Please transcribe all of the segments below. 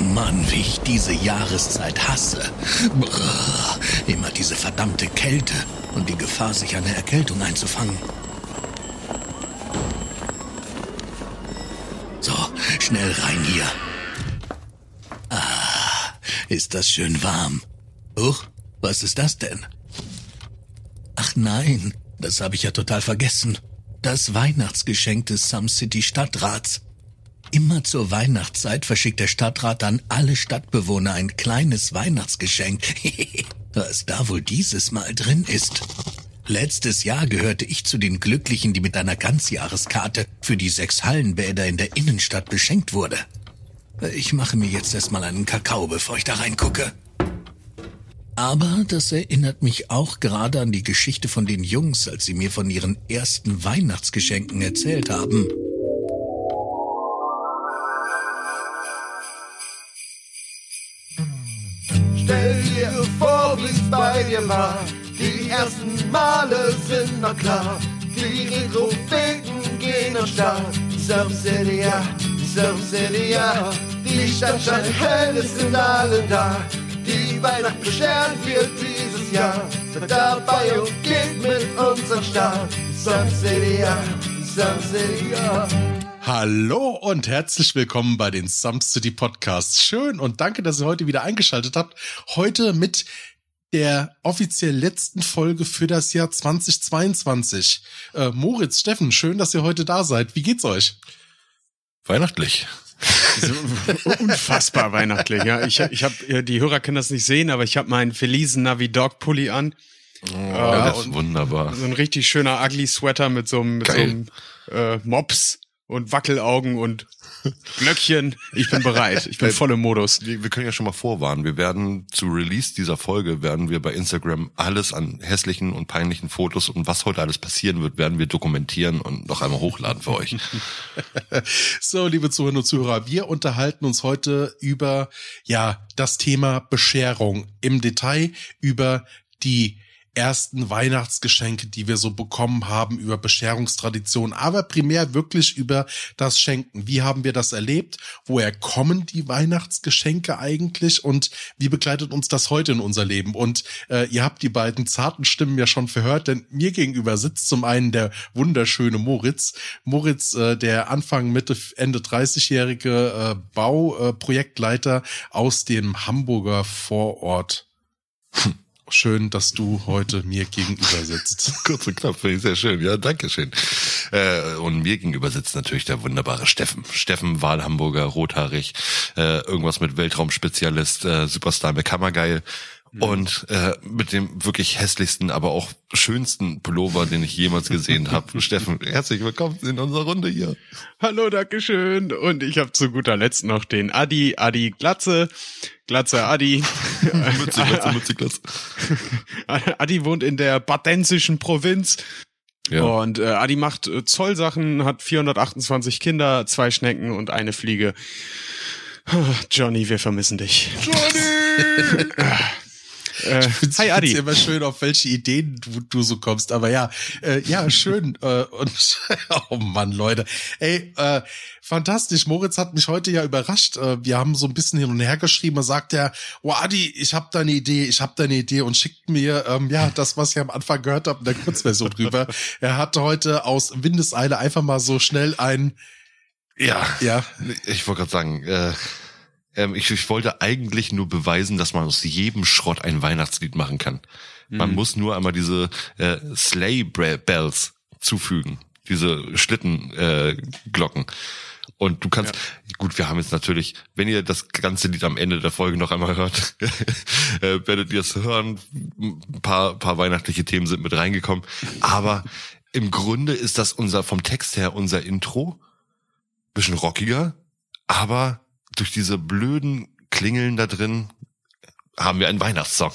Mann, wie ich diese Jahreszeit hasse. Brrr, immer diese verdammte Kälte und die Gefahr, sich eine Erkältung einzufangen. So, schnell rein hier. Ah, ist das schön warm. Huch, was ist das denn? Ach nein, das habe ich ja total vergessen. Das Weihnachtsgeschenk des Some City Stadtrats. Immer zur Weihnachtszeit verschickt der Stadtrat an alle Stadtbewohner ein kleines Weihnachtsgeschenk. Was da wohl dieses Mal drin ist. Letztes Jahr gehörte ich zu den Glücklichen, die mit einer Ganzjahreskarte für die sechs Hallenbäder in der Innenstadt beschenkt wurde. Ich mache mir jetzt erstmal einen Kakao, bevor ich da reingucke. Aber das erinnert mich auch gerade an die Geschichte von den Jungs, als sie mir von ihren ersten Weihnachtsgeschenken erzählt haben. Wie's bei dir war. Die ersten Male sind noch klar. Die Retropheten gehen am Start. Some City, ja, ja. Die Stadt scheint hell, es sind alle da. Die Weihnachten bescheren wir dieses Jahr. Seid dabei und geht mit uns am Start. Some City, ja, ja. Hallo und herzlich willkommen bei den Some City Podcasts. Schön und danke, dass ihr heute wieder eingeschaltet habt. Heute mit der offiziell letzten Folge für das Jahr 2022. Äh, Moritz, Steffen, schön, dass ihr heute da seid. Wie geht's euch? Weihnachtlich. Unfassbar weihnachtlich. Ja, ich, ich habe die Hörer können das nicht sehen, aber ich habe meinen Felisen Navi Dog Pulli an. Oh, ja, das ist wunderbar. So ein richtig schöner ugly Sweater mit so einem, mit so einem äh, Mops und Wackelaugen und Glöckchen. Ich bin bereit. Ich bin voll im Modus. Wir, wir können ja schon mal vorwarnen. Wir werden zu Release dieser Folge werden wir bei Instagram alles an hässlichen und peinlichen Fotos und was heute alles passieren wird, werden wir dokumentieren und noch einmal hochladen für euch. so, liebe Zuhörer und Zuhörer, wir unterhalten uns heute über, ja, das Thema Bescherung im Detail, über die ersten Weihnachtsgeschenke, die wir so bekommen haben, über Bescherungstradition, aber primär wirklich über das Schenken. Wie haben wir das erlebt? Woher kommen die Weihnachtsgeschenke eigentlich? Und wie begleitet uns das heute in unser Leben? Und äh, ihr habt die beiden zarten Stimmen ja schon verhört, denn mir gegenüber sitzt zum einen der wunderschöne Moritz. Moritz, äh, der Anfang, Mitte, Ende 30-jährige äh, Bauprojektleiter aus dem Hamburger Vorort. Schön, dass du heute mir gegenüber sitzt. Kurz und knapp, finde ich sehr schön. Ja, danke schön. Äh, und mir gegenüber sitzt natürlich der wunderbare Steffen. Steffen Wahlhamburger, rothaarig, äh, irgendwas mit Weltraumspezialist, äh, Superstar Kammergeil. Mhm. Und äh, mit dem wirklich hässlichsten, aber auch schönsten Pullover, den ich jemals gesehen habe. Steffen, herzlich willkommen in unserer Runde hier. Hallo, Dankeschön. Und ich habe zu guter Letzt noch den Adi, Adi Glatze. Glatze Adi. Mütze, Mütze, Mütze, Glatze. Adi wohnt in der badensischen Provinz. Ja. Und äh, Adi macht äh, Zollsachen, hat 428 Kinder, zwei Schnecken und eine Fliege. Johnny, wir vermissen dich. Johnny! Äh, ich hi Adi. immer schön, auf welche Ideen du, du so kommst. Aber ja, äh, ja, schön. äh, und oh Mann, Leute. Ey, äh, fantastisch. Moritz hat mich heute ja überrascht. Äh, wir haben so ein bisschen hin und her geschrieben. Er sagt ja, oh Adi, ich habe deine Idee, ich habe deine Idee und schickt mir ähm, ja das, was ich am Anfang gehört habe, in der Kurzversion drüber. er hatte heute aus Windeseile einfach mal so schnell ein ja, ja. Ich wollte gerade sagen, äh, ähm, ich, ich wollte eigentlich nur beweisen, dass man aus jedem Schrott ein Weihnachtslied machen kann. Man mhm. muss nur einmal diese äh, Sleigh Bells zufügen, diese Schlittenglocken. Äh, und du kannst, ja. gut, wir haben jetzt natürlich, wenn ihr das ganze Lied am Ende der Folge noch einmal hört, äh, werdet ihr es hören. Ein paar, paar weihnachtliche Themen sind mit reingekommen. Aber im Grunde ist das unser, vom Text her unser Intro. Bisschen rockiger, aber durch diese blöden Klingeln da drin haben wir einen Weihnachtssong.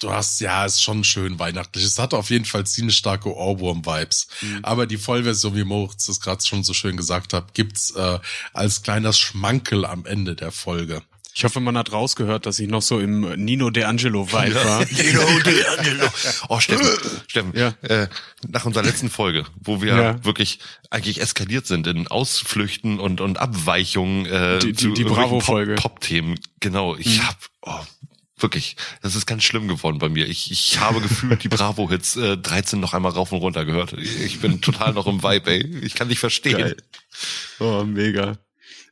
Du hast, ja, ist schon schön weihnachtlich. Es hat auf jeden Fall ziemlich starke Ohrwurm-Vibes. Mhm. Aber die Vollversion, wie Moritz es gerade schon so schön gesagt hat, gibt's äh, als kleiner Schmankel am Ende der Folge. Ich hoffe, man hat rausgehört, dass ich noch so im Nino De Angelo Vibe war. Nino De Angelo. Oh, Steffen, Steffen, Ja. äh, nach unserer letzten Folge, wo wir Ja. wirklich eigentlich eskaliert sind in Ausflüchten und, und Abweichungen äh, Die- die- zu die irgendwelchen Bravo-Folge. Pop- Pop-Themen. genau, ich hab, oh, wirklich, das ist ganz schlimm geworden bei mir. Ich, ich habe gefühlt die Bravo-Hits äh, 13 noch einmal rauf und runter gehört. Ich bin total noch im Vibe, ey. Ich kann dich verstehen. Geil. Oh, mega.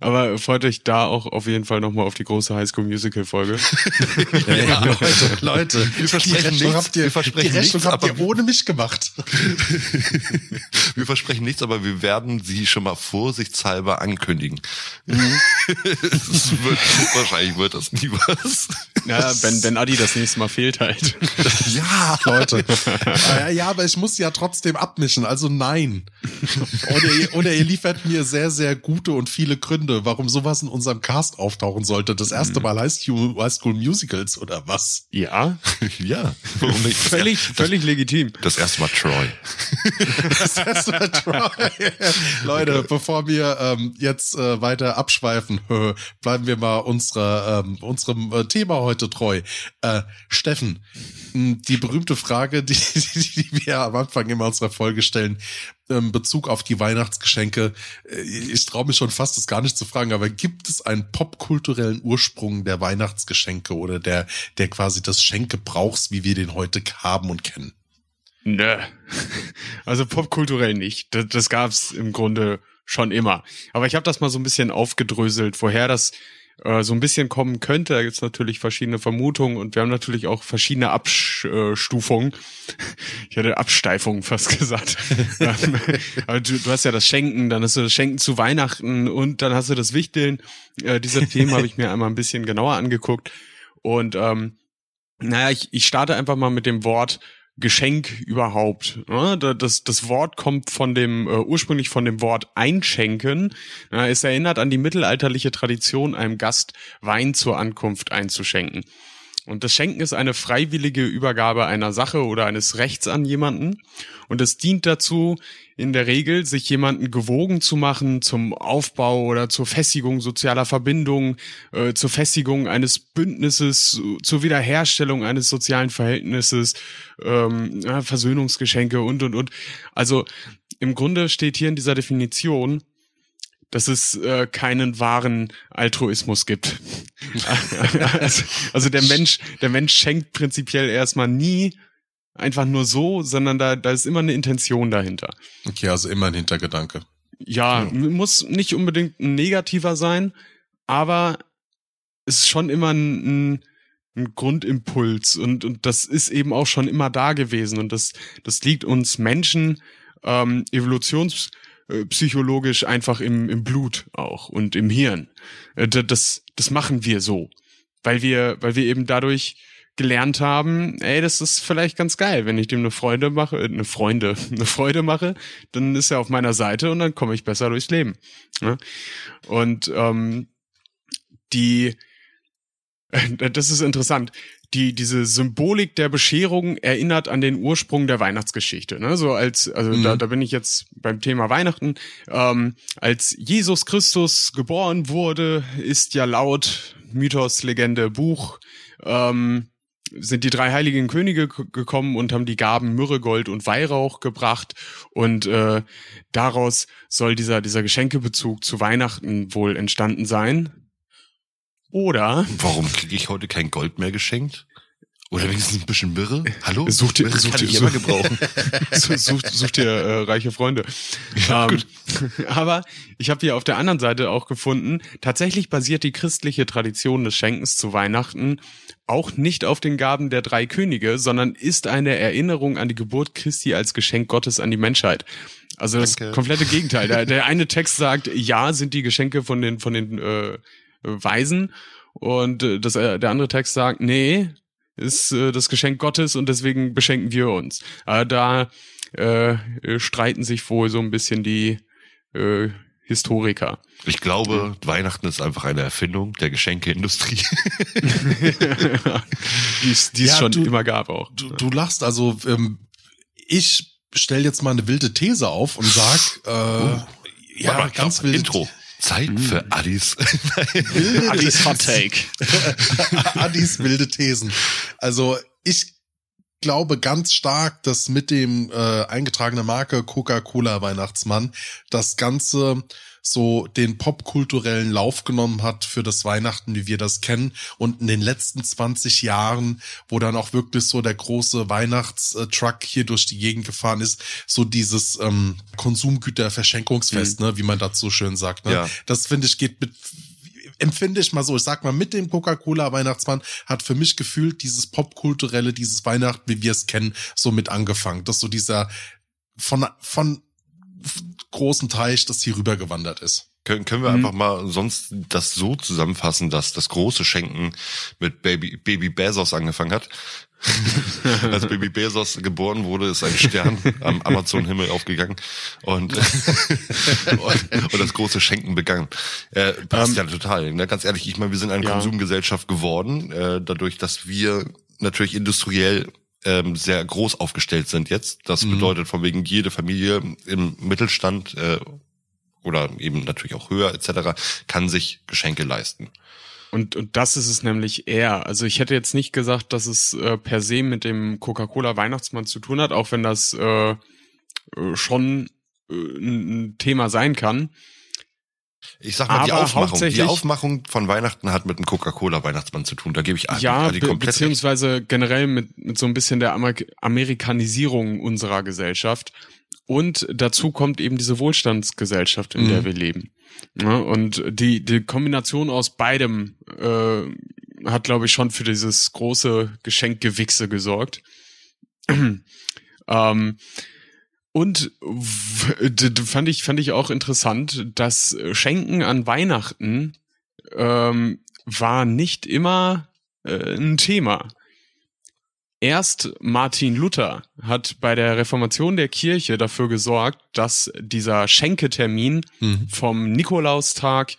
Aber freut euch da auch auf jeden Fall nochmal auf die große Highschool Musical Folge. Ja, Leute, Leute, Wir versprechen nichts, habt ihr, wir versprechen die Rechnung nichts, habt ihr ohne mich gemacht. Wir versprechen nichts, aber wir werden sie schon mal vorsichtshalber ankündigen. Mhm. wird, wahrscheinlich wird das nie was. Ja, wenn, wenn Adi das nächste Mal fehlt halt. Ja, Leute. ja, ja, aber ich muss ja trotzdem abmischen, also nein. Oder ihr, oder ihr liefert mir sehr, sehr gute und viele Gründe, warum sowas in unserem Cast auftauchen sollte. Das erste Mal High School, High School Musicals oder was? Ja, ja, warum nicht? völlig, völlig legitim. Das erste Mal Troy. Das erste Mal Troy. Leute, bevor wir ähm, jetzt äh, weiter abschweifen, bleiben wir mal unserer, ähm, unserem äh, Thema heute treu. Äh, Steffen, die berühmte Frage, die, die, die wir am Anfang immer unserer Folge stellen, in Bezug auf die Weihnachtsgeschenke. Äh, Ich traue mich schon fast, das gar nicht zu fragen, aber gibt es einen popkulturellen Ursprung der Weihnachtsgeschenke oder der, der quasi des Schenkgebrauchs, wie wir den heute haben und kennen? Nö. Also popkulturell nicht. Das, das gab's im Grunde schon immer. Aber ich habe das mal so ein bisschen aufgedröselt, woher das äh, so ein bisschen kommen könnte. Da gibt's natürlich verschiedene Vermutungen und wir haben natürlich auch verschiedene Abstufungen. Ich hätte Absteifungen fast gesagt. Du, du hast ja das Schenken, dann hast du das Schenken zu Weihnachten und dann hast du das Wichteln. Äh, diese Themen habe ich mir einmal ein bisschen genauer angeguckt. Und ähm, naja, ich, ich starte einfach mal mit dem Wort Geschenk überhaupt. Da- Das, das Wort kommt von dem, äh, ursprünglich von dem Wort einschenken. Es erinnert an die mittelalterliche Tradition, einem Gast Wein zur Ankunft einzuschenken. Und das Schenken ist eine freiwillige Übergabe einer Sache oder eines Rechts an jemanden. Und es dient dazu, in der Regel, sich jemanden gewogen zu machen zum Aufbau oder zur Festigung sozialer Verbindungen, äh, zur Festigung eines Bündnisses, zur Wiederherstellung eines sozialen Verhältnisses, ähm, Versöhnungsgeschenke und, und, und. Also im Grunde steht hier in dieser Definition, dass es äh, keinen wahren Altruismus gibt. also, also der Mensch, der Mensch schenkt prinzipiell erstmal nie einfach nur so, sondern da, da ist immer eine Intention dahinter. Okay, also immer ein Hintergedanke. Ja, m- muss nicht unbedingt ein negativer sein, aber es ist schon immer ein, ein, ein Grundimpuls und, und das ist eben auch schon immer da gewesen und das, das liegt uns Menschen ähm, evolutionspsychologisch einfach im, im Blut auch und im Hirn. Äh, da- Das, das machen wir so, weil wir, weil wir eben dadurch gelernt haben, ey, das ist vielleicht ganz geil, wenn ich dem eine Freude mache, äh, eine Freunde, eine Freude mache, dann ist er auf meiner Seite und dann komme ich besser durchs Leben. Ne? Und ähm, die, das ist interessant. Die, diese Symbolik der Bescherung erinnert an den Ursprung der Weihnachtsgeschichte. Ne? So als, also da, Mhm. da bin ich jetzt beim Thema Weihnachten. Ähm, als Jesus Christus geboren wurde, ist ja laut Mythos, Legende, Buch, ähm, sind die drei heiligen Könige gekommen und haben die Gaben Myrrhe, Gold und Weihrauch gebracht und äh, daraus soll dieser dieser Geschenkebezug zu Weihnachten wohl entstanden sein. Oder Warum kriege ich heute kein Gold mehr geschenkt? Oder wenigstens ein bisschen Myrrhe? Hallo? Such dir- Myrrhe such kann dir- ich such- gebrauchen. such, such, dir äh, reiche Freunde. ähm, aber ich habe hier auf der anderen Seite auch gefunden, tatsächlich basiert die christliche Tradition des Schenkens zu Weihnachten auch nicht auf den Gaben der drei Könige, sondern ist eine Erinnerung an die Geburt Christi als Geschenk Gottes an die Menschheit. Also das Danke. komplette Gegenteil. Der, der eine Text sagt, ja, sind die Geschenke von den von den äh, Weisen und äh, das, äh, der andere Text sagt, nee, ist äh, das Geschenk Gottes und deswegen beschenken wir uns. Aber da äh, äh, streiten sich wohl so ein bisschen die äh, Historiker. Ich glaube, Weihnachten ist einfach eine Erfindung der Geschenkeindustrie. die es die es Ja, schon du- immer gab auch. Du, du lachst, also ähm, ich stell jetzt mal eine wilde These auf und sag, äh, ja, Mach mal, ganz wild. Intro. Zeit Hm. für Addis. Addis Hot Take. Addis wilde Thesen. Also ich glaube ganz stark, dass mit dem äh, eingetragenen Marke Coca-Cola Weihnachtsmann das Ganze so den popkulturellen Lauf genommen hat für das Weihnachten, wie wir das kennen. Und in den letzten 20 Jahren, wo dann auch wirklich so der große Weihnachtstruck hier durch die Gegend gefahren ist, so dieses ähm, Konsumgüterverschenkungsfest, ne, wie man dazu schön sagt. Ne? Ja. Das finde ich geht mit empfinde ich mal so, ich sag mal, mit dem Coca-Cola Weihnachtsmann hat für mich gefühlt dieses popkulturelle, dieses Weihnachten, wie wir es kennen, so mit angefangen. Dass so dieser von, von großen Teich, das hier rüber gewandert ist. Können, können wir einfach mal sonst das so zusammenfassen, dass das große Schenken mit Baby, Baby Bezos angefangen hat? Als Baby Bezos geboren wurde, ist ein Stern am Amazon-Himmel aufgegangen und, und, und das große Schenken begann. Äh, passt ja total. Ne? Ganz ehrlich, ich meine, wir sind eine Ja. Konsumgesellschaft geworden, äh, dadurch, dass wir natürlich industriell ähm, sehr groß aufgestellt sind jetzt. Das bedeutet von wegen jede Familie im Mittelstand äh, oder eben natürlich auch höher etc. kann sich Geschenke leisten. Und, und das ist es nämlich eher. Also ich hätte jetzt nicht gesagt, dass es äh, per se mit dem Coca-Cola Weihnachtsmann zu tun hat, auch wenn das äh, äh, schon äh, ein Thema sein kann. Ich sag mal, die Aufmachung, die Aufmachung von Weihnachten hat mit dem Coca-Cola-Weihnachtsmann zu tun. Da gebe ich Adi, ja, Adi be komplett recht. beziehungsweise generell mit, mit so ein bisschen der Amer Amerikanisierung unserer Gesellschaft. Und dazu kommt eben diese Wohlstandsgesellschaft, in Mhm. der wir leben. Ja, und die, die Kombination aus beidem äh, hat, glaube ich, schon für dieses große Geschenkgewichse gesorgt. ähm, und fand ich, fand ich auch interessant, dass Schenken an Weihnachten ähm, war nicht immer äh, ein Thema. Erst Martin Luther hat bei der Reformation der Kirche dafür gesorgt, dass dieser Schenketermin Mhm. vom Nikolaustag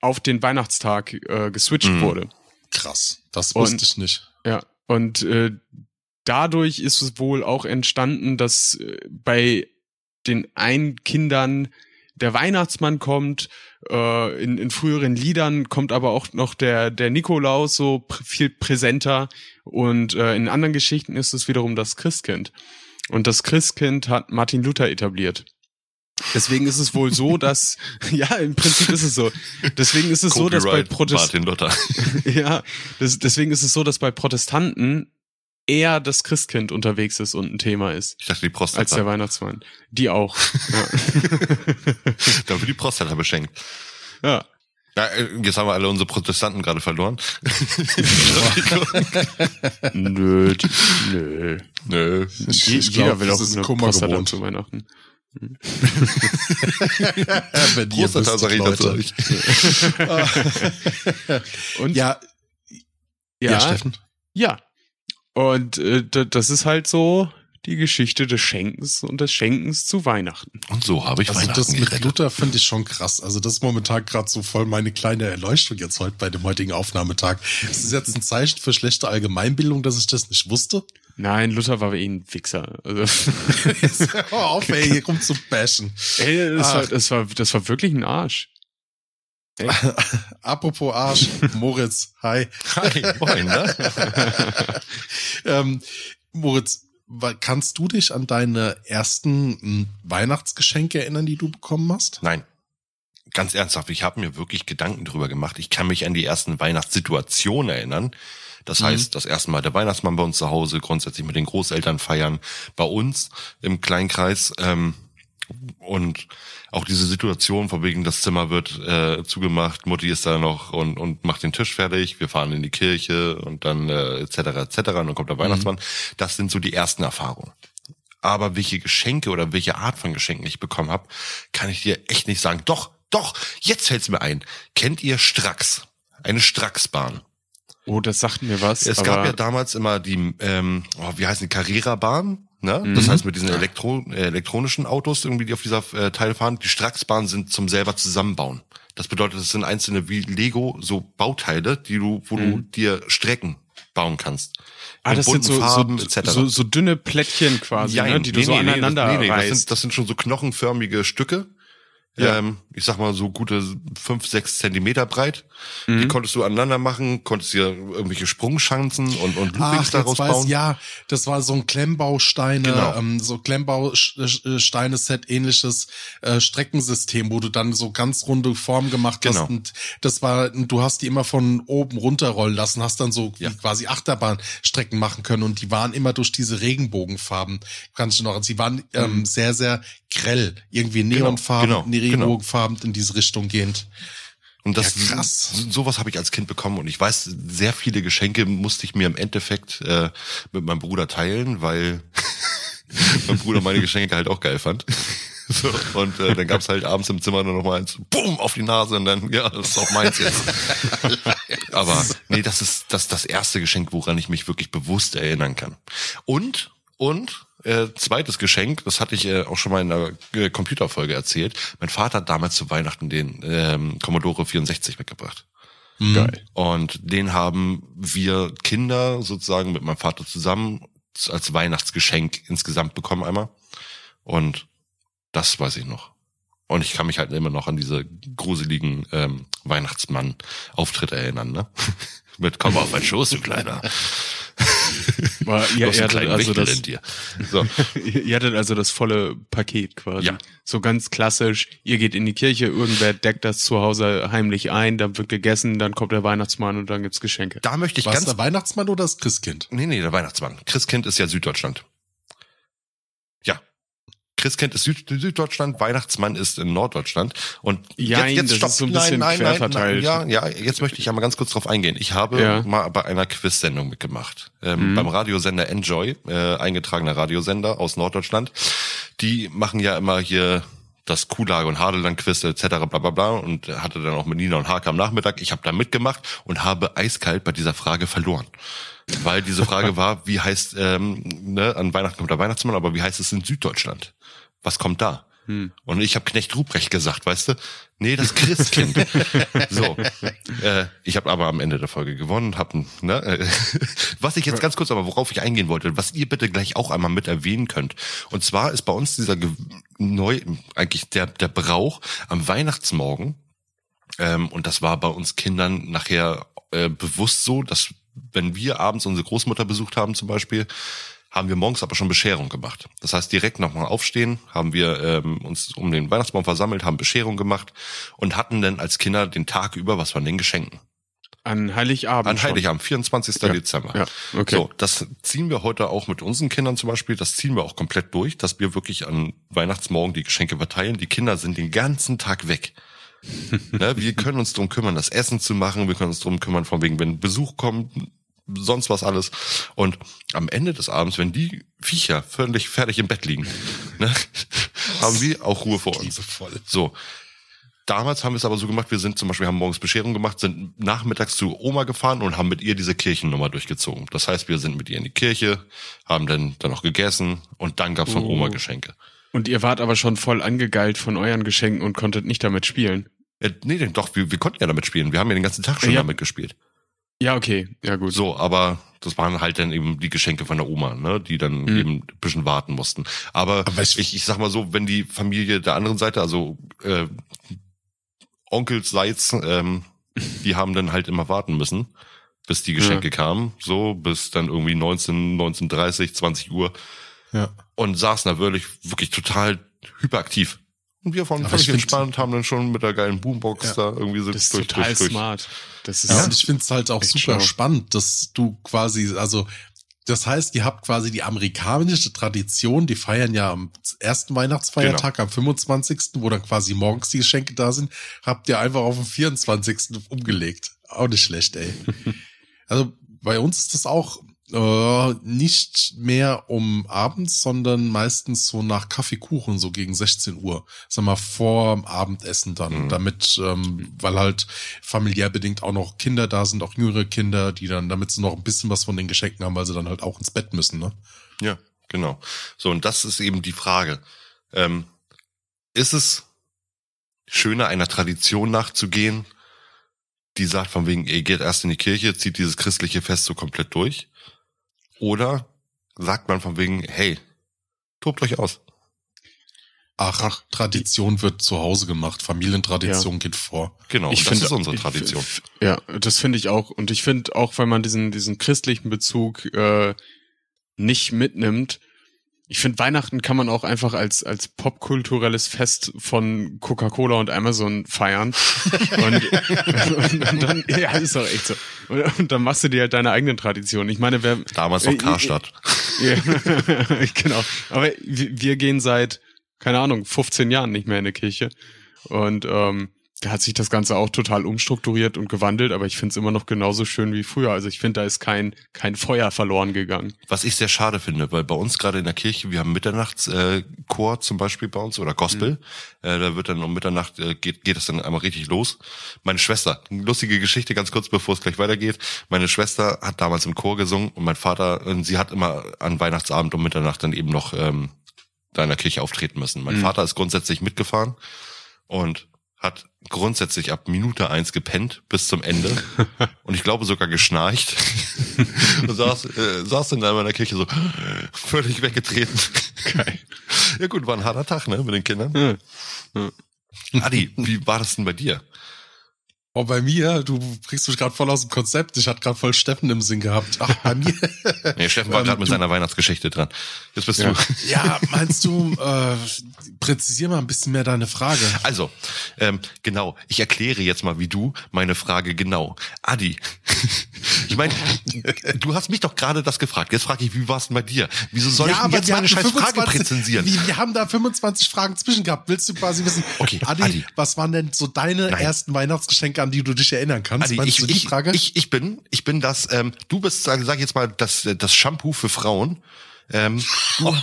auf den Weihnachtstag äh, geswitcht Mhm. wurde. Krass. Das Und- wusste ich nicht. Ja, und äh, dadurch ist es wohl auch entstanden, dass äh, bei den einen Kindern der Weihnachtsmann kommt, äh, in, in früheren Liedern kommt aber auch noch der, der Nikolaus so pr viel präsenter und äh, in anderen Geschichten ist es wiederum das Christkind. Und das Christkind hat Martin Luther etabliert. Deswegen ist es wohl so, dass, ja, im Prinzip ist es so. Deswegen ist es so, dass bei Copyright Protestanten, Martin Luther. ja, das, deswegen ist es so, dass bei Protestanten eher das Christkind unterwegs ist und ein Thema ist. Ich dachte, die Als der Prostata. Weihnachtsmann. Die auch. Da wird die Prostata beschenkt. ja. Ja, äh, jetzt haben wir alle unsere Protestanten gerade verloren. Nö, nö. Nö. Ich, Je, ich jeder glaub, will das auch ist eine Kummer Prostata gewohnt. zu Weihnachten. Wenn ihr Prostata wüsstet, sag ich dazu. Und Ja, ja, ja, Steffen. ja. Und äh, das ist halt so die Geschichte des Schenkens und des Schenkens zu Weihnachten. Und so habe ich Also Weihnachten das mit gerettet. Luther finde ich schon krass. Also das ist momentan gerade so voll meine kleine Erleuchtung jetzt heute bei dem heutigen Aufnahmetag. Es ist jetzt ein Zeichen für schlechte Allgemeinbildung, dass ich das nicht wusste. Nein, Luther war eh ein Wichser. Also, Hör auf, ey, hier rum zu bashen. ey, das, war, das, war, das war wirklich ein Arsch. Apropos Arsch, Moritz, hi. Hi, moin, ne? Ähm, Moritz, kannst du dich an deine ersten m, Weihnachtsgeschenke erinnern, die du bekommen hast? Nein. Ganz ernsthaft, ich habe mir wirklich Gedanken drüber gemacht. Ich kann mich an die ersten Weihnachtssituationen erinnern. Das Mhm. heißt, das erste Mal der Weihnachtsmann bei uns zu Hause, grundsätzlich mit den Großeltern feiern, bei uns im Kleinkreis. Ähm, und auch diese Situation, von wegen das Zimmer wird äh, zugemacht, Mutti ist da noch und, und macht den Tisch fertig, wir fahren in die Kirche und dann äh, etc. etc. und dann kommt der Weihnachtsmann. Das sind so die ersten Erfahrungen. Aber welche Geschenke oder welche Art von Geschenken ich bekommen habe, kann ich dir echt nicht sagen. Doch, doch, jetzt fällt's mir ein. Kennt ihr Strax? Eine Straxbahn. Oh, das sagt mir was. Es gab ja damals immer die, ähm, oh, wie heißen die, Carrera-Bahn? Ne? Das heißt mit diesen Elektro äh, elektronischen Autos irgendwie, die auf dieser äh, Teil fahren. Die Straxbahnen sind zum selber zusammenbauen. Das bedeutet, es sind einzelne wie Lego so Bauteile, die du, wo du dir Strecken bauen kannst. ah, das sind so, Farben, so, so, so dünne Plättchen quasi, Ja, ne, die du so aneinander das, nee, nee, das sind, das sind schon so knochenförmige Stücke. Ja. Ähm, ich sag mal so gute fünf, sechs Zentimeter breit. Die Mhm. konntest du aneinander machen, konntest dir irgendwelche Sprungschanzen und, und Ach, Loopings daraus jetzt weiß, bauen. ja, das war so ein Klemmbausteine, Genau. ähm, so Klemmbausteine-Set, ähnliches äh, Streckensystem, wo du dann so ganz runde Formen gemacht Genau. hast. Und das war, du hast die immer von oben runterrollen lassen, hast dann so Ja. quasi Achterbahnstrecken machen können und die waren immer durch diese Regenbogenfarben. Kannst du noch, sie waren ähm, sehr, sehr grell, irgendwie Neonfarben, genau, in die genau. Regenbogenfarben in diese Richtung gehend. Und das, Ja, krass. so- sowas habe ich als Kind bekommen. Und ich weiß, sehr viele Geschenke musste ich mir im Endeffekt äh, mit meinem Bruder teilen, weil mein Bruder meine Geschenke halt auch geil fand. So, und äh, dann gab's halt abends im Zimmer nur noch mal eins, boom, auf die Nase und dann, ja, das ist auch meins jetzt. Aber nee, das ist das, das erste Geschenk, woran ich mich wirklich bewusst erinnern kann. Und, und, äh, zweites Geschenk, das hatte ich äh, auch schon mal in einer äh, Computerfolge erzählt. Mein Vater hat damals zu Weihnachten den ähm, Commodore 64 mitgebracht. Geil. Und den haben wir Kinder sozusagen mit meinem Vater zusammen als Weihnachtsgeschenk insgesamt bekommen einmal. Und das weiß ich noch. Und ich kann mich halt immer noch an diese gruseligen ähm, Weihnachtsmann-Auftritte erinnern, ne? Mit Komm auf mein Schoß, du Kleiner. War, Du ihr, hattet also das. So. ihr hattet also das volle Paket quasi. Ja. So ganz klassisch. Ihr geht in die Kirche, irgendwer deckt das zu Hause heimlich ein, dann wird gegessen, dann kommt der Weihnachtsmann und dann gibt's Geschenke. Da möchte ich War es ganz der Weihnachtsmann oder das Christkind? Nee, nee, der Weihnachtsmann. Christkind ist ja Süddeutschland. Ja. Christkind ist Süd Süddeutschland, Weihnachtsmann ist in Norddeutschland. Und Jein, das ist so ein bisschen quer verteilt. ja, ja, jetzt möchte ich einmal ganz kurz drauf eingehen. Ich habe Ja. mal bei einer Quiz-Sendung mitgemacht. Ähm, Mhm. Beim Radiosender Enjoy, äh, eingetragener Radiosender aus Norddeutschland. Die machen ja immer hier das Kuhlage und Hadeland-Quiz etc. bla bla bla und hatte dann auch mit Nina und Hake am Nachmittag. Ich habe da mitgemacht und habe eiskalt bei dieser Frage verloren. Weil diese Frage war, wie heißt, ähm, ne, an Weihnachten kommt der Weihnachtsmann, aber wie heißt es in Süddeutschland? Was kommt da? Hm. Und ich habe Knecht Ruprecht gesagt, weißt du? Nee, das Christkind. so, äh, ich habe aber am Ende der Folge gewonnen, hab, ne, äh, was ich jetzt ganz kurz, aber worauf ich eingehen wollte, was ihr bitte gleich auch einmal mit erwähnen könnt. Und zwar ist bei uns dieser neu, eigentlich der der Brauch am Weihnachtsmorgen. Ähm, und das war bei uns Kindern nachher äh, bewusst so, dass wenn wir abends unsere Großmutter besucht haben zum Beispiel, haben wir morgens aber schon Bescherung gemacht. Das heißt, direkt nochmal aufstehen, haben wir ähm, uns um den Weihnachtsbaum versammelt, haben Bescherung gemacht und hatten dann als Kinder den Tag über was von den Geschenken. An Heiligabend. An schon. Heiligabend, 24. Ja, Dezember. Ja, okay. So, das ziehen wir heute auch mit unseren Kindern zum Beispiel, das ziehen wir auch komplett durch, dass wir wirklich an Weihnachtsmorgen die Geschenke verteilen. Die Kinder sind den ganzen Tag weg. ne, wir können uns drum kümmern, das Essen zu machen, wir können uns drum kümmern, von wegen, wenn Besuch kommt, sonst was alles. Und am Ende des Abends, wenn die Viecher völlig fertig im Bett liegen, ne, haben wir auch Ruhe vor uns. Liebevoll. So. Damals haben wir es aber so gemacht, wir sind zum Beispiel, haben morgens Bescherung gemacht, sind nachmittags zu Oma gefahren und haben mit ihr diese Kirchennummer durchgezogen. Das heißt, wir sind mit ihr in die Kirche, haben dann, dann noch gegessen und dann gab's von Oh. Oma Geschenke. Und ihr wart aber schon voll angegeilt von euren Geschenken und konntet nicht damit spielen. Äh, nee, denn doch, wir, wir konnten ja damit spielen. Wir haben ja den ganzen Tag schon Ja. damit gespielt. Ja, okay. Ja, gut. So, aber das waren halt dann eben die Geschenke von der Oma, ne, die dann Mhm. eben ein bisschen warten mussten. Aber, Aber ich- ich, ich sag mal so, wenn die Familie der anderen Seite, also äh, Onkelsseits, ähm, die haben dann halt immer warten müssen, bis die Geschenke kamen, so bis dann irgendwie 19, 19.30, 20 Uhr Ja. und saßen da wirklich, wirklich total hyperaktiv. Und wir waren Aber völlig entspannt, haben dann schon mit der geilen Boombox Ja. da irgendwie so Das ist total smart. Das ist Ja, und ich finde es halt auch super schlau. spannend, dass du quasi, also das heißt, ihr habt quasi die amerikanische Tradition, die feiern ja am ersten Weihnachtsfeiertag, Genau. am 25., wo dann quasi morgens die Geschenke da sind, habt ihr einfach auf den 24. umgelegt. Auch nicht schlecht, ey. also bei uns ist das auch äh, nicht mehr um abends, sondern meistens so nach Kaffeekuchen, so gegen 16 Uhr. Sag mal, vor Abendessen dann, Mhm. damit, ähm, weil halt familiär bedingt auch noch Kinder da sind, auch jüngere Kinder, die dann, damit sie noch ein bisschen was von den Geschenken haben, weil sie dann halt auch ins Bett müssen, ne? Ja, genau. So, und das ist eben die Frage. Ähm, ist es schöner, einer Tradition nachzugehen, die sagt von wegen, ihr geht erst in die Kirche, zieht dieses christliche Fest so komplett durch? Oder sagt man von wegen, hey, tobt euch aus? Ach, Ach Tradition wird zu Hause gemacht, Familientradition ja. geht vor. Genau, ich das find, ist unsere Tradition. Ja, das finde ich auch. Und ich finde auch, wenn man diesen, diesen christlichen Bezug äh, nicht mitnimmt, ich finde, Weihnachten kann man auch einfach als, als popkulturelles Fest von Coca-Cola und Amazon feiern. und, und, und, dann, ja, ist doch echt so. Und, und, dann machst du dir halt deine eigenen Traditionen. Ich meine, wer. Damals noch Karstadt. Ja, genau. Aber wir, wir gehen seit, keine Ahnung, 15 Jahren nicht mehr in die Kirche. Und ähm, da hat sich das Ganze auch total umstrukturiert und gewandelt, aber ich finde es immer noch genauso schön wie früher. Also ich finde, da ist kein, kein Feuer verloren gegangen. Was ich sehr schade finde, weil bei uns gerade in der Kirche, wir haben Mitternachtschor äh, zum Beispiel bei uns oder Gospel. Mhm. Äh, da wird dann um Mitternacht, äh, geht, geht es dann einmal richtig los. Meine Schwester, lustige Geschichte, ganz kurz, bevor es gleich weitergeht. Meine Schwester hat damals im Chor gesungen und mein Vater, und sie hat immer an Weihnachtsabend um Mitternacht dann eben noch ähm, da in der Kirche auftreten müssen. Mein mhm. Vater ist grundsätzlich mitgefahren und hat grundsätzlich ab Minute eins gepennt bis zum Ende und ich glaube sogar geschnarcht und saß, äh, saß dann in meiner Kirche so völlig weggetreten. Geil. Ja gut, war ein harter Tag, ne, mit den Kindern. Ja. Ja. Adi, wie war das denn bei dir? Oh, bei mir, du bringst mich gerade voll aus dem Konzept. Ich hatte gerade voll Steffen im Sinn gehabt. Ach, bei mir. nee, Steffen war ähm, gerade mit seiner Weihnachtsgeschichte dran. Jetzt bist ja. du. ja, meinst du, äh, präzisier mal ein bisschen mehr deine Frage. Also, ähm, genau. Ich erkläre jetzt mal wie du meine Frage genau. Adi, ich meine, du hast mich doch gerade das gefragt. Jetzt frage ich, wie war es denn bei dir? Wieso soll ja, ich jetzt meine scheiß 25, Frage präzensieren? Wir, wir haben da 25 Fragen zwischen gehabt. Willst du quasi wissen, okay, Adi, Adi. was waren denn so deine Nein. ersten Weihnachtsgeschenke, an die du dich erinnern kannst? Adi, ich, ich, ich, ich bin, ich bin das, ähm, du bist, sag, sag jetzt mal, das, das Shampoo für Frauen. Ähm, du,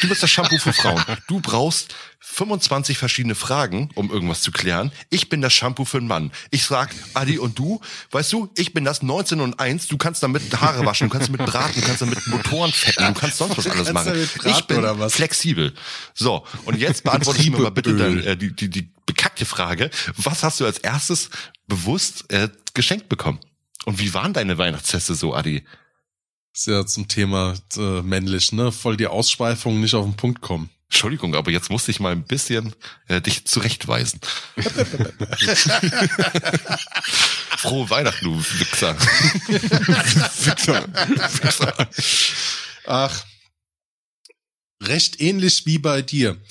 du bist das Shampoo für Frauen. Du brauchst 25 verschiedene Fragen, um irgendwas zu klären. Ich bin das Shampoo für einen Mann. Ich sag, Adi und du, weißt du, ich bin das 19 und 1, du kannst damit Haare waschen, du kannst damit braten, du kannst damit Motoren fetten, du kannst sonst was alles machen. Ich bin flexibel. So, und jetzt beantworte ich mir mal bitte dann, äh, die, die, die bekackte Frage. Was hast du als erstes bewusst äh, geschenkt bekommen? Und wie waren deine Weihnachtsfeste so, Adi? Ist ja zum Thema äh, männlich, ne? Voll die Ausschweifung, nicht auf den Punkt kommen. Entschuldigung, aber jetzt musste ich mal ein bisschen äh, dich zurechtweisen. Frohe Weihnachten, du Wichser. Wichser. Wichser. Ach, recht ähnlich wie bei dir.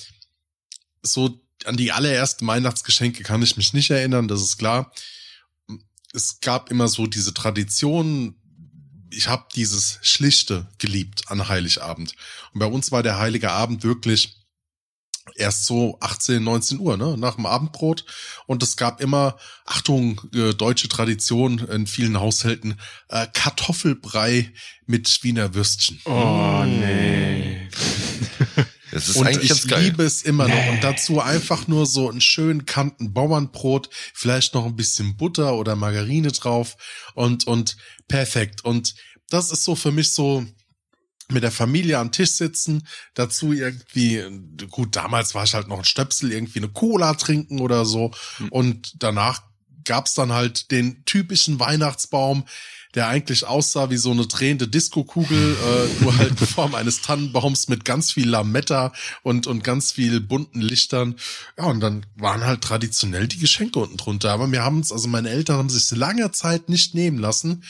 So an die allerersten Weihnachtsgeschenke kann ich mich nicht erinnern, das ist klar. Es gab immer so diese Tradition, ich habe dieses Schlichte geliebt an Heiligabend. Und bei uns war der Heilige Abend wirklich erst so 18, 19 Uhr, ne, nach dem Abendbrot. Und es gab immer, Achtung, äh, deutsche Tradition in vielen Haushalten, äh, Kartoffelbrei mit Wiener Würstchen. Oh, nee. Das ist und eigentlich ich liebe es immer noch. Und dazu einfach nur so einen schönen kanten Bauernbrot, vielleicht noch ein bisschen Butter oder Margarine drauf und, und perfekt. Und das ist so für mich so, mit der Familie am Tisch sitzen, dazu irgendwie, gut, damals war ich halt noch ein Stöpsel, irgendwie eine Cola trinken oder so. Mhm. Und danach gab's dann halt den typischen Weihnachtsbaum, der eigentlich aussah wie so eine drehende Diskokugel, äh, nur halt in Form eines Tannenbaums mit ganz viel Lametta und, und ganz viel bunten Lichtern. Ja, und dann waren halt traditionell die Geschenke unten drunter. Aber wir haben uns, also meine Eltern haben sich lange Zeit nicht nehmen lassen,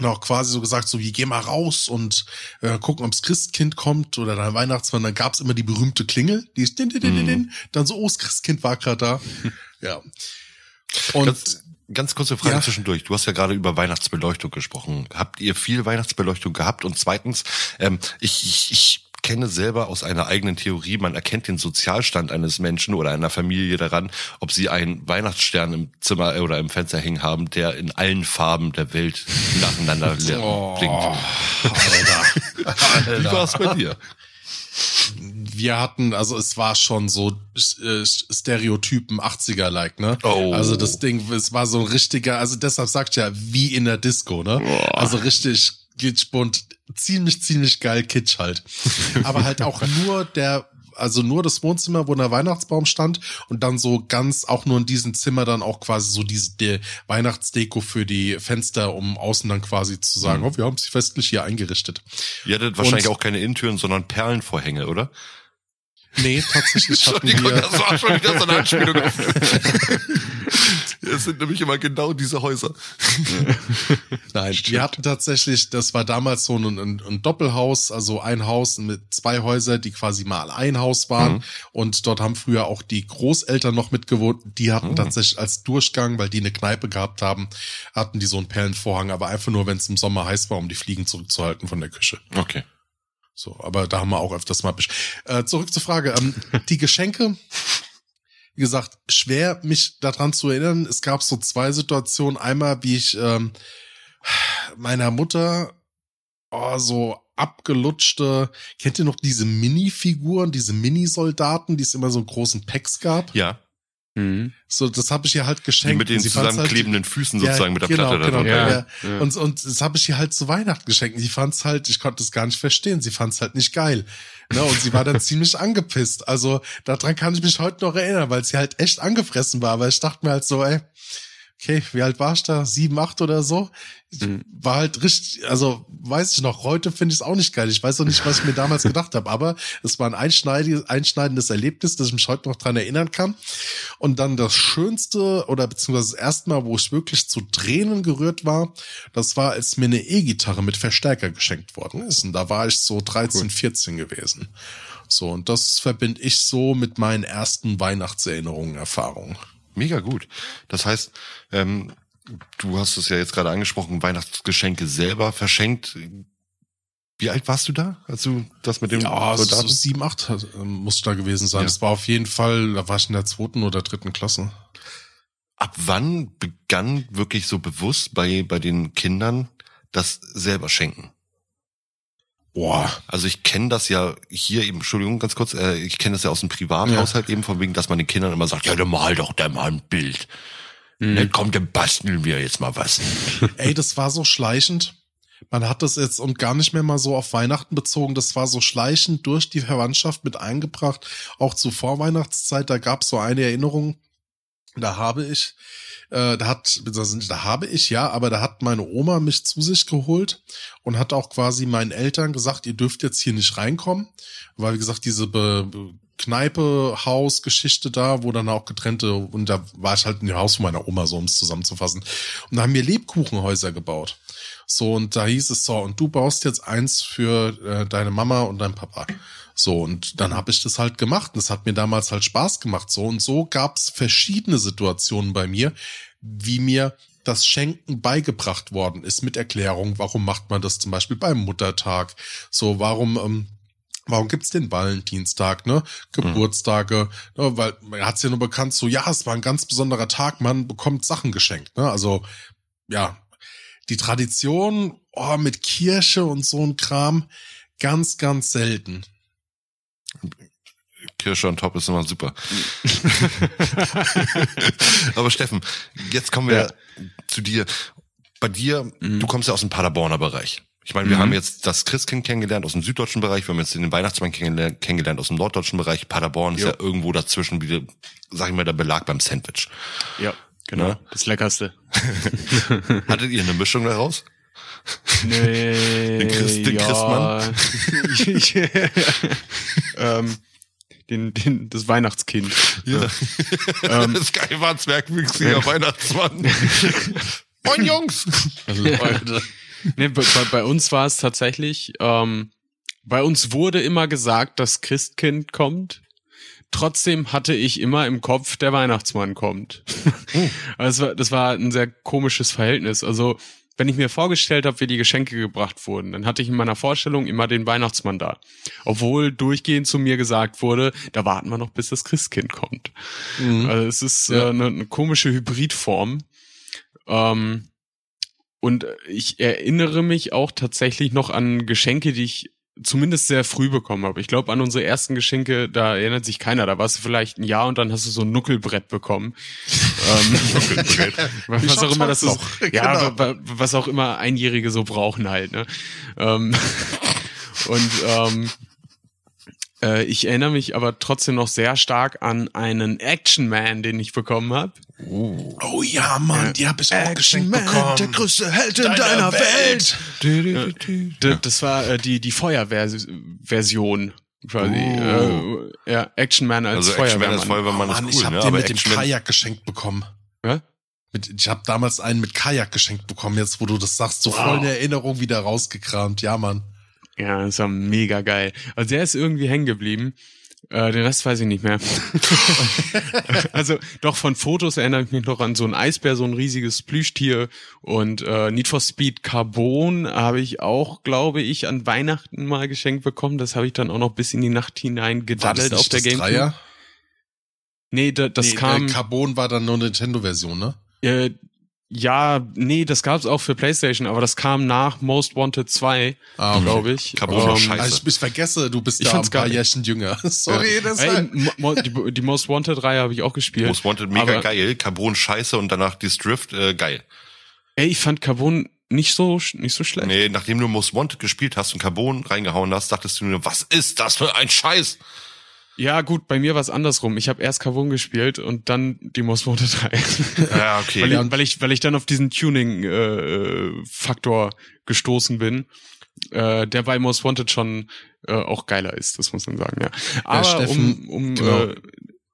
und auch quasi so gesagt, so wie geh mal raus und äh, gucken, ob's Christkind kommt oder dein Weihnachtsmann. Dann gab's immer die berühmte Klingel, die ist din, din, din, din, mm. dann so, oh, das Christkind war gerade da. ja. Und ganz, ganz kurze Frage ja. zwischendurch. Du hast ja gerade über Weihnachtsbeleuchtung gesprochen. Habt ihr viel Weihnachtsbeleuchtung gehabt? Und zweitens, ähm, ich, ich, ich kenne selber aus einer eigenen Theorie, man erkennt den Sozialstand eines Menschen oder einer Familie daran, ob sie einen Weihnachtsstern im Zimmer oder im Fenster hängen haben, der in allen Farben der Welt nacheinander oh, blinkt. Alter. Alter. Wie war es bei dir? Wir hatten, also es war schon so äh, Stereotypen 80er-like, ne? Oh. Also das Ding, es war so ein richtiger, also deshalb sagt ja, wie in der Disco, ne? Oh. Also richtig Glitchbunt, ziemlich, ziemlich geil Kitsch halt. Aber halt auch nur der also nur das Wohnzimmer, wo der Weihnachtsbaum stand und dann so ganz auch nur in diesem Zimmer dann auch quasi so diese die Weihnachtsdeko für die Fenster, um außen dann quasi zu sagen, mhm. oh, wir haben sie festlich hier eingerichtet. Ihr hattet wahrscheinlich und, auch keine Innentüren, sondern Perlenvorhänge, oder? Nee, tatsächlich hatten wir. das war schon wieder so eine Anspielung. Es sind nämlich immer genau diese Häuser. Nein, wir hatten tatsächlich, das war damals so ein, ein, ein Doppelhaus, also ein Haus mit zwei Häusern, die quasi mal ein Haus waren. Mhm. Und dort haben früher auch die Großeltern noch mitgewohnt. Die hatten Mhm. tatsächlich als Durchgang, weil die eine Kneipe gehabt haben, hatten die so einen Perlenvorhang, aber einfach nur, wenn es im Sommer heiß war, um die Fliegen zurückzuhalten von der Küche. Okay. So, aber da haben wir auch öfters mal. Äh, zurück zur Frage. Ähm, die Geschenke, wie gesagt, schwer mich daran zu erinnern. Es gab so zwei Situationen. Einmal, wie ich ähm, meiner Mutter oh, so abgelutschte, kennt ihr noch diese Mini-Figuren, diese Mini-Soldaten, die es immer so in großen Packs gab? Ja. Mhm. So, das habe ich ihr halt Die geschenkt. mit den fand's zusammenklebenden Füßen Ja, sozusagen mit der genau, Platte da genau. Ja. ja. Ja. Und, und das habe ich ihr halt zu Weihnachten geschenkt. Und Sie fand's halt, ich konnte es gar nicht verstehen. Sie fand's halt nicht geil. Ne? Und sie war dann ziemlich angepisst. Also daran kann ich mich heute noch erinnern, weil sie halt echt angefressen war. Aber ich dachte mir halt so, ey, okay, wie alt war ich da? Sieben, acht oder so? Ich Mhm. War halt richtig, also weiß ich noch, heute finde ich es auch nicht geil. Ich weiß auch nicht, was ich mir damals gedacht habe, aber es war ein einschneidendes Erlebnis, das ich mich heute noch dran erinnern kann. Und dann das Schönste oder beziehungsweise das erste Mal, wo ich wirklich zu Tränen gerührt war, das war, als mir eine E-Gitarre mit Verstärker geschenkt worden ist. Und da war ich so 13, 14 gewesen. So, und das verbinde ich so mit meinen ersten Weihnachtserinnerungen, Erfahrungen. Mega gut. Das heißt, ähm, du hast es ja jetzt gerade angesprochen, Weihnachtsgeschenke selber verschenkt. Wie alt warst du da, als du das mit dem Ja, so Soldaten? sieben, acht äh, muss da gewesen sein. Ja. Das war auf jeden Fall, da war ich in der zweiten oder dritten Klasse. Ab wann begann wirklich so bewusst bei, bei den Kindern das selber schenken? Boah. Also ich kenne das ja hier eben, Entschuldigung, ganz kurz, äh, ich kenne das ja aus dem Privathaushalt eben von wegen, dass man den Kindern immer sagt, ja, dann mal doch da mal ein Bild. Mhm. Ne, komm, dann basteln wir jetzt mal was. Ey, das war so schleichend. Man hat das jetzt und gar nicht mehr mal so auf Weihnachten bezogen. Das war so schleichend durch die Verwandtschaft mit eingebracht. Auch zur Vorweihnachtszeit, da gab es so eine Erinnerung. Da habe ich, äh, da hat, da habe ich ja, aber da hat meine Oma mich zu sich geholt und hat auch quasi meinen Eltern gesagt, ihr dürft jetzt hier nicht reinkommen, weil wie gesagt diese Be Kneipe, Haus, Geschichte da, wo dann auch getrennte, und da war ich halt in dem Haus von meiner Oma, so um es zusammenzufassen. Und da haben wir Lebkuchenhäuser gebaut. So, und da hieß es so, und du baust jetzt eins für äh, deine Mama und dein Papa. So, und dann habe ich das halt gemacht. Und das hat mir damals halt Spaß gemacht. So, und so gab's verschiedene Situationen bei mir, wie mir das Schenken beigebracht worden ist mit Erklärung, warum macht man das zum Beispiel beim Muttertag? So, warum, ähm, warum gibt's den Valentinstag, ne? Geburtstage, ne? weil man hat's ja nur bekannt, so, ja, es war ein ganz besonderer Tag, man bekommt Sachen geschenkt, ne? Also, ja, die Tradition oh, mit Kirche und so ein Kram ganz, ganz selten. Kirsche on top ist immer super. Aber Steffen, jetzt kommen wir Ja. zu dir. Bei dir, Mhm. du kommst ja aus dem Paderborner Bereich. Ich meine, wir Mhm. haben jetzt das Christkind kennengelernt aus dem süddeutschen Bereich, wir haben jetzt den Weihnachtsmann kennengelernt, aus dem norddeutschen Bereich. Paderborn ist Jo. ja irgendwo dazwischen, wie, sag ich mal, der Belag beim Sandwich. Ja, genau. Ne? Das Leckerste. Hattet ihr eine Mischung daraus? Nee, Den Christ- den ja. ich, ähm, den, den, das Weihnachtskind. Ja. Ähm, das geil war ein zwergwüchsiger Weihnachtsmann. Moin Jungs! Also, nee, bei, bei, uns war es tatsächlich, ähm, bei uns wurde immer gesagt, das Christkind kommt. Trotzdem hatte ich immer im Kopf, der Weihnachtsmann kommt. Also das war, das war ein sehr komisches Verhältnis. Also wenn ich mir vorgestellt habe, wie die Geschenke gebracht wurden, dann hatte ich in meiner Vorstellung immer den Weihnachtsmann da. Obwohl durchgehend zu mir gesagt wurde, da warten wir noch, bis das Christkind kommt. mhm. Also es ist Ja. äh, eine, eine komische Hybridform. Ähm, und ich erinnere mich auch tatsächlich noch an Geschenke, die ich zumindest sehr früh bekommen habe. Ich glaube, an unsere ersten Geschenke, da erinnert sich keiner. Da warst du vielleicht ein Jahr und dann hast du so ein Nuckelbrett bekommen. ähm, was Wie auch immer das ist. Ja, Genau. wa- wa- was auch immer Einjährige so brauchen halt. Ne? Ähm, und ähm, äh, ich erinnere mich aber trotzdem noch sehr stark an einen Action Man, den ich bekommen habe. Oh ja, Mann, die habe ich auch geschenkt bekommen. der größte Held in Deiner deiner, Welt. Welt. D- Das war äh, die, die Feuerversion. Quasi, Oh. äh, ja, Action Man als Also Action Man als Feuerwehrmann. Feuerwehrmann Mann, ist ich cool, habe ne? den mit dem Action Kajak geschenkt bekommen. Ja? Mit, ich habe damals einen mit Kajak geschenkt bekommen, jetzt wo du das sagst, so voll in Erinnerung wieder rausgekramt. Ja, Mann. Ja, das war mega geil. Also der ist irgendwie hängen geblieben. Äh, den Rest weiß ich nicht mehr. also doch von Fotos erinnere ich mich noch an so einen Eisbär, so ein riesiges Plüschtier und äh, Need for Speed Carbon habe ich auch, glaube ich, an Weihnachten mal geschenkt bekommen. Das habe ich dann auch noch bis in die Nacht hinein gedaddelt auf der Gamecube. Dreier? Nee, da, das nee, kam. Der Carbon war dann nur Nintendo-Version, ne? Äh, ja, nee, das gab's auch für PlayStation, aber das kam nach Most Wanted 2, Ah, okay. glaube ich. Carbon war Ähm, scheiße. Also ich, ich vergesse, du bist Ich da ein paar. Jährchen jünger. Sorry, das Ey, Mo- die, die Most Wanted Reihe habe ich auch gespielt. Most Wanted mega geil, Carbon scheiße und danach das Drift äh, geil. Ey, ich fand Carbon nicht so nicht so schlecht. Nee, nachdem du Most Wanted gespielt hast und Carbon reingehauen hast, dachtest du nur, was ist das für ein Scheiß? Ja, gut, bei mir war es andersrum. Ich habe erst Carbon gespielt und dann die Most Wanted Reihe. Ja, okay. weil, Ja, ich, weil ich weil ich dann auf diesen Tuning äh, Faktor gestoßen bin. Äh, der bei Most Wanted schon äh, auch geiler ist, das muss man sagen, ja. Aber Steffen, um, um genau.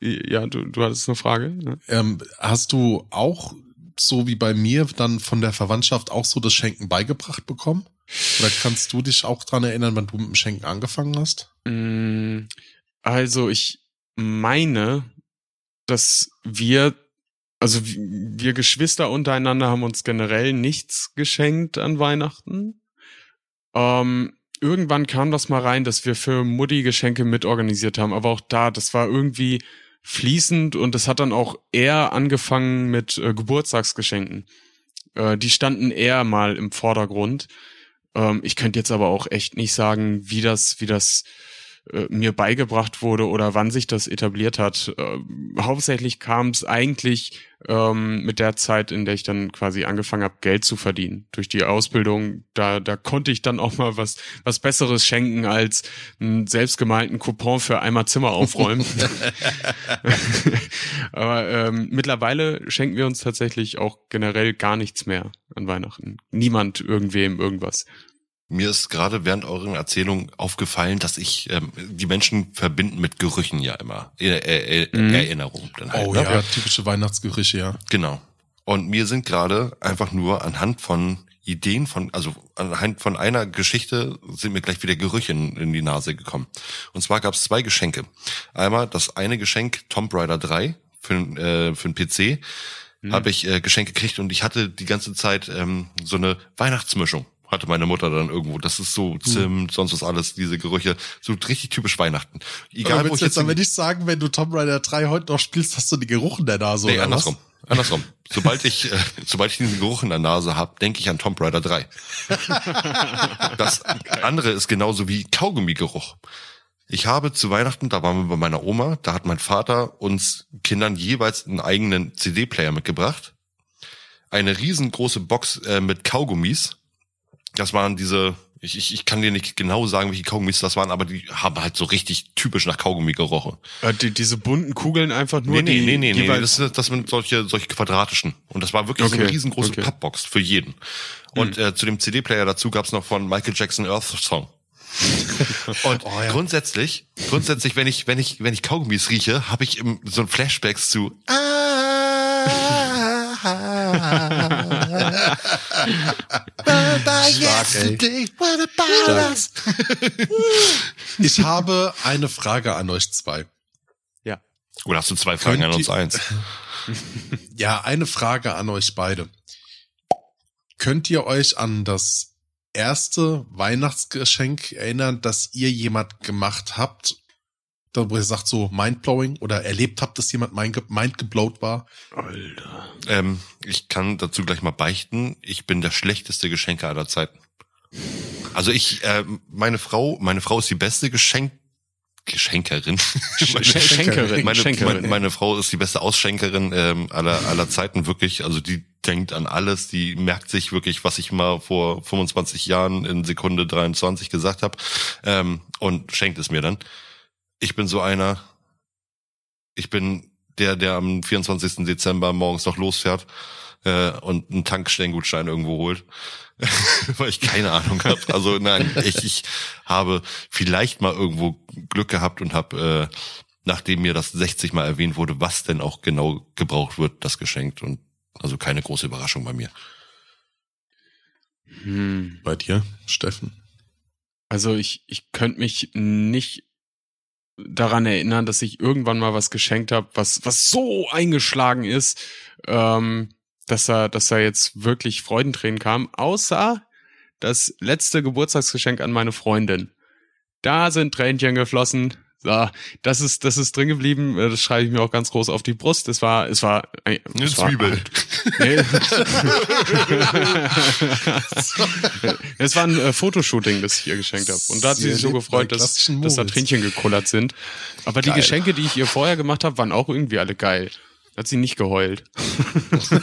äh, ja, du, du hattest eine Frage? Ne? Ähm, hast du auch, so wie bei mir, dann von der Verwandtschaft auch so das Schenken beigebracht bekommen? Oder kannst du dich auch dran erinnern, wann du mit dem Schenken angefangen hast? Mm, Also ich meine, dass wir, also wir Geschwister untereinander haben uns generell nichts geschenkt an Weihnachten. Ähm, irgendwann kam das mal rein, dass wir für Mutti Geschenke mitorganisiert haben, aber auch da, das war irgendwie fließend und das hat dann auch eher angefangen mit äh, Geburtstagsgeschenken. Äh, die standen eher mal im Vordergrund. Ähm, ich könnte jetzt aber auch echt nicht sagen, wie das, wie das äh, mir beigebracht wurde oder wann sich das etabliert hat. Ähm, hauptsächlich kam es eigentlich ähm, mit der Zeit, in der ich dann quasi angefangen habe, Geld zu verdienen. Durch die Ausbildung, da, da konnte ich dann auch mal was, was Besseres schenken als einen selbstgemalten Coupon für einmal Zimmer aufräumen. Aber ähm, mittlerweile schenken wir uns tatsächlich auch generell gar nichts mehr an Weihnachten. Niemand irgendwem irgendwas. Mir ist gerade während euren Erzählungen aufgefallen, dass ich ähm, die Menschen verbinden mit Gerüchen ja immer. Äh, äh, äh, Mhm. Erinnerung dann halt. Oh ne? ja, typische Weihnachtsgerüche, ja. Genau. Und mir sind gerade einfach nur anhand von Ideen von, also anhand von einer Geschichte sind mir gleich wieder Gerüche in, in die Nase gekommen. Und zwar gab es zwei Geschenke. Einmal das eine Geschenk Tomb Raider 3 für, äh, für den PC. Habe ich äh, Geschenke gekriegt und ich hatte die ganze Zeit ähm, so eine Weihnachtsmischung. Hatte meine Mutter dann irgendwo. Das ist so Zimt, sonst was alles, diese Gerüche. So richtig typisch Weihnachten. Egal, Egal, wo ich jetzt aber nicht sagen, wenn du Tomb Raider 3 heute noch spielst, hast du die Geruch in der Nase Nee, oder andersrum. Andersrum. Sobald ich, äh, sobald ich diesen Geruch in der Nase habe, denke ich an Tomb Raider 3. Das andere ist genauso wie Kaugummigeruch. Ich habe zu Weihnachten, da waren wir bei meiner Oma, da hat mein Vater uns Kindern jeweils einen eigenen CD-Player mitgebracht. Eine riesengroße Box äh, mit Kaugummis. Das waren diese, ich, ich, ich kann dir nicht genau sagen, welche Kaugummis das waren, aber die haben halt so richtig typisch nach Kaugummi gerochen. Äh, die, diese bunten Kugeln einfach nur Nee, nee, die, nee, nee, nee, das, das sind solche, solche quadratischen. Und das war wirklich so eine Okay, riesengroße okay. Pappbox für jeden. Und äh, zu dem CD-Player dazu gab's noch von Michael Jackson Earth Song. Und Oh, ja. grundsätzlich, grundsätzlich, wenn ich, wenn ich, wenn ich Kaugummis rieche, habe ich im, so ein Flashbacks zu. Ey. Ich habe eine Frage an euch zwei. ja. Oder hast du zwei Fragen Könnt an uns eins? Ja, eine Frage an euch beide. Könnt ihr euch an das erste Weihnachtsgeschenk erinnern, das ihr jemand gemacht habt, da wo ihr sagt so mindblowing oder erlebt habt, dass jemand mind- mindgeblowt war? Alter. Ähm, ich kann dazu gleich mal beichten. Ich bin der schlechteste Geschenker aller Zeiten. Also ich, äh, meine Frau, meine Frau ist die beste Geschenk Geschenkerin. Sch- Schenkerin. meine, Schenkerin. meine, meine Frau ist die beste Ausschenkerin ähm, aller, aller Zeiten, wirklich. Also die denkt an alles, die merkt sich wirklich, was ich mal vor 25 Jahren in Sekunde 23 gesagt habe ähm, und schenkt es mir dann. Ich bin so einer, ich bin der, der am 24. Dezember morgens noch losfährt äh, und einen Tankstellengutschein irgendwo holt. Weil ich keine Ahnung habe. Also nein, ich, ich habe vielleicht mal irgendwo Glück gehabt und habe, äh, nachdem mir das 60 Mal erwähnt wurde, was denn auch genau gebraucht wird, das geschenkt. Und also keine große Überraschung bei mir. Hm. Bei dir, Steffen? Also ich, ich könnte mich nicht daran erinnern, dass ich irgendwann mal was geschenkt habe, was, was so eingeschlagen ist, ähm, dass er, dass er jetzt wirklich Freudentränen kam, außer das letzte Geburtstagsgeschenk an meine Freundin. Da sind Tränchen geflossen. So, das ist, das ist drin geblieben. Das schreibe ich mir auch ganz groß auf die Brust. Es war, es war, eine Zwiebel. Nee. es war ein äh, Fotoshooting, das ich ihr geschenkt habe. Und da hat sie sich so gefreut, dass, dass da Tränchen gekullert sind. Aber geil. die Geschenke, die ich ihr vorher gemacht habe, waren auch irgendwie alle geil. Hat sie nicht geheult. also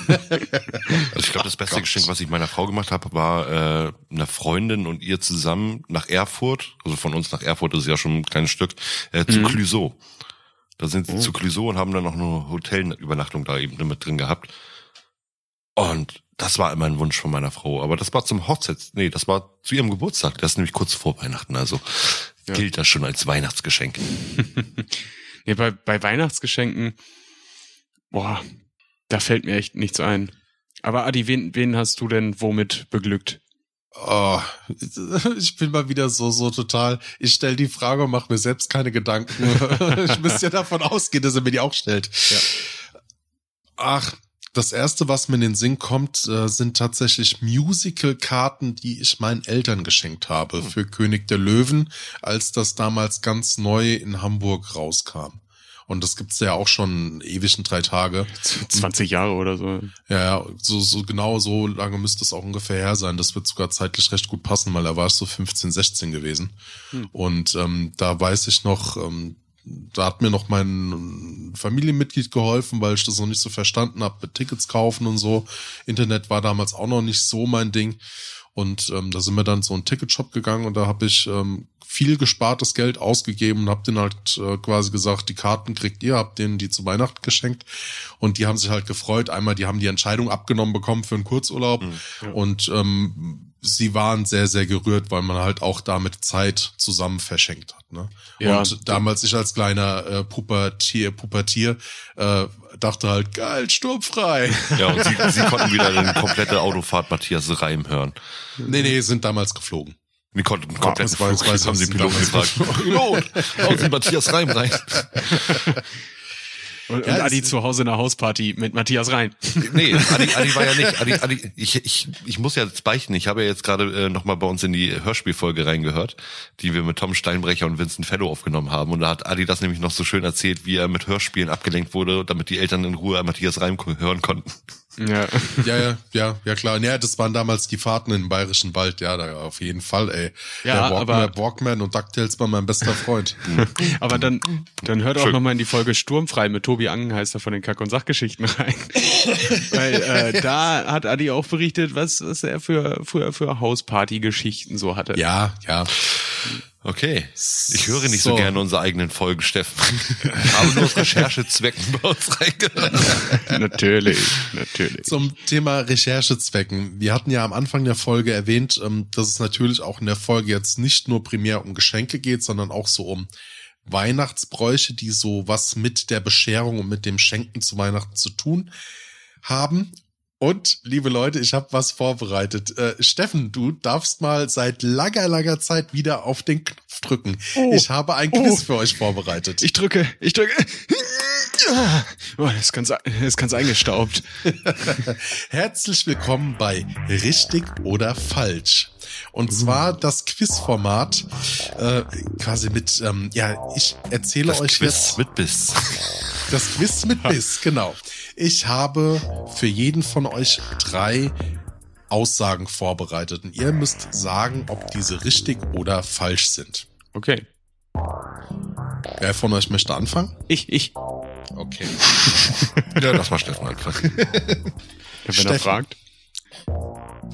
ich glaube, das beste Gott. Geschenk, was ich meiner Frau gemacht habe, war äh, einer Freundin und ihr zusammen nach Erfurt, also von uns nach Erfurt, das ist ja schon ein kleines Stück, äh, zu mhm. Clüso. Da sind sie mhm. zu Clüso und haben dann noch eine Hotelübernachtung da eben mit drin gehabt. Und das war immer ein Wunsch von meiner Frau. Aber das war zum Hochzeits, nee, das war zu ihrem Geburtstag. Das ist nämlich kurz vor Weihnachten. Also ja. gilt das schon als Weihnachtsgeschenk. nee, bei, bei Weihnachtsgeschenken Boah, da fällt mir echt nichts ein. Aber Adi, wen, wen hast du denn womit beglückt? Oh, ich bin mal wieder so, so total. Ich stelle die Frage und mache mir selbst keine Gedanken. ich müsste ja davon ausgehen, dass er mir die auch stellt. Ja. Ach, das erste, was mir in den Sinn kommt, äh, sind tatsächlich Musical-Karten, die ich meinen Eltern geschenkt habe hm. für König der Löwen, als das damals ganz neu in Hamburg rauskam. Und das gibt's ja auch schon ewig in drei Tage. 20 Jahre oder so. Ja, so, so genau so lange müsste es auch ungefähr her sein. Das wird sogar zeitlich recht gut passen, weil da war es so 15, 16 gewesen. Hm. Und ähm, da weiß ich noch, ähm, da hat mir noch mein Familienmitglied geholfen, weil ich das noch nicht so verstanden habe mit Tickets kaufen und so. Internet war damals auch noch nicht so mein Ding. Und ähm, da sind wir dann so einen Ticketshop gegangen und da habe ich ähm, viel gespartes Geld ausgegeben und habe denen halt äh, quasi gesagt, die Karten kriegt ihr, habt denen die zu Weihnachten geschenkt und die haben sich halt gefreut. Einmal, die haben die Entscheidung abgenommen bekommen für einen Kurzurlaub mhm, ja. und ähm, sie waren sehr, sehr gerührt, weil man halt auch damit Zeit zusammen verschenkt hat. Ne? Ja, und damals ich als kleiner äh, Pubertier, Pubertier äh, dachte halt, geil, sturmfrei. Ja, und sie, sie konnten wieder eine komplette Autofahrt Matthias Reim hören. Nee, nee, sind damals geflogen. Wir konnten komplett ja, weiß, haben sie Piloten gefragt. Pilot, Sie Matthias Reim rein. Und, ja, und Adi zu Hause in der Hausparty mit Matthias rein. Nee, Adi, Adi war ja nicht. Adi, Adi, ich, ich, ich muss ja jetzt beichten. Ich habe ja jetzt gerade äh, nochmal bei uns in die Hörspielfolge reingehört, die wir mit Tom Steinbrecher und Vincent Fellow aufgenommen haben. Und da hat Adi das nämlich noch so schön erzählt, wie er mit Hörspielen abgelenkt wurde, damit die Eltern in Ruhe Matthias Reim hören konnten. Ja. ja, ja, ja, ja klar. Ja, das waren damals die Fahrten im Bayerischen Wald, ja, da auf jeden Fall, ey. Ja, der Walkman, aber Walkman und DuckTales war mein bester Freund. aber dann, dann hört auch nochmal in die Folge Sturmfrei mit Tobi Angenheister von den Kack- und Sachgeschichten rein. Weil äh, da hat Adi auch berichtet, was, was er für, für, für Hausparty-Geschichten so hatte. Ja, ja. Okay. Ich höre nicht so, so gerne unsere eigenen Folgen, Steffen. Aber nur aus Recherchezwecken bei uns reingehört. natürlich, natürlich. Zum Thema Recherchezwecken. Wir hatten ja am Anfang der Folge erwähnt, ähm, dass es natürlich auch in der Folge jetzt nicht nur primär um Geschenke geht, sondern auch so um Weihnachtsbräuche, die so was mit der Bescherung und mit dem Schenken zu Weihnachten zu tun haben. Und, liebe Leute, ich habe was vorbereitet. Äh, Steffen, du darfst mal seit langer, langer Zeit wieder auf den Knopf drücken. Oh. Ich habe ein Quiz oh. für euch vorbereitet. Ich drücke, ich drücke. Oh, das ist ganz, das ist ganz eingestaubt. Herzlich willkommen bei Richtig oder Falsch. Und uh. zwar das Quizformat, äh, quasi mit, ähm, ja, ich erzähle das euch Quiz jetzt. mit Biss. Das Quiz mit Biss, genau. Ich habe für jeden von euch drei Aussagen vorbereitet und ihr müsst sagen, ob diese richtig oder falsch sind. Okay. Wer von euch möchte anfangen? Ich, ich. Okay. ja, lass mal Steffen anfangen. Wenn Steffen, er fragt.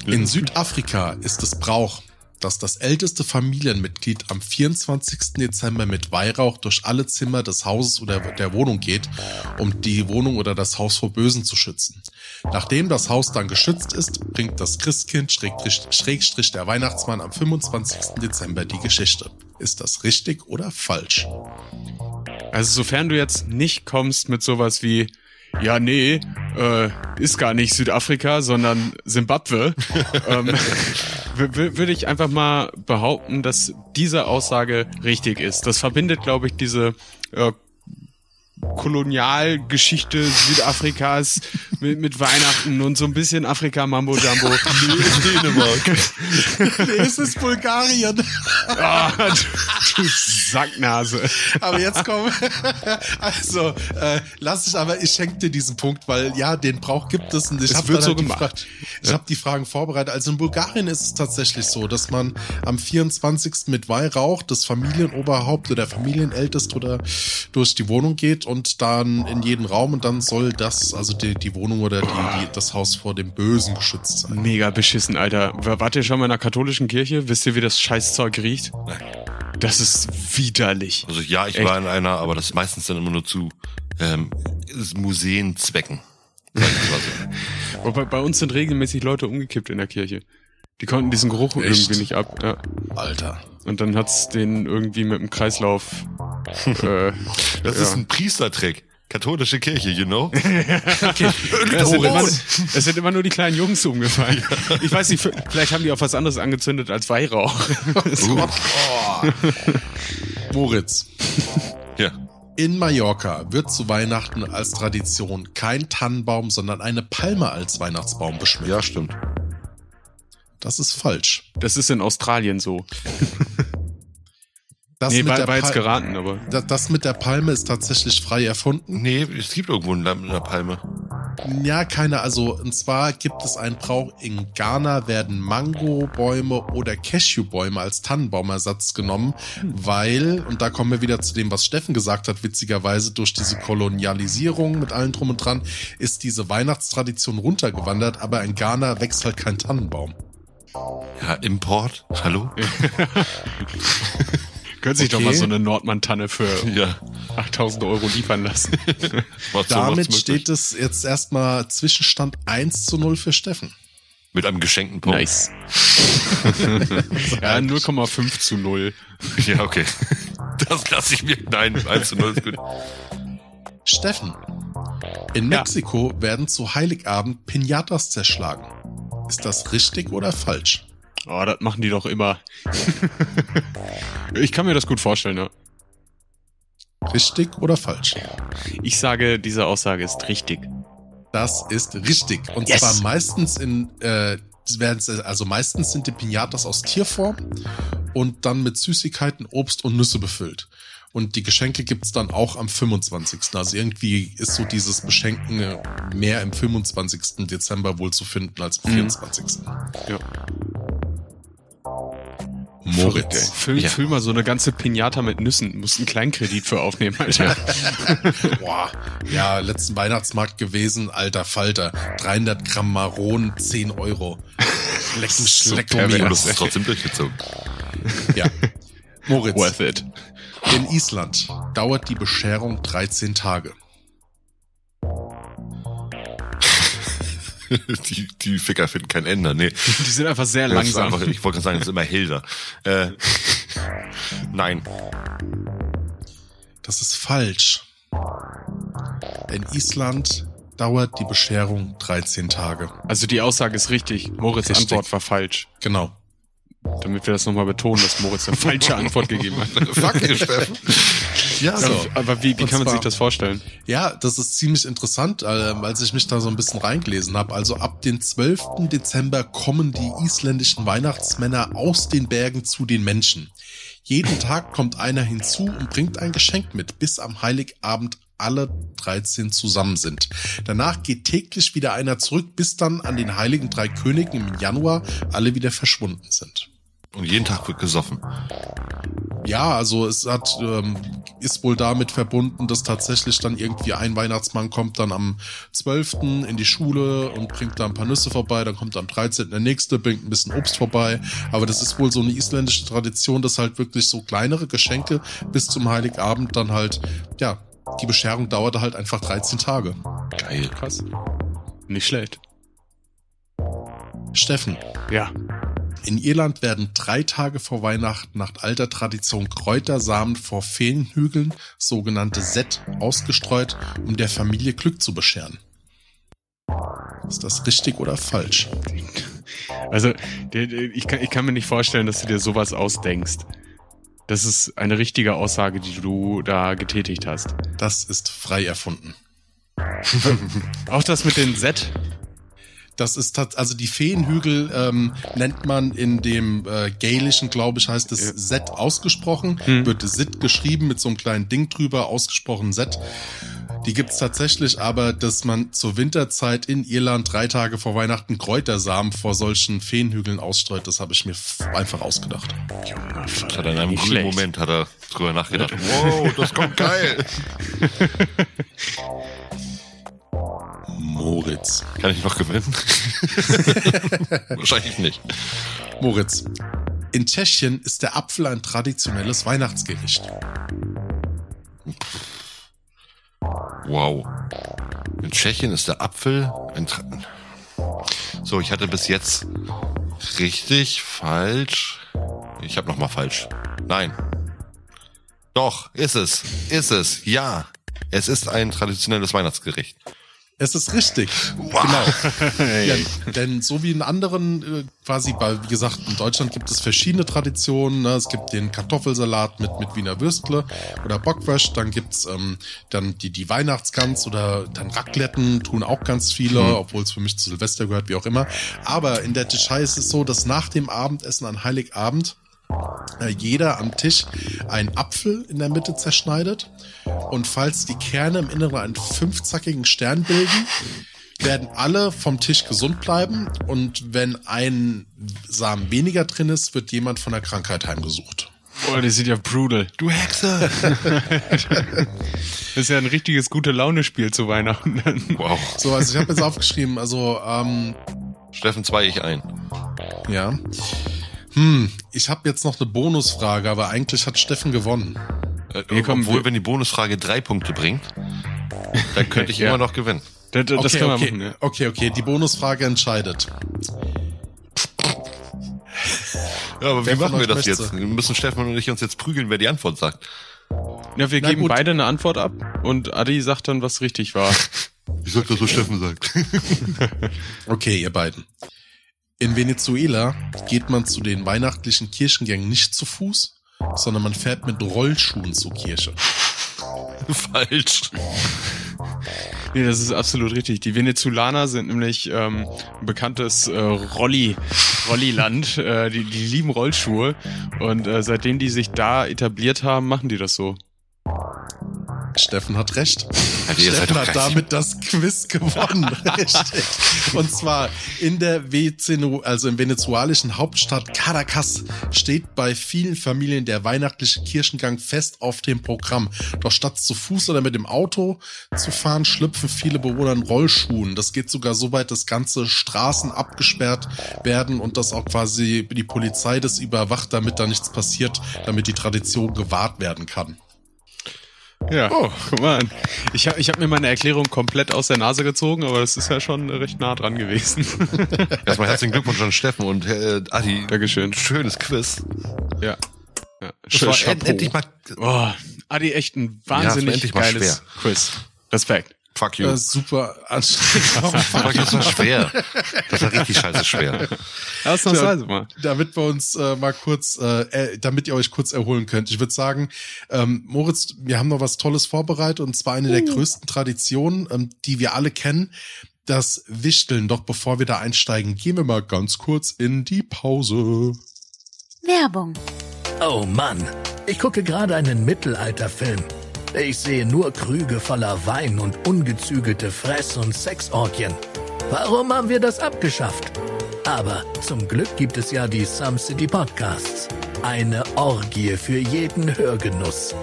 In Südafrika ist es Brauch, dass das älteste Familienmitglied am 24. Dezember mit Weihrauch durch alle Zimmer des Hauses oder der Wohnung geht, um die Wohnung oder das Haus vor Bösen zu schützen. Nachdem das Haus dann geschützt ist, bringt das Christkind Schrägstrich, der Weihnachtsmann am 25. Dezember die Geschichte. Ist das richtig oder falsch? Also sofern du jetzt nicht kommst mit sowas wie, ja, nee, äh, ist gar nicht Südafrika, sondern Simbabwe, ähm, würde ich einfach mal behaupten, dass diese Aussage richtig ist. Das verbindet, glaube ich, diese äh, Kolonialgeschichte Südafrikas mit, mit Weihnachten und so ein bisschen Afrika Mambo Jumbo. Nee, ist Dänemark. nee, es ist Bulgarien. Ah, du, du Sacknase. Aber jetzt komm. Also, äh, lass ich aber, ich schenke dir diesen Punkt, weil ja, den Brauch gibt es und ich Es habe so die gemacht. Fra- ich habe die Fragen vorbereitet. Also in Bulgarien ist es tatsächlich so, dass man am 24. mit Weihrauch das Familienoberhaupt oder Familienältest oder durch die Wohnung geht und dann in jeden Raum und dann soll das, also die, die Wohnung oder die, die, das Haus vor dem Bösen geschützt sein. Mega beschissen, Alter. Wart ihr schon mal in einer katholischen Kirche? Wisst ihr, wie das Scheißzeug riecht? Nein. Das ist widerlich. Also ja, ich Echt? war in einer, aber das ist meistens dann immer nur zu ähm, Museenzwecken. Wobei bei uns sind regelmäßig Leute umgekippt in der Kirche. Die konnten diesen Geruch Echt? irgendwie nicht ab. Ja. Alter. Und dann hat's den irgendwie mit dem Kreislauf. Äh, Das Ja. ist ein Priestertrick. Katholische Kirche, you know? es, sind immer, es sind immer nur die kleinen Jungs umgefallen. Ich weiß nicht, vielleicht haben die auch was anderes angezündet als Weihrauch. Uh, Moritz. ja. In Mallorca wird zu Weihnachten als Tradition kein Tannenbaum, sondern eine Palme als Weihnachtsbaum beschmückt. ja, stimmt. Das ist falsch. Das ist in Australien so. Das, nee, mit war, der war jetzt geraten, aber. da- das mit der Palme ist tatsächlich frei erfunden. Nee, es gibt irgendwo einen Lamm in der Palme. Ja, keine. Also, und zwar gibt es einen Brauch. In Ghana werden Mango-Bäume oder Cashew-Bäume als Tannenbaumersatz genommen, weil, und da kommen wir wieder zu dem, was Steffen gesagt hat, witzigerweise durch diese Kolonialisierung mit allem drum und dran, ist diese Weihnachtstradition runtergewandert, aber in Ghana wächst halt kein Tannenbaum. Ja, Import. Hallo? Können sich doch Okay. mal so eine Nordmann-Tanne für Ja. 8000 Euro liefern lassen. Damit steht es jetzt erstmal Zwischenstand 1 zu 0 für Steffen. Mit einem geschenkten Punkt. Nice. ja, 0,5 zu 0. Ja, okay. Das lasse ich mir. Nein, 1 zu 0 ist gut. Steffen. In Ja. Mexiko werden zu Heiligabend Pinatas zerschlagen. Ist das richtig oder falsch? Oh, das machen die doch immer. ich kann mir das gut vorstellen, ja. Richtig oder falsch? Ich sage, diese Aussage ist richtig. Das ist richtig. Und Yes. zwar meistens in, äh, also meistens sind die Pinatas aus Tierform und dann mit Süßigkeiten, Obst und Nüsse befüllt. Und die Geschenke gibt's dann auch am 25. Also irgendwie ist so dieses Beschenken äh, mehr im 25. Dezember wohl zu finden als am Mhm. 24. Ja. Moritz. Ey, Füll, Ja. füll mal so eine ganze Pinata mit Nüssen. Musst einen Kleinkredit für aufnehmen, Alter. Boah, ja, letzten Weihnachtsmarkt gewesen, alter Falter. 300 Gramm Maronen, 10 Euro. Leck mich, So das ist trotzdem durchgezogen. Ja. Moritz, Worth it. in Island dauert die Bescherung 13 Tage. Die, die Ficker finden kein Ende. Nee. Die sind einfach sehr langsam. Einfach, ich wollte gerade sagen, das ist immer Hilda. Äh, nein. Das ist falsch. In Island dauert die Bescherung 13 Tage. Also die Aussage ist richtig. Moritz' Richtig. Antwort war falsch. Genau. Damit wir das nochmal betonen, dass Moritz eine falsche Antwort gegeben hat. Fuck you, Steffen. Ja, so. Aber wie, wie kann man zwar- sich das vorstellen? Ja, das ist ziemlich interessant, äh, als ich mich da so ein bisschen reingelesen habe. Also ab dem 12. Dezember kommen die isländischen Weihnachtsmänner aus den Bergen zu den Menschen. Jeden Tag kommt einer hinzu und bringt ein Geschenk mit, bis am Heiligabend alle 13 zusammen sind. Danach geht täglich wieder einer zurück, bis dann an den Heiligen Drei Königen im Januar alle wieder verschwunden sind. Und jeden Tag wird gesoffen. ja, also es hat ähm, ist wohl damit verbunden, dass tatsächlich dann irgendwie ein Weihnachtsmann kommt dann am 12. in die Schule und bringt da ein paar Nüsse vorbei, dann kommt am 13. der nächste, bringt ein bisschen Obst vorbei. Aber das ist wohl so eine isländische Tradition, dass halt wirklich so kleinere Geschenke bis zum Heiligabend dann halt, ja, die Bescherung dauerte halt einfach 13 Tage. Geil. Krass. Nicht schlecht. Steffen, Ja. In Irland werden drei Tage vor Weihnachten nach alter Tradition Kräutersamen vor Feenhügeln, sogenannte Set, ausgestreut, um der Familie Glück zu bescheren. Ist das richtig oder falsch? Also, ich, kann, ich kann mir nicht vorstellen, dass du dir sowas ausdenkst. Das ist eine richtige Aussage, die du da getätigt hast. Das ist frei erfunden. Auch das mit den Z. Das ist also die Feenhügel ähm, nennt man in dem äh, Gaelischen, glaube ich, heißt es. Set ausgesprochen, Hm. wird Sit geschrieben mit so einem kleinen Ding drüber, ausgesprochen Set. Die gibt's tatsächlich, aber dass man zur Winterzeit in Irland drei Tage vor Weihnachten Kräutersamen vor solchen Feenhügeln ausstreut, das habe ich mir einfach ausgedacht. Das hat er in einem schlecht. Moment hat er drüber nachgedacht. Wow, das kommt geil. Moritz. Kann ich noch gewinnen? Wahrscheinlich nicht. Moritz. In Tschechien ist der Apfel ein traditionelles Weihnachtsgericht. Wow. In Tschechien ist der Apfel ein Tra So, ich hatte bis jetzt richtig, falsch. Ich habe noch mal falsch. Nein. Doch, ist es. Ist es. Ja. Es ist ein traditionelles Weihnachtsgericht. Es ist richtig. Wow. Genau. Ja, denn so wie in anderen, äh, quasi, bei, wie gesagt, in Deutschland gibt es verschiedene Traditionen. Ne? Es gibt den Kartoffelsalat mit, mit Wiener Würstle oder Bockwurst. Dann gibt's ähm, dann die, die Weihnachtsgans oder dann Racletten, tun auch ganz viele, obwohl es für mich zu Silvester gehört, wie auch immer. Aber in der Tschechei ist es so, dass nach dem Abendessen an Heiligabend jeder am Tisch einen Apfel in der Mitte zerschneidet. Und falls die Kerne im Inneren einen fünfzackigen Stern bilden, werden alle vom Tisch gesund bleiben. Und wenn ein Samen weniger drin ist, wird jemand von der Krankheit heimgesucht. Boah, die sind ja brutal. Du Hexe! Das ist ja ein richtiges gute Laune-Spiel zu Weihnachten. Wow. So, also ich habe jetzt aufgeschrieben, also ähm, Steffen, zwei ich ein. ja. Hm, ich habe jetzt noch eine Bonusfrage, aber eigentlich hat Steffen gewonnen. Äh, Hier kommen obwohl, wir- wenn die Bonusfrage drei Punkte bringt, dann könnte ich Ja. immer noch gewinnen. Das, das okay, können wir okay, machen, ja. okay, okay, die Bonusfrage entscheidet. Ja, aber wie Wer von machen wir das möchte? jetzt? Wir müssen Steffen und ich uns jetzt prügeln, wer die Antwort sagt. Ja, wir Na geben gut. beide eine Antwort ab und Adi sagt dann, was richtig war. Ich sag das, was Steffen sagt. Okay, ihr beiden. In Venezuela geht man zu den weihnachtlichen Kirchengängen nicht zu Fuß, sondern man fährt mit Rollschuhen zur Kirche. Falsch. Nee, das ist absolut richtig. Die Venezolaner sind nämlich ähm, ein bekanntes äh, Rolli, Rolliland. Äh, die, die lieben Rollschuhe. Und äh, seitdem die sich da etabliert haben, machen die das so. Steffen hat recht. Seid Steffen hat damit das Quiz gewonnen. Richtig. Und zwar in der Vezenu, also im venezuelischen Hauptstadt Caracas steht bei vielen Familien der weihnachtliche Kirchengang fest auf dem Programm. Doch statt zu Fuß oder mit dem Auto zu fahren, schlüpfen viele Bewohner in Rollschuhen. Das geht sogar so weit, dass ganze Straßen abgesperrt werden und dass auch quasi die Polizei das überwacht, damit da nichts passiert, damit die Tradition gewahrt werden kann. Ja, Oh. guck mal an. Ich habe ich hab mir meine Erklärung komplett aus der Nase gezogen, aber das ist ja schon recht nah dran gewesen. Erstmal herzlichen Glückwunsch an Steffen und äh, Adi. Dankeschön. Schönes Quiz. ja. ja. Das war Chapeau. end, endlich mal. Oh, Adi, echt ein wahnsinnig mal geiles. Quiz. Respekt. Fuck you. Äh, super anstrengend. Fuck, das war schwer. Das war richtig scheiße schwer. Ausnahmsweise mal. damit wir uns äh, mal kurz, äh, äh, damit ihr euch kurz erholen könnt. Ich würde sagen, ähm, Moritz, wir haben noch was Tolles vorbereitet und zwar eine der größten Traditionen, ähm, die wir alle kennen. Das Wichteln. Doch bevor wir da einsteigen, gehen wir mal ganz kurz in die Pause. Werbung. Oh Mann, ich gucke gerade einen Mittelalterfilm. Ich sehe nur Krüge voller Wein und ungezügelte Fress- und Sexorgien. Warum haben wir das abgeschafft? Aber zum Glück gibt es ja die Some City Podcasts. Eine Orgie für jeden Hörgenuss.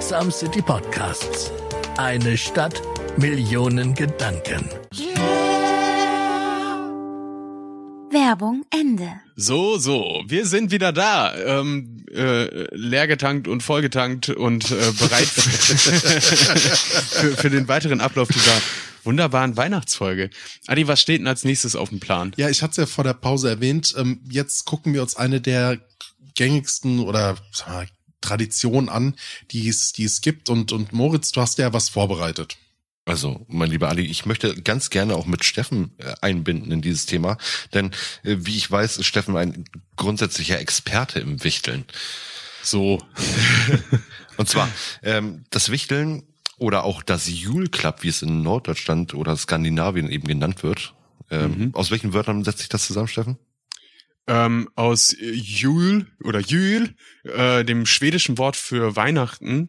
Some City Podcasts. Eine Stadt, Millionen Gedanken. Werbung Ende. So, so, wir sind wieder da. Ähm, äh, leergetankt und vollgetankt und äh, bereit für, für den weiteren Ablauf dieser wunderbaren Weihnachtsfolge. Adi, was steht denn als nächstes auf dem Plan? Ja, ich hatte es ja vor der Pause erwähnt. Ähm, jetzt gucken wir uns eine der gängigsten oder sag mal, Traditionen an, die es, die es gibt. Und, und Moritz, du hast ja was vorbereitet. Also, mein lieber Ali, ich möchte ganz gerne auch mit Steffen äh, einbinden in dieses Thema, denn äh, wie ich weiß, ist Steffen ein grundsätzlicher Experte im Wichteln. So. Und zwar, ähm, das Wichteln oder auch das Jule Club, wie es in Norddeutschland oder Skandinavien eben genannt wird. Ähm, Mhm. Aus welchen Wörtern setzt sich das zusammen, Steffen? ähm, aus Jul oder Jul, äh, dem schwedischen Wort für Weihnachten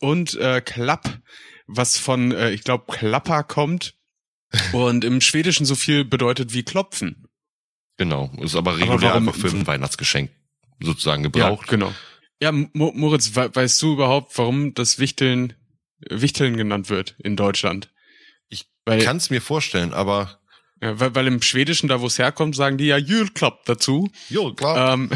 und äh, Klapp, was von, äh, ich glaube, Klapper kommt und im Schwedischen so viel bedeutet wie klopfen. Genau, ist aber regulär warum- einfach für ein Weihnachtsgeschenk sozusagen Ja, gebraucht. genau. Ja, Mo Moritz, we weißt du überhaupt, warum das Wichteln Wichteln genannt wird in Deutschland? Ich Kann es mir vorstellen, aber ja, weil, weil im Schwedischen, da wo es herkommt, sagen die ja Julklapp dazu. jo, klar. Ähm,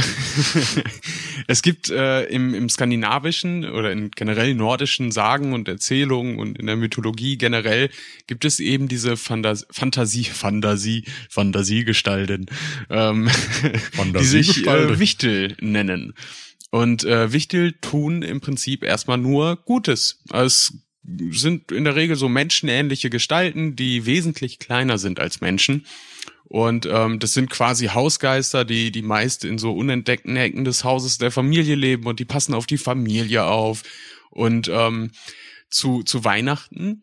es gibt äh, im, im skandinavischen oder in generell nordischen Sagen und Erzählungen und in der Mythologie generell gibt es eben diese Fantas Fantasie, Fantasie, Fantasiegestalten, ähm, die sich äh. Wichtel nennen. Und äh, Wichtel tun im Prinzip erstmal nur Gutes. Also sind in der Regel so menschenähnliche Gestalten, die wesentlich kleiner sind als Menschen. Und ähm, das sind quasi Hausgeister, die die meist in so unentdeckten Ecken des Hauses der Familie leben und die passen auf die Familie auf. Und ähm, zu, zu Weihnachten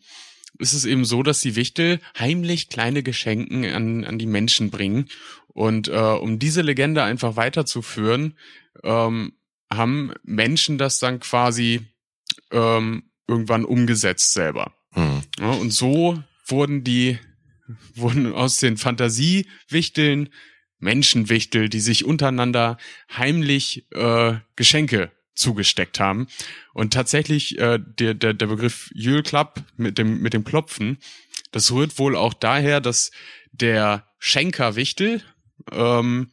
ist es eben so, dass die Wichtel heimlich kleine Geschenken an, an die Menschen bringen. Und äh, um diese Legende einfach weiterzuführen, ähm, haben Menschen das dann quasi ähm, irgendwann umgesetzt selber. Hm. Ja, und so wurden die, wurden aus den Fantasiewichteln Menschenwichtel, die sich untereinander heimlich äh, Geschenke zugesteckt haben. Und tatsächlich äh, der, der, der Begriff Club mit dem, mit dem Klopfen, das rührt wohl auch daher, dass der Schenkerwichtel ähm,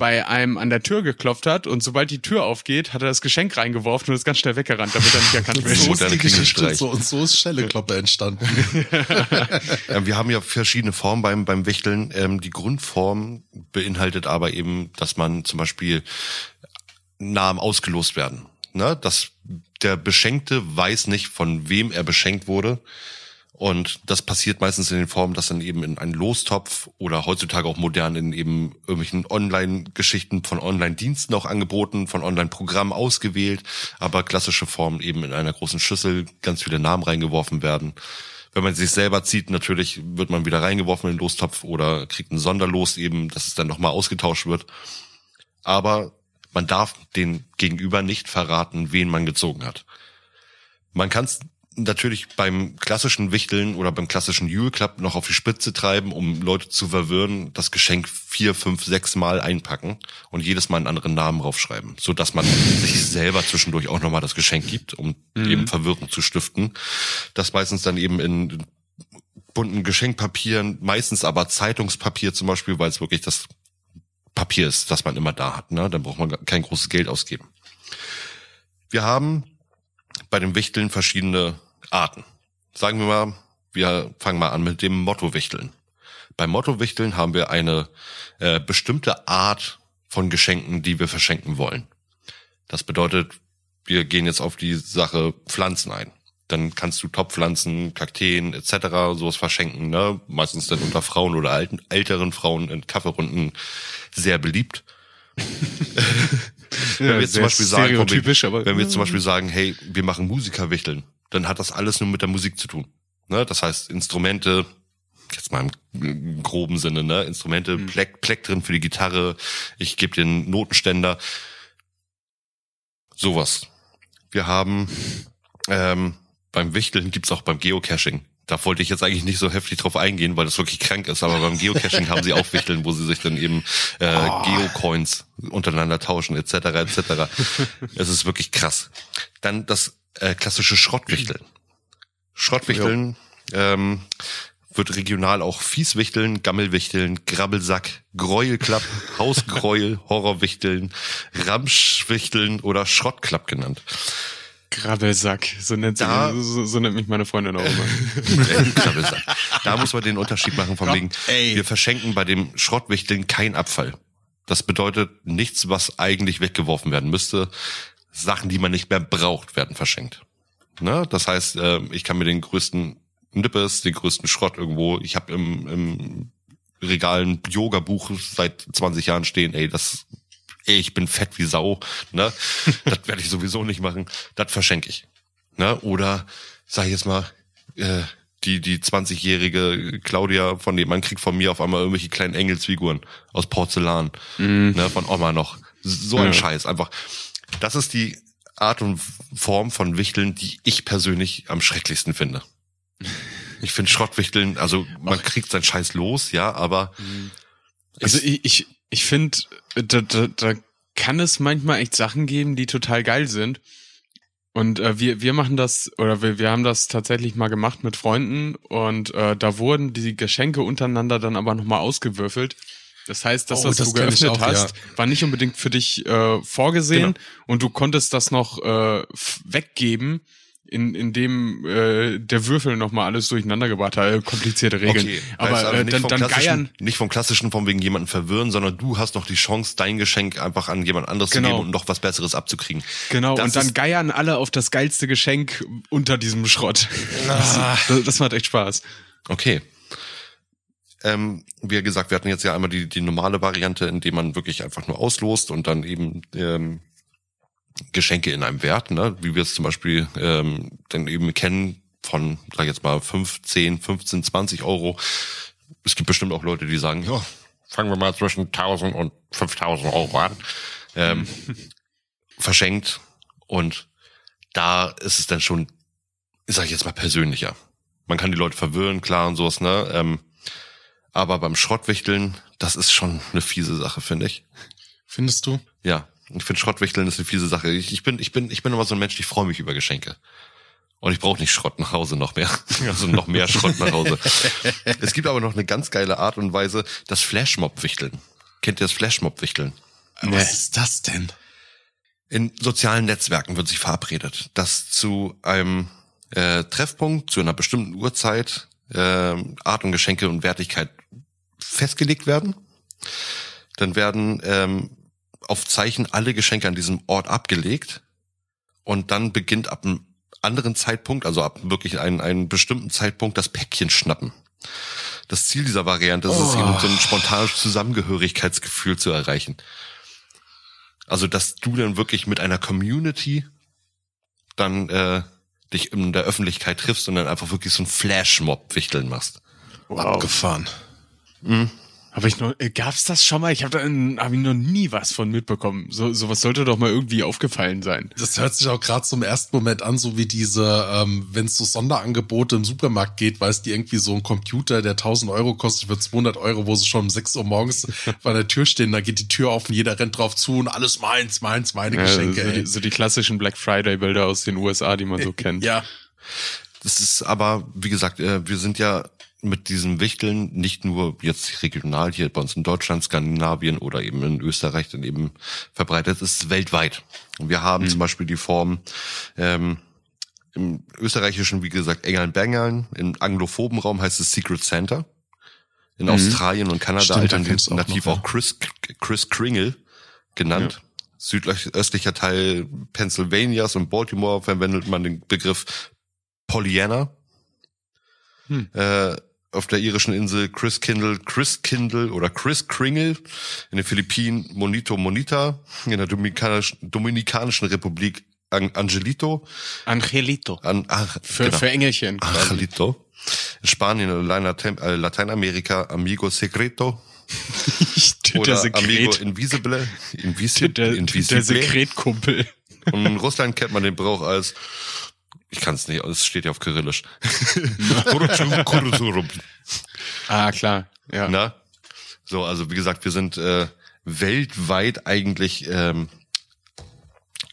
bei einem an der Tür geklopft hat und sobald die Tür aufgeht, hat er das Geschenk reingeworfen und ist ganz schnell weggerannt, damit er nicht erkannt wird. so ist die Geschichte, so, und so ist Schellekloppe entstanden. Ja, wir haben ja verschiedene Formen beim, beim Wichteln. Ähm, die Grundform beinhaltet aber eben, dass man zum Beispiel Namen ausgelost werden. Ne? Dass der Beschenkte weiß nicht, von wem er beschenkt wurde. Und das passiert meistens in den Formen, dass dann eben in einen Lostopf oder heutzutage auch modern in eben irgendwelchen Online-Geschichten von Online-Diensten auch angeboten, von Online-Programmen ausgewählt, aber klassische Formen eben in einer großen Schüssel ganz viele Namen reingeworfen werden. Wenn man sich selber zieht, natürlich wird man wieder reingeworfen in den Lostopf oder kriegt ein Sonderlos eben, dass es dann nochmal ausgetauscht wird. Aber man darf den Gegenüber nicht verraten, wen man gezogen hat. Man kann es natürlich beim klassischen Wichteln oder beim klassischen Jule Club noch auf die Spitze treiben, um Leute zu verwirren, das Geschenk vier, fünf, sechs Mal einpacken und jedes Mal einen anderen Namen draufschreiben, so dass man sich selber zwischendurch auch nochmal das Geschenk gibt, um eben Verwirrung zu stiften. Das meistens dann eben in bunten Geschenkpapieren, meistens aber Zeitungspapier zum Beispiel, weil es wirklich das Papier ist, das man immer da hat. Ne? Dann braucht man kein großes Geld ausgeben. Wir haben bei den Wichteln verschiedene Arten. Sagen wir mal, wir fangen mal an mit dem Motto-Wichteln. Beim Motto-Wichteln haben wir eine äh, bestimmte Art von Geschenken, die wir verschenken wollen. Das bedeutet, wir gehen jetzt auf die Sache Pflanzen ein. Dann kannst du Topfpflanzen, Kakteen etc. sowas verschenken. Ne? Meistens dann unter Frauen oder alten, älteren Frauen in Kaffeerunden sehr beliebt. wenn wir jetzt zum Beispiel sagen, stereotypisch, wir, aber- wenn wir jetzt zum Beispiel sagen, hey, wir machen Musikerwichteln, dann hat das alles nur mit der Musik zu tun. Ne? Das heißt, Instrumente, jetzt mal im groben Sinne, ne? Instrumente, Mhm. Pleck, Pleck drin für die Gitarre, ich gebe dir einen Notenständer. Sowas. Wir haben ähm, beim Wichteln gibt's auch beim Geocaching da wollte ich jetzt eigentlich nicht so heftig drauf eingehen, weil das wirklich krank ist, aber beim Geocaching haben sie auch Wichteln, wo sie sich dann eben äh, oh. Geocoins untereinander tauschen, etc. etc. es ist wirklich krass. Dann das äh, klassische Schrottwichteln. Schrottwichteln ähm, wird regional auch Fieswichteln, Gammelwichteln, Grabbelsack, Gräuelklapp, Hausgräuel, Horrorwichteln, Ramschwichteln oder Schrottklapp genannt. Grabbelsack, so nennt, sie, da, so, so, nennt mich meine Freundin auch immer. Grabbelsack. Da muss man den Unterschied machen von wegen, ey. wir verschenken bei dem Schrottwichteln kein Abfall. Das bedeutet nichts, was eigentlich weggeworfen werden müsste. Sachen, die man nicht mehr braucht, werden verschenkt. Ne? Das heißt, äh, ich kann mir den größten Nippes, den größten Schrott irgendwo. Ich habe im, im Regal ein Yoga-Buch seit 20 Jahren stehen. Ey, das, ey, ich bin fett wie Sau. Ne? das werde ich sowieso nicht machen. Das verschenke ich. Ne? Oder sag ich jetzt mal, äh, die die 20-jährige Claudia von dem man kriegt von mir auf einmal irgendwelche kleinen Engelsfiguren aus Porzellan, mm. ne, von Oma noch. So ein ja. Scheiß einfach. Das ist die Art und Form von Wichteln, die ich persönlich am schrecklichsten finde. Ich finde Schrottwichteln, also man Ach. kriegt seinen Scheiß los, ja, aber. Also ich, ich, ich finde, da, da, da kann es manchmal echt Sachen geben, die total geil sind. Und äh, wir, wir machen das, oder wir, wir haben das tatsächlich mal gemacht mit Freunden und äh, da wurden die Geschenke untereinander dann aber nochmal ausgewürfelt. Das heißt, dass oh, das, das du geöffnet auch, hast, ja. war nicht unbedingt für dich äh, vorgesehen genau. und du konntest das noch äh, weggeben in, in dem äh, der Würfel nochmal alles durcheinander gebracht hat, äh, komplizierte Regeln. Okay, aber also äh, dann, dann geiern. Nicht vom klassischen von wegen jemanden verwirren, sondern du hast noch die Chance, dein Geschenk einfach an jemand anderes genau. zu geben und noch was Besseres abzukriegen. Genau, das und dann geiern alle auf das geilste Geschenk unter diesem Schrott. Ah. Das, das macht echt Spaß. Okay. Ähm, wie gesagt, wir hatten jetzt ja einmal die, die normale Variante, in dem man wirklich einfach nur auslost und dann eben ähm, Geschenke in einem Wert, ne? wie wir es zum Beispiel ähm, dann eben kennen von, sag ich jetzt mal, 5, 10, 15, 20 Euro. Es gibt bestimmt auch Leute, die sagen, ja, fangen wir mal zwischen 1000 und 5000 Euro an. Ähm, verschenkt und da ist es dann schon, sag ich jetzt mal, persönlicher. Man kann die Leute verwirren, klar und sowas, ne? Ähm, aber beim Schrottwichteln, das ist schon eine fiese Sache, finde ich. Findest du? Ja. Ich finde Schrottwichteln ist eine fiese Sache. Ich, ich bin, ich bin, ich bin immer so ein Mensch, ich freue mich über Geschenke. Und ich brauche nicht Schrott nach Hause noch mehr. Also noch mehr Schrott nach Hause. es gibt aber noch eine ganz geile Art und Weise, das Flashmob-Wichteln. Kennt ihr das Flashmob-Wichteln? Was ist das denn? In sozialen Netzwerken wird sich verabredet, dass zu einem äh, Treffpunkt, zu einer bestimmten Uhrzeit äh, Art und Geschenke und Wertigkeit festgelegt werden. Dann werden ähm, auf Zeichen alle Geschenke an diesem Ort abgelegt und dann beginnt ab einem anderen Zeitpunkt, also ab wirklich einen, einen bestimmten Zeitpunkt, das Päckchen schnappen. Das Ziel dieser Variante ist es, eben so ein spontanes Zusammengehörigkeitsgefühl zu erreichen. Also, dass du dann wirklich mit einer Community dann äh, dich in der Öffentlichkeit triffst und dann einfach wirklich so ein Flashmob wichteln machst. Wow. Abgefahren. Mhm. Aber ich noch, äh, gab's das schon mal? Ich habe da hab ich noch nie was von mitbekommen. So sowas sollte doch mal irgendwie aufgefallen sein. Das hört sich auch gerade zum ersten Moment an, so wie diese, ähm, wenn es so Sonderangebote im Supermarkt geht, weißt die irgendwie so ein Computer, der 1000 Euro kostet für 200 Euro, wo sie schon um 6 Uhr morgens vor der Tür stehen, da geht die Tür auf und jeder rennt drauf zu und alles meins, meins, meine ja, Geschenke. So die, so die klassischen Black Friday Bilder aus den USA, die man so kennt. Ja. Das ist aber, wie gesagt, äh, wir sind ja mit diesem Wichteln nicht nur jetzt regional hier bei uns in Deutschland, Skandinavien oder eben in Österreich dann eben verbreitet ist, weltweit. Wir haben mhm. zum Beispiel die Form ähm, im österreichischen, wie gesagt, Engeln Bengern, im anglophoben Raum heißt es Secret Santa. In mhm. Australien und Kanada Stimmt, alternativ auch, noch, auch Chris, Chris Kringle genannt. Ja. Südöstlicher Teil Pennsylvanias und Baltimore verwendet man den Begriff Pollyanna. Hm. Äh, auf der irischen Insel Chris Kindle, Chris Kindle oder Chris Kringle, in den Philippinen Monito Monita, in der Dominikanischen, Dominikanischen Republik Angelito. Angelito. An, ach, für, genau. für Engelchen. Angelito. In Spanien und äh, Lateinamerika Amigo Secreto. oder Sekret. Amigo Invisible. Invisible. Der, Invisible. der Sekretkumpel. Und in Russland kennt man den Brauch als Ich kann es nicht, es steht ja auf Kyrillisch. Ah, klar. Ja. Na? So, also wie gesagt, wir sind äh, weltweit eigentlich ähm,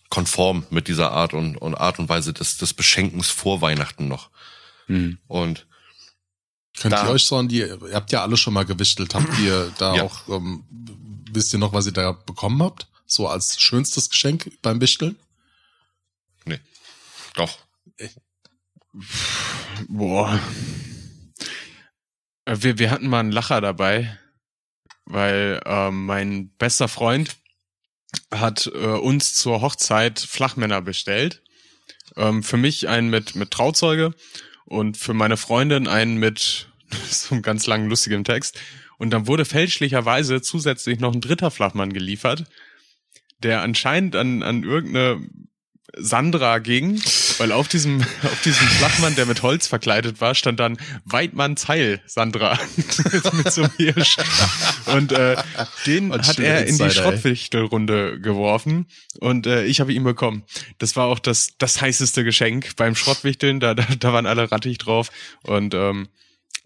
konform mit dieser Art und, und Art und Weise des, des Beschenkens vor Weihnachten noch. Hm. Und Könnt Da- ihr euch so an die, ihr habt ja alle schon mal gewichtelt, habt ihr da Ja. auch, ähm, wisst ihr noch, was ihr da bekommen habt? So als schönstes Geschenk beim Wichteln? nee, doch. Boah. Äh, Wir, wir hatten mal einen Lacher dabei, weil ähm, mein bester Freund hat äh, uns zur Hochzeit Flachmänner bestellt. Ähm, für mich einen mit, mit Trauzeuge und für meine Freundin einen mit so einem ganz langen, lustigen Text. Und dann wurde fälschlicherweise zusätzlich noch ein dritter Flachmann geliefert, der anscheinend an, an irgendeine Sandra ging, weil auf diesem, auf diesem Flachmann, der mit Holz verkleidet war, stand dann Weidmann Zeil Sandra mit so einem Hirsch. Und äh, den Was hat er in die. Schrottwichtelrunde geworfen und äh, ich habe ihn bekommen. Das war auch das, das heißeste Geschenk beim Schrottwichteln, da, da, da waren alle rattig drauf und ähm,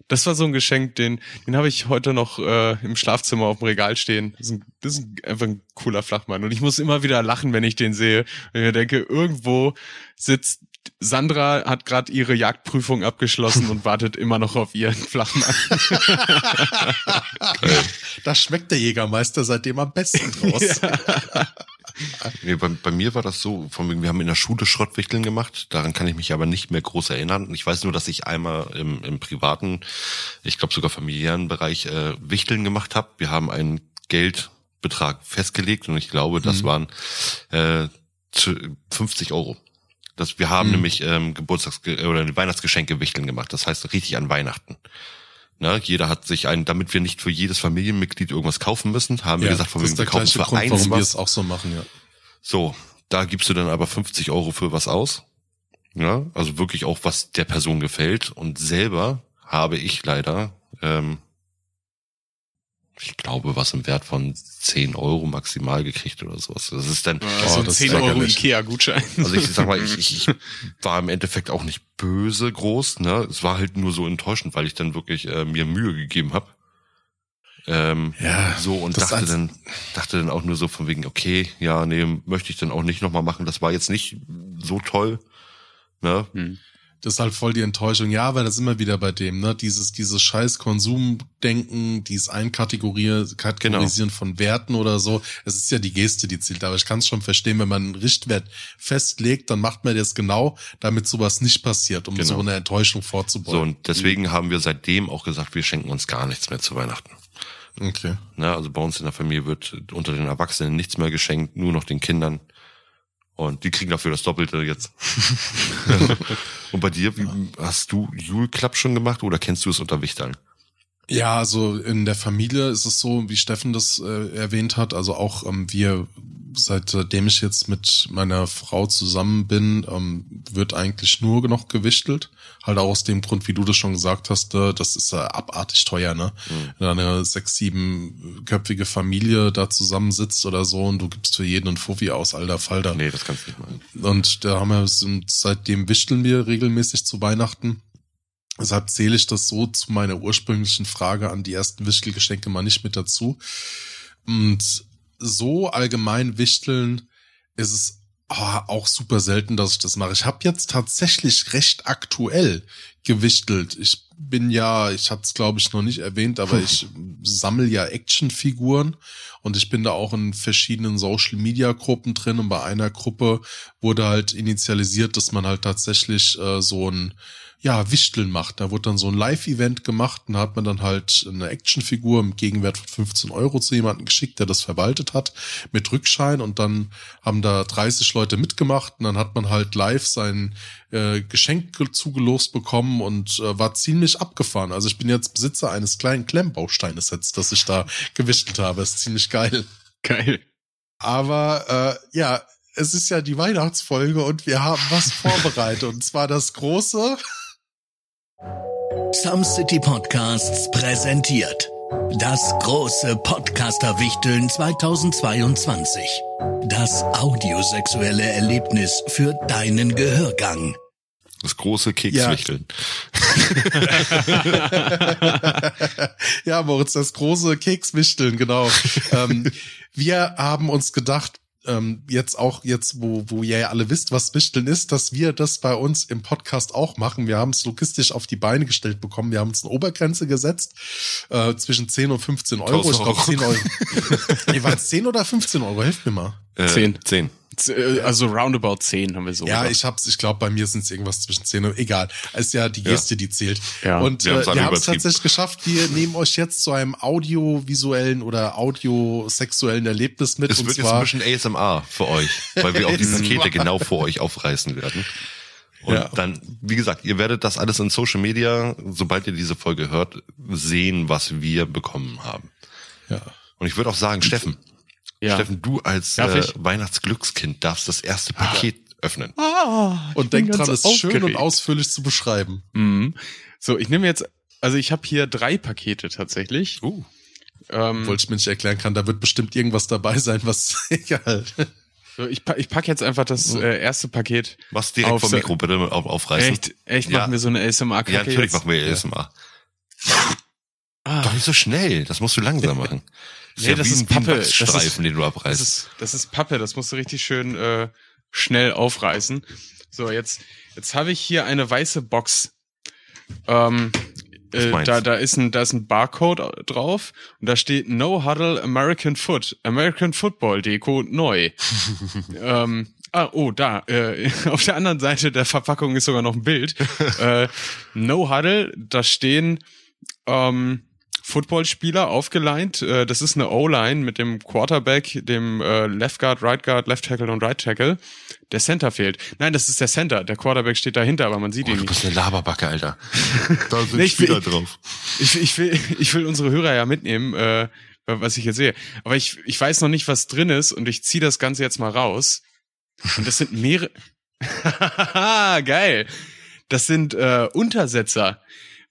das war so ein Geschenk, den, den habe ich heute noch äh, im Schlafzimmer auf dem Regal stehen. Das ist, ein, das ist ein, einfach ein cooler Flachmann. Und ich muss immer wieder lachen, wenn ich den sehe. Und ich denke, irgendwo sitzt Sandra, hat gerade ihre Jagdprüfung abgeschlossen und wartet immer noch auf ihren Flachmann. Da schmeckt der Jägermeister seitdem am besten draus. Nee, bei, bei mir war das so, von wegen, wir haben in der Schule Schrottwichteln gemacht, daran kann ich mich aber nicht mehr groß erinnern. Ich weiß nur, dass ich einmal im, im privaten, ich glaube sogar familiären Bereich äh, Wichteln gemacht habe. Wir haben einen Geldbetrag festgelegt und ich glaube, das waren äh, zu- 50 Euro. Das, wir haben nämlich ähm, Geburtstags- oder Weihnachtsgeschenke Wichteln gemacht. Das heißt richtig an Weihnachten. Ne, jeder hat sich einen, damit wir nicht für jedes Familienmitglied irgendwas kaufen müssen, haben wir gesagt, von wegen, wir kaufen für Grund, eins warum wir was. es auch so machen, ja. So, da gibst du dann aber 50 Euro für was aus. Ja, also wirklich auch, was der Person gefällt. Und selber habe ich leider, ähm, ich glaube, was im Wert von 10 Euro maximal gekriegt oder sowas. Das ist dann, so ein das ist 10 Euro. Ikea-Gutschein. also ich sag mal, ich, ich, ich war im Endeffekt auch nicht böse groß, ne? Es war halt nur so enttäuschend, weil ich dann wirklich äh, mir Mühe gegeben habe. Ähm, Ja, so und das dachte dann, dachte dann auch nur so von wegen, okay, ja, nee, möchte ich dann auch nicht nochmal machen. Das war jetzt nicht so toll. Ne? Hm. Das ist halt voll die Enttäuschung. Ja, aber das immer wieder bei dem, ne? Dieses, dieses scheiß Konsumdenken, dieses Einkategorieren Kategorisieren von Werten oder so. Es ist ja die Geste, die zählt. Aber ich kann es schon verstehen, wenn man einen Richtwert festlegt, dann macht man das genau, damit sowas nicht passiert, um Genau. so eine Enttäuschung So, vorzubeugen. und deswegen haben wir seitdem auch gesagt, wir schenken uns gar nichts mehr zu Weihnachten. okay. Ne? Also bei uns in der Familie wird unter den Erwachsenen nichts mehr geschenkt, nur noch den Kindern. Und die kriegen dafür das Doppelte jetzt. und bei dir, wie, hast du Jule Club schon gemacht oder kennst du es unter Wichteln? Ja, also in der Familie ist es so, wie Steffen das äh, erwähnt hat, also auch ähm, wir, seitdem ich jetzt mit meiner Frau zusammen bin, ähm, wird eigentlich nur noch gewichtelt. Halt auch aus dem Grund, wie du das schon gesagt hast, äh, das ist äh, abartig teuer, ne? Wenn eine sechs, siebenköpfige Familie da zusammensitzt oder so und du gibst für jeden einen Fuffi aus, alter Falter. Nee, das kannst du nicht machen. Und da haben wir, sind, seitdem wichteln wir regelmäßig zu Weihnachten. Deshalb zähle ich das so zu meiner ursprünglichen Frage an die ersten Wichtelgeschenke mal nicht mit dazu. Und so allgemein wichteln ist es ah, auch super selten, dass ich das mache. Ich habe jetzt tatsächlich recht aktuell gewichtelt. Ich bin ja, ich hatte es glaube ich noch nicht erwähnt, aber ich sammle ja Actionfiguren und ich bin da auch in verschiedenen Social Media Gruppen drin und bei einer Gruppe wurde halt initialisiert, dass man halt tatsächlich äh, so ein ja, Wichteln macht. Da wurde dann so ein Live-Event gemacht und da hat man dann halt eine Actionfigur im Gegenwert von 15 Euro zu jemandem geschickt, der das verwaltet hat, mit Rückschein und dann haben da 30 Leute mitgemacht und dann hat man halt live sein äh, Geschenk ge- zugelost bekommen und äh, war ziemlich abgefahren. Also ich bin jetzt Besitzer eines kleinen Klemmbausteines jetzt, das ich da gewichtelt habe. ist ziemlich geil. Geil. Aber äh, ja, es ist ja die Weihnachtsfolge und wir haben was vorbereitet und zwar das große Some City Podcasts präsentiert das große Podcaster-Wichteln 2022. Das audiosexuelle Erlebnis für deinen Gehörgang. Das große Kekswichteln. Ja. ja, Moritz, das große Kekswichteln, genau. ähm, wir haben uns gedacht, ähm, jetzt auch jetzt, wo, wo ihr ja alle wisst, was Wichteln ist, dass wir das bei uns im Podcast auch machen. Wir haben es logistisch auf die Beine gestellt bekommen. Wir haben uns eine Obergrenze gesetzt äh, zwischen 10 und 15 Euro. Ich glaube 10 Euro. nee, war es 10 oder 15 Euro? Helft mir mal. Äh, 10. 10. Also roundabout 10 haben wir so. Ja, gedacht. ich hab's, ich glaube, bei mir sind es irgendwas zwischen 10 und egal. Es ist ja die Geste, die zählt. Ja. Und Wir äh, haben es tatsächlich geschafft. Wir nehmen euch jetzt zu einem audiovisuellen oder audiosexuellen Erlebnis mit. Es und wird jetzt ein bisschen ASMR für euch, weil wir auch die Pakete genau vor euch aufreißen werden. Und Ja. dann, wie gesagt, ihr werdet das alles in Social Media, sobald ihr diese Folge hört, sehen, was wir bekommen haben. ja. Und ich würde auch sagen, Steffen, ja. Steffen, du als äh? Weihnachtsglückskind darfst das erste Paket öffnen. Und denk dran, es schön und ausführlich zu beschreiben. Mhm. So, ich nehme jetzt, also ich habe hier drei Pakete tatsächlich. Uh. Ähm, Wollte ich mir nicht erklären kann, da wird bestimmt irgendwas dabei sein, was egal. so, ich, pa ich pack jetzt einfach das äh, erste Paket. Was direkt Auf vom Mikro bitte auf, aufreißen. Echt, echt Ja. machen wir so eine ASMR-Kacke Ja, natürlich jetzt? machen wir ASMR. Ah, Doch nicht so schnell, das musst du langsam machen. Nee, das wie ist Pappe. Das Wachsstreifen, den du das abreißt. ist, das ist Pappe, das musst du richtig schön äh, schnell aufreißen. So, jetzt, jetzt habe ich hier eine weiße Box. Ähm, äh, da, da ist ein, da ist ein Barcode drauf und da steht No Huddle American Foot, American Football Deko neu. ähm, ah, oh, da, äh, auf der anderen Seite der Verpackung ist sogar noch ein Bild. äh, no Huddle, da stehen ähm, Footballspieler aufgeleint. Äh, das ist eine O-Line mit dem Quarterback, dem äh, Left Guard, Right Guard, Left Tackle und Right Tackle. Der Center fehlt. Nein, das ist der Center. Der Quarterback steht dahinter, aber man sieht Oh, ihn du nicht. bist eine Laberbacke, Alter. Da sind Nee, ich Spieler will- drauf. Ich, ich, will, ich will unsere Hörer ja mitnehmen, äh, was ich hier sehe. Aber ich, ich weiß noch nicht, was drin ist und ich ziehe das Ganze jetzt mal raus. Und das sind mehrere. Geil. Das sind äh, Untersetzer,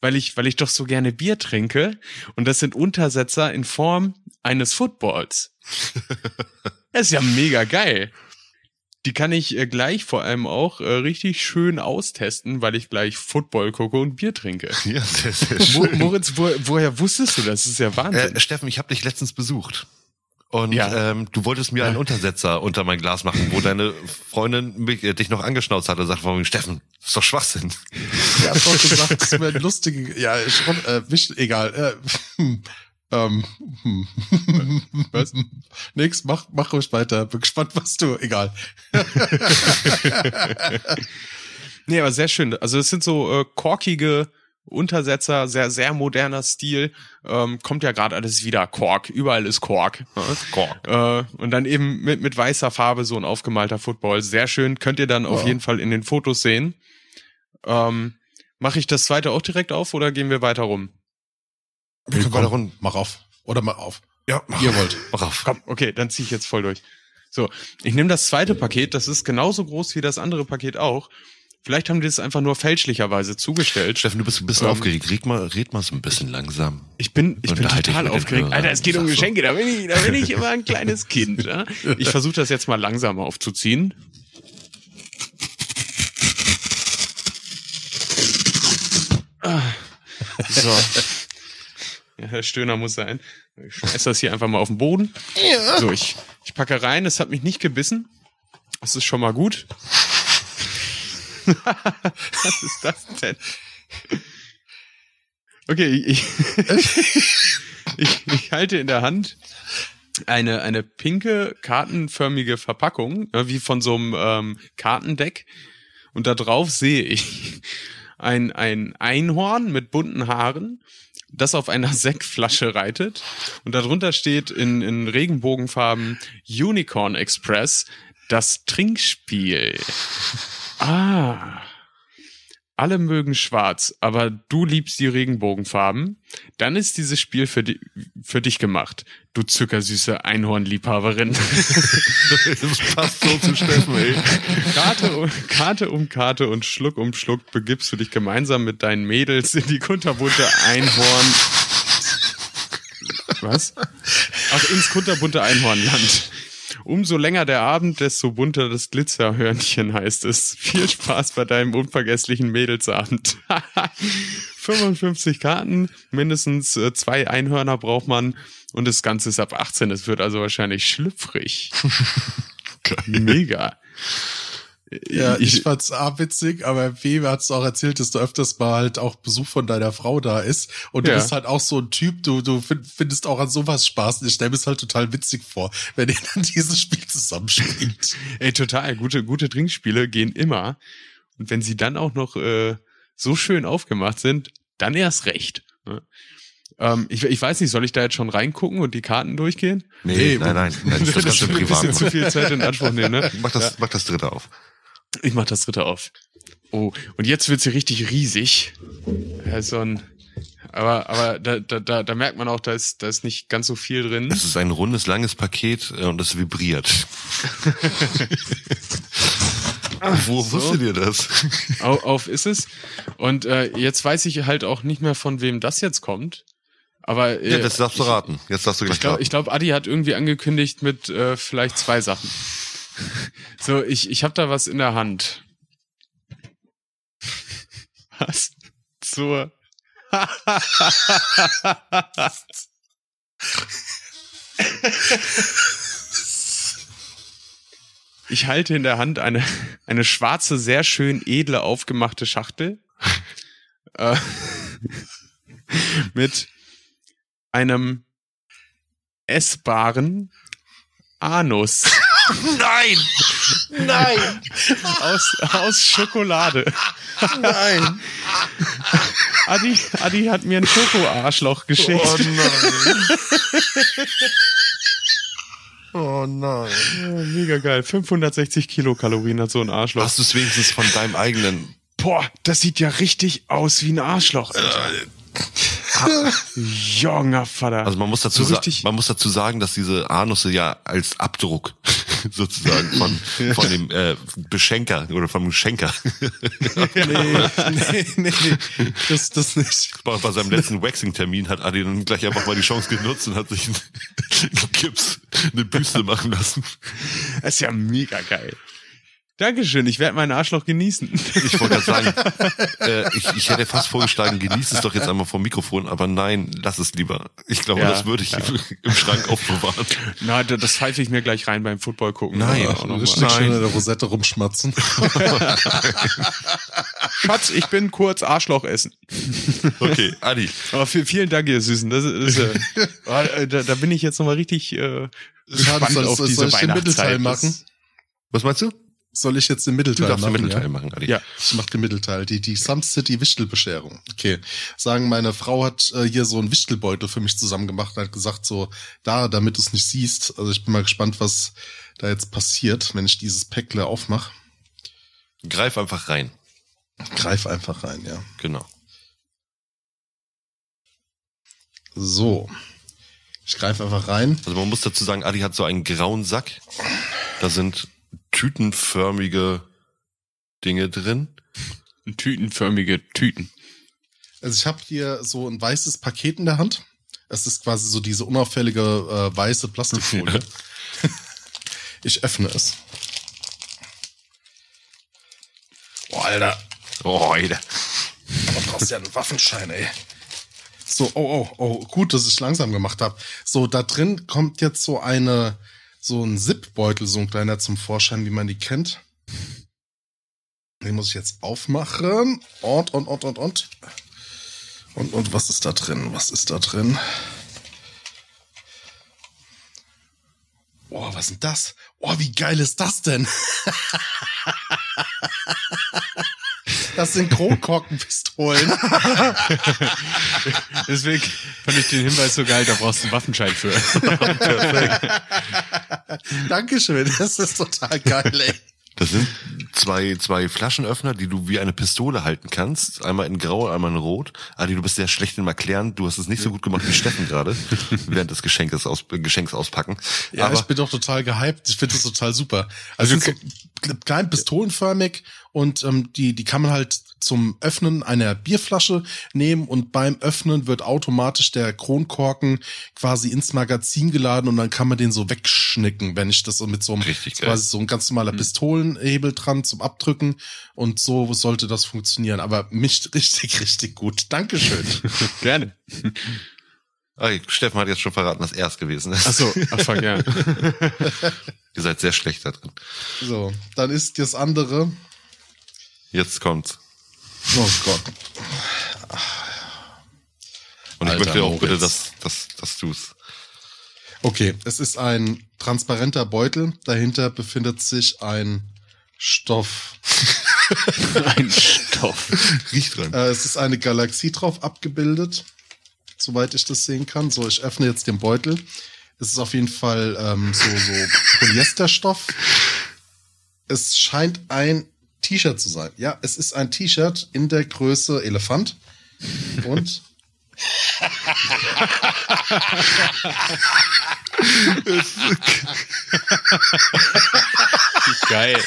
weil ich, weil ich doch so gerne Bier trinke. Und das sind Untersetzer in Form eines Footballs. Das ist ja mega geil. Die kann ich äh, gleich vor allem auch äh, richtig schön austesten, weil ich gleich Football gucke und Bier trinke. Ja, sehr, sehr schön. Moritz, wo, woher wusstest du das? Das ist ja Wahnsinn. Äh, Steffen, ich habe dich letztens besucht. Und Ja. ähm, du wolltest mir einen Untersetzer unter mein Glas machen, wo deine Freundin mich, äh, dich noch angeschnauzt hat und sagt, von Steffen, ist doch Schwachsinn. Ich hab doch gesagt, das wäre lustige, ja, schon, äh, wisch, egal, äh, hm, ähm, hm. Was? Nix, mach, mach ruhig weiter. Bin gespannt, was du, egal. nee, aber sehr schön. Also es sind so äh, korkige Untersetzer, sehr, sehr moderner Stil. Ähm, kommt ja gerade alles wieder. Kork, überall ist Kork. Kork. Äh, und dann eben mit, mit weißer Farbe so ein aufgemalter Football. Sehr schön. Könnt ihr dann auf Ja. jeden Fall in den Fotos sehen. Ähm, Mache ich das zweite auch direkt auf oder gehen wir weiter rum? Wir können weiter runter. Mach auf. Oder mach auf. Ja, mach, Ihr wollt. mach auf. Komm, okay, dann ziehe ich jetzt voll durch. So, ich nehme das zweite Paket, das ist genauso groß wie das andere Paket auch. Vielleicht haben die es einfach nur fälschlicherweise zugestellt. Steffen, du bist ein bisschen Ähm, aufgeregt. Red mal, red mal so ein bisschen langsam. Ich bin, ich bin total den aufgeregt. Alter, es geht um so. Geschenke, da bin ich, da bin ich immer ein kleines Kind. Ja? Ich versuche das jetzt mal langsamer aufzuziehen. So. Ja, der Stöhner muss sein. Ich schmeiß das hier einfach mal auf den Boden. So, ich, ich packe rein. Es hat mich nicht gebissen. Das ist schon mal gut. Was ist das denn? Okay, ich, ich, ich halte in der Hand eine, eine pinke, kartenförmige Verpackung, ja, wie von so einem ähm, Kartendeck. Und da drauf sehe ich ein, ein Einhorn mit bunten Haaren, das auf einer Sektflasche reitet. Und darunter steht in, in Regenbogenfarben Unicorn Express, das Trinkspiel. Ah. Alle mögen schwarz, aber du liebst die Regenbogenfarben. Dann ist dieses Spiel für, di für dich gemacht, du zuckersüße Einhornliebhaberin. Das passt so zu Steffen, ey. Karte um, Karte um Karte und Schluck um Schluck begibst du dich gemeinsam mit deinen Mädels in die kunterbunte Einhorn. Was? Ach, ins kunterbunte Einhornland. Umso länger der Abend, desto bunter das Glitzerhörnchen heißt es. Viel Spaß bei deinem unvergesslichen Mädelsabend. 55 Karten, mindestens äh, zwei Einhörner braucht man und das Ganze ist ab 18. Es wird also wahrscheinlich schlüpfrig. Mega. Ja, ich, fand's A witzig, aber B hat's auch erzählt, dass du öfters mal halt auch Besuch von deiner Frau da ist. Und du Ja. bist halt auch so ein Typ, du, du find- findest auch an sowas Spaß. Und ich stelle mir es halt total witzig vor, wenn ihr dann dieses Spiel zusammenspielt. Ey, total. Gute, gute Trinkspiele gehen immer. Und wenn sie dann auch noch äh, so schön aufgemacht sind, dann erst recht. Ne? Ähm, ich, ich weiß nicht, soll ich da jetzt schon reingucken und die Karten durchgehen? Nee, Nee, nein, nein, nein, das kannst du ein privat bisschen zu viel Zeit in Anspruch nehmen, ne? Mach das, mach das dritte auf. Ich mach das dritte auf. Oh, und jetzt wird sie richtig riesig. Ja, so ein, aber aber da, da, da, da merkt man auch, da ist, da ist nicht ganz so viel drin. Es ist ein rundes, langes Paket äh, und es vibriert. Wo so. wusstet ihr das? Auf, auf ist es. Und äh, jetzt weiß ich halt auch nicht mehr, von wem das jetzt kommt. Aber äh, Ja, das darfst du raten. Jetzt darfst du gleich Ich glaube, glaub, Adi hat irgendwie angekündigt mit äh, vielleicht zwei Sachen. So, ich, ich habe da was in der Hand. Was? So. Ich halte in der Hand eine, eine schwarze, sehr schön edle, aufgemachte Schachtel. Äh, mit einem essbaren Anus Nein! Nein! aus, aus Schokolade. Nein. Adi, Adi hat mir ein Schokoarschloch geschickt. Oh nein! Oh nein. Ja, mega geil. 560 Kilokalorien hat so ein Arschloch. Hast du es wenigstens von deinem eigenen Boah, das sieht ja richtig aus wie ein Arschloch. Alter. Junger Vater. Also man muss dazu So sa- richtig- man muss dazu sagen, dass diese Anusse ja als Abdruck sozusagen von von dem äh, Beschenker oder vom Schenker Nee, nee, nee, nee. Das, das nicht. bei, bei seinem letzten Waxing-Termin hat Adi dann gleich einfach mal die Chance genutzt und hat sich einen Gips, eine Büste machen lassen. Das ist ja mega geil. Dankeschön, ich werde meinen Arschloch genießen. Ich wollte gerade sagen, äh, ich, ich hätte fast vorgeschlagen, genieß es doch jetzt einmal vom Mikrofon, aber nein, lass es lieber. Ich glaube, Ja, das würde ich ja. im Schrank aufbewahren. Na, da- das pfeife ich mir gleich rein beim Football gucken. Nein, Auch noch Richtig schön in der Rosette rumschmatzen. Schatz, ich bin kurz Arschloch essen. Okay, Adi, Aber vi- vielen Dank, ihr Süßen. Das, ist, das, äh, äh, da, da bin ich jetzt nochmal richtig äh, Schade, gespannt soll- auf soll- diese soll ich den Mittelteil Weihnachtszeit. machen? was meinst du? Soll ich jetzt den Du Mittelteil darfst den machen? Mittelteil ja? machen, Adi. Ja. Ich mach den Mittelteil, die, die Sun City Wichtelbescherung. Okay. Sagen, meine Frau hat äh, hier so einen Wichtelbeutel für mich zusammen gemacht und hat gesagt, so, da, damit du es nicht siehst. Also ich bin mal gespannt, was da jetzt passiert, wenn ich dieses Päckle aufmache. Greif einfach rein. Greif einfach rein, ja. Genau. So. Ich greife einfach rein. Also man muss dazu sagen, Adi hat so einen grauen Sack. Da sind tütenförmige Dinge drin. Tütenförmige Tüten. Also ich habe hier so ein weißes Paket in der Hand. Es ist quasi so diese unauffällige äh, weiße Plastikfolie. ich öffne es. Boah, Alter. Oh, Alter. Du brauchst ja einen Waffenschein, ey. So, oh, oh, oh, gut, dass ich langsam gemacht habe. So, da drin kommt jetzt so eine, so ein Zip-Beutel, so ein kleiner zum Vorschein, wie man die kennt. Den muss ich jetzt aufmachen. Und, und, und, und, und. Und, und, was ist da drin? Was ist da drin? Oh, was ist denn das? Oh, wie geil ist das denn? Das sind Kronkorkenpistolen. Deswegen fand ich den Hinweis so geil, da brauchst du einen Waffenschein für. Dankeschön, das ist total geil, ey. Das sind zwei, zwei Flaschenöffner, die du wie eine Pistole halten kannst. Einmal in grau, einmal in rot. Adi, du bist sehr schlecht im Erklären. Du hast es nicht so gut gemacht wie Steffen gerade, während des Geschenkes aus, Geschenks auspacken. Ja, Aber ich bin doch total gehypt. Ich finde das total super. Also, sind so klein pistolenförmig und ähm, die, die kann man halt zum Öffnen einer Bierflasche nehmen und beim Öffnen wird automatisch der Kronkorken quasi ins Magazin geladen und dann kann man den so wegschnicken, wenn ich das so mit so einem Richtig quasi so ein ganz normaler Pistolenhebel dran zum Abdrücken und so sollte das funktionieren. Aber mischt richtig, richtig gut. Dankeschön. Gerne. Ah, Steffen hat jetzt schon verraten, dass er es gewesen ist. Ach so, ach fuck, ja. Ihr seid sehr schlecht da drin. so, dann ist das andere. Jetzt kommt's. Oh Gott. Und ich Alter möchte auch Moritz. bitte, dass, dass, dass du's. Okay, es ist ein transparenter Beutel. Dahinter befindet sich ein Stoff. Ein Stoff. Riecht dran. Äh, es ist eine Galaxie drauf abgebildet, soweit ich das sehen kann. So, ich öffne jetzt den Beutel. Es ist auf jeden Fall ähm, so, so Polyesterstoff. Es scheint ein T-Shirt zu sein. Ja, es ist ein T-Shirt in der Größe Elefant. Und Geil.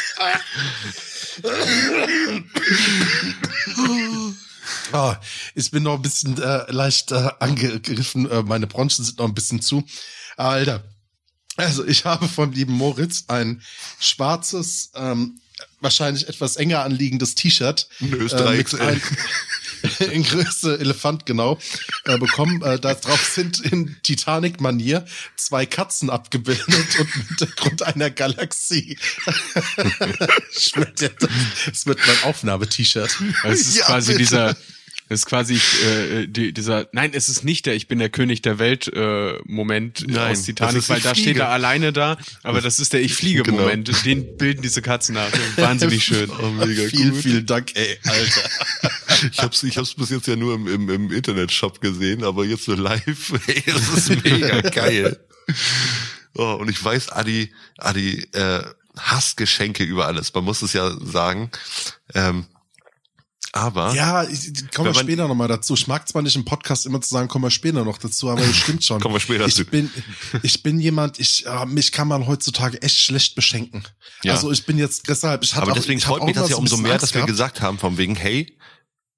Ah, ich bin noch ein bisschen äh, leicht äh, angegriffen. Äh, meine Bronchien sind noch ein bisschen zu. Alter. Also ich habe vom lieben Moritz ein schwarzes, ähm, wahrscheinlich etwas enger anliegendes T-Shirt. Ein äh, Österreich ein, in Größe Elefant, genau, äh, bekommen. Äh, da drauf sind in Titanic-Manier zwei Katzen abgebildet und im Hintergrund einer Galaxie. das wird mein Aufnahme-T-Shirt. Es ist Ja, quasi bitte. dieser, es ist quasi äh, die, dieser, nein, es ist nicht der Ich bin der König der Welt äh, Moment Nein, aus das Titanic, weil da steht er alleine da, aber das ist der Ich fliege Genau. Moment. Den bilden diese Katzen nach. Wahnsinnig schön. Oh, mega Vielen, gut. vielen Dank, ey, Alter. Ich hab's, ich hab's bis jetzt ja nur im, im, im Internetshop gesehen, aber jetzt so live, ey, das ist mega geil. Oh, und ich weiß, Adi, Adi äh, hasst Geschenke über alles. Man muss es ja sagen. Ähm, aber Ja, ich, ich- kommen wir später nochmal dazu. Ich mag zwar nicht im Podcast immer zu sagen, kommen wir später noch dazu, aber es stimmt schon. Kommen wir später ich dazu. bin, ich bin jemand, ich, äh, mich kann man heutzutage echt schlecht beschenken. Ja. Also ich bin jetzt deshalb, ich hatte aber auch, deswegen ich freut mich das ja umso mehr, Angst dass wir gesagt haben, von wegen, hey,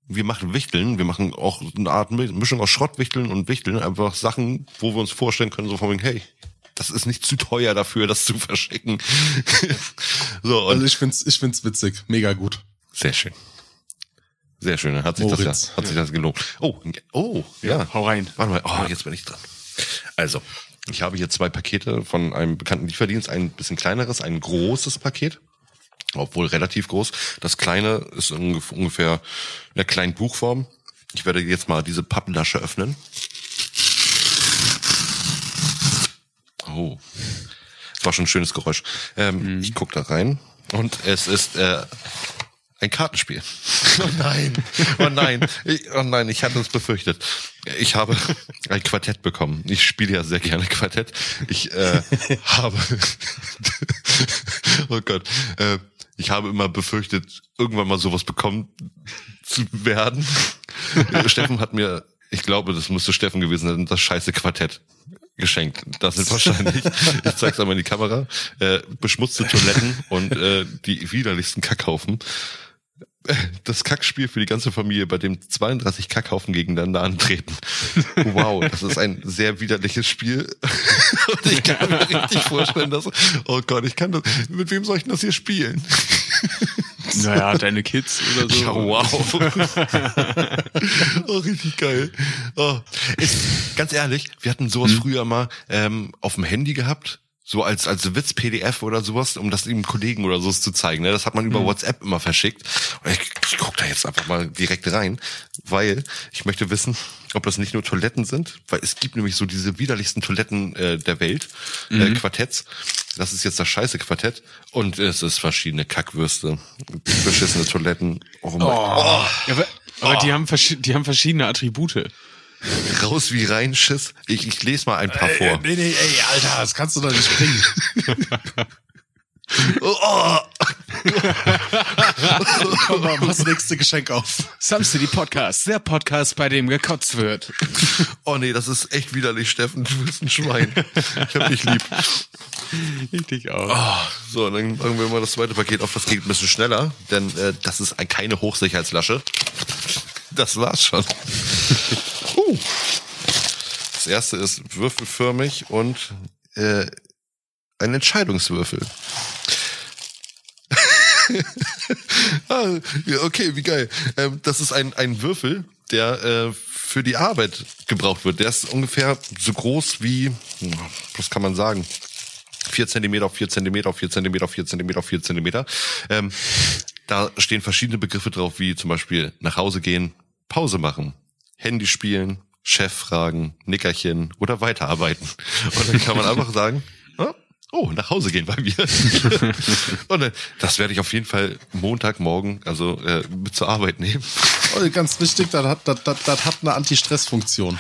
wir machen Wichteln, wir machen auch eine Art Mischung aus Schrottwichteln und Wichteln, einfach Sachen, wo wir uns vorstellen können, so von wegen, hey, das ist nicht zu teuer dafür, das zu verschicken. so, und Also ich find's, ich find's witzig, mega gut. sehr schön. Sehr schön, hat sich das ja, hat sich das gelohnt. Oh, oh, ja. Hau rein. Warte mal, oh, jetzt bin ich dran. Also, ich habe hier zwei Pakete von einem bekannten Lieferdienst, ein bisschen kleineres, ein großes Paket, obwohl relativ groß. Das kleine ist ungef- ungefähr in der kleinen Buchform. Ich werde jetzt mal diese Papplasche öffnen. Oh, das war schon ein schönes Geräusch. Ähm, Ich guck da rein und es ist äh, ein Kartenspiel. Oh nein, oh nein, oh nein, ich hatte es befürchtet. Ich habe ein Quartett bekommen. Ich spiele ja sehr gerne Quartett. Ich äh, habe, oh Gott, äh, ich habe immer befürchtet, irgendwann mal sowas bekommen zu werden. Steffen hat mir, ich glaube, das müsste Steffen gewesen sein, das scheiße Quartett geschenkt. Das sind wahrscheinlich, ich zeig's einmal in die Kamera, äh, beschmutzte Toiletten und äh, die widerlichsten Kackhaufen. Das Kackspiel für die ganze Familie, bei dem 32 Kackhaufen gegeneinander antreten. Wow, das ist ein sehr widerliches Spiel. Und ich kann mir richtig vorstellen, dass, oh Gott, ich kann das, mit wem soll ich denn das hier spielen? Naja, deine Kids oder so. Ja, wow. oh, richtig geil. Oh. Ist, ganz ehrlich, wir hatten sowas früher mal ähm, auf dem Handy gehabt. So als, als Witz-PDF oder sowas, um das dem Kollegen oder so zu zeigen. Ne? Das hat man über WhatsApp immer verschickt. Und ich, ich guck da jetzt einfach mal direkt rein, weil ich möchte wissen, ob das nicht nur Toiletten sind, weil es gibt nämlich so diese widerlichsten Toiletten äh, der Welt, äh, Quartetts. Das ist jetzt das scheiße Quartett und es ist verschiedene Kackwürste, beschissene Toiletten. Oh mein Ja, aber aber die, haben die haben verschiedene Attribute. Raus wie rein, Schiss. Ich, ich lese mal ein paar Äh, vor. nee, nee, ey, Alter, das kannst du doch nicht bringen. Oh, oh. Komm mal, mach das nächste Geschenk auf. Some City Podcast, der Podcast, bei dem gekotzt wird. Oh nee, das ist echt widerlich, Steffen. Du bist ein Schwein. Ich hab dich lieb. Ich dich auch. Oh, so, dann machen wir mal das zweite Paket auf. Das geht ein bisschen schneller, denn äh, das ist ein, keine Hochsicherheitslasche. Das war's schon. Uh. Das erste ist würfelförmig und äh, ein Entscheidungswürfel. ah, okay, wie geil. Ähm, das ist ein, ein Würfel, der äh, für die Arbeit gebraucht wird. Der ist ungefähr so groß wie, hm, was kann man sagen? 4 Zentimeter auf 4 Zentimeter auf 4 Zentimeter auf 4 Zentimeter auf 4 Zentimeter. Ähm, da stehen verschiedene Begriffe drauf, wie zum Beispiel nach Hause gehen, Pause machen, Handy spielen, Chef fragen, Nickerchen oder weiterarbeiten. Und dann kann man einfach sagen, ah, oh, nach Hause gehen bei mir. Und äh, das werde ich auf jeden Fall Montagmorgen, also äh, mit zur Arbeit nehmen. Oh, ganz wichtig, das hat, das, das, das hat eine Anti-Stress-Funktion.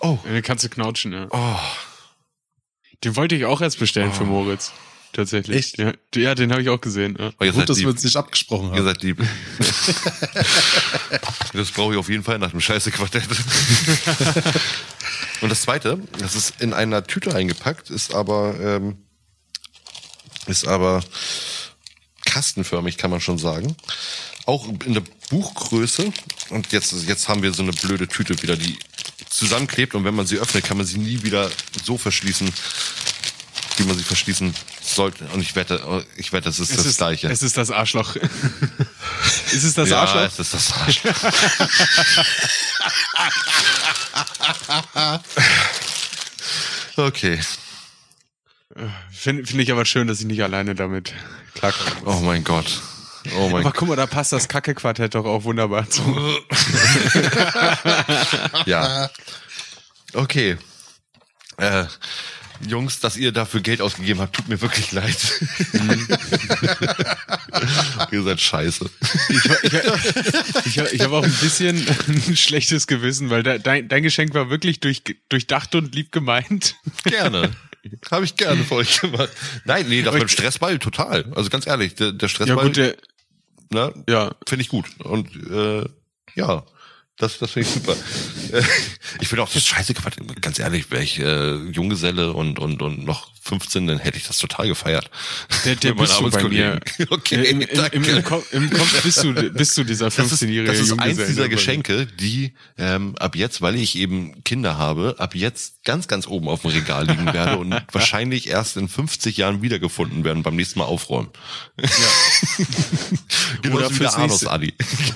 Oh, Den kannst du knautschen, ja. oh, Den wollte ich auch erst bestellen für Moritz. Tatsächlich. Echt? Ja, ja den habe ich auch gesehen. Ja. oh ihr Gut, dass wir uns nicht abgesprochen Ihr haben. seid lieb. das brauche ich auf jeden Fall nach dem scheiße Quartett. Und das zweite, das ist in einer Tüte eingepackt, ist aber, ähm, ist aber kastenförmig, kann man schon sagen. Auch in der Buchgröße. Und jetzt, jetzt haben wir so eine blöde Tüte wieder, die zusammenklebt und wenn man sie öffnet, kann man sie nie wieder so verschließen, wie man sie verschließen sollte. Und ich wette, ich wette, es ist das ist, Gleiche. Es ist das Arschloch. ist es das ja, Arschloch? es ist das Arschloch. okay. Finde find ich aber schön, dass ich nicht alleine damit klarkomme. Oh mein Gott. Oh mein Aber guck mal, da passt das Kacke-Quartett doch auch wunderbar zu. Ja. Okay. Äh, Jungs, dass ihr dafür Geld ausgegeben habt, tut mir wirklich leid. ihr seid scheiße. Ich, ich, ich, ich habe auch ein bisschen ein schlechtes Gewissen, weil de, dein, dein Geschenk war wirklich durch, durchdacht und lieb gemeint. Gerne. Habe ich gerne für euch gemacht. Nein, nee, das mit dem Stressball total. Also ganz ehrlich, der, der Ja Stressball, gut, der, ne, ja, finde ich gut. Und äh, ja, das, das finde ich super. Äh, ich finde auch das scheiße. Ganz ehrlich, wäre ich äh, Junggeselle und, und, und noch 15, dann hätte ich das total gefeiert. der, der bist du bei mir. Okay, Im, im, im, im, Kopf, Im Kopf bist du, bist du dieser Das ist, 15-jährige das ist eins Junggeselle. dieser Geschenke, die ähm, ab jetzt, weil ich eben Kinder habe, ab jetzt ganz, ganz oben auf dem Regal liegen werde und wahrscheinlich erst in 50 Jahren wiedergefunden werden beim nächsten Mal aufräumen. Ja. genau Oder wie fürs nächste- Adi.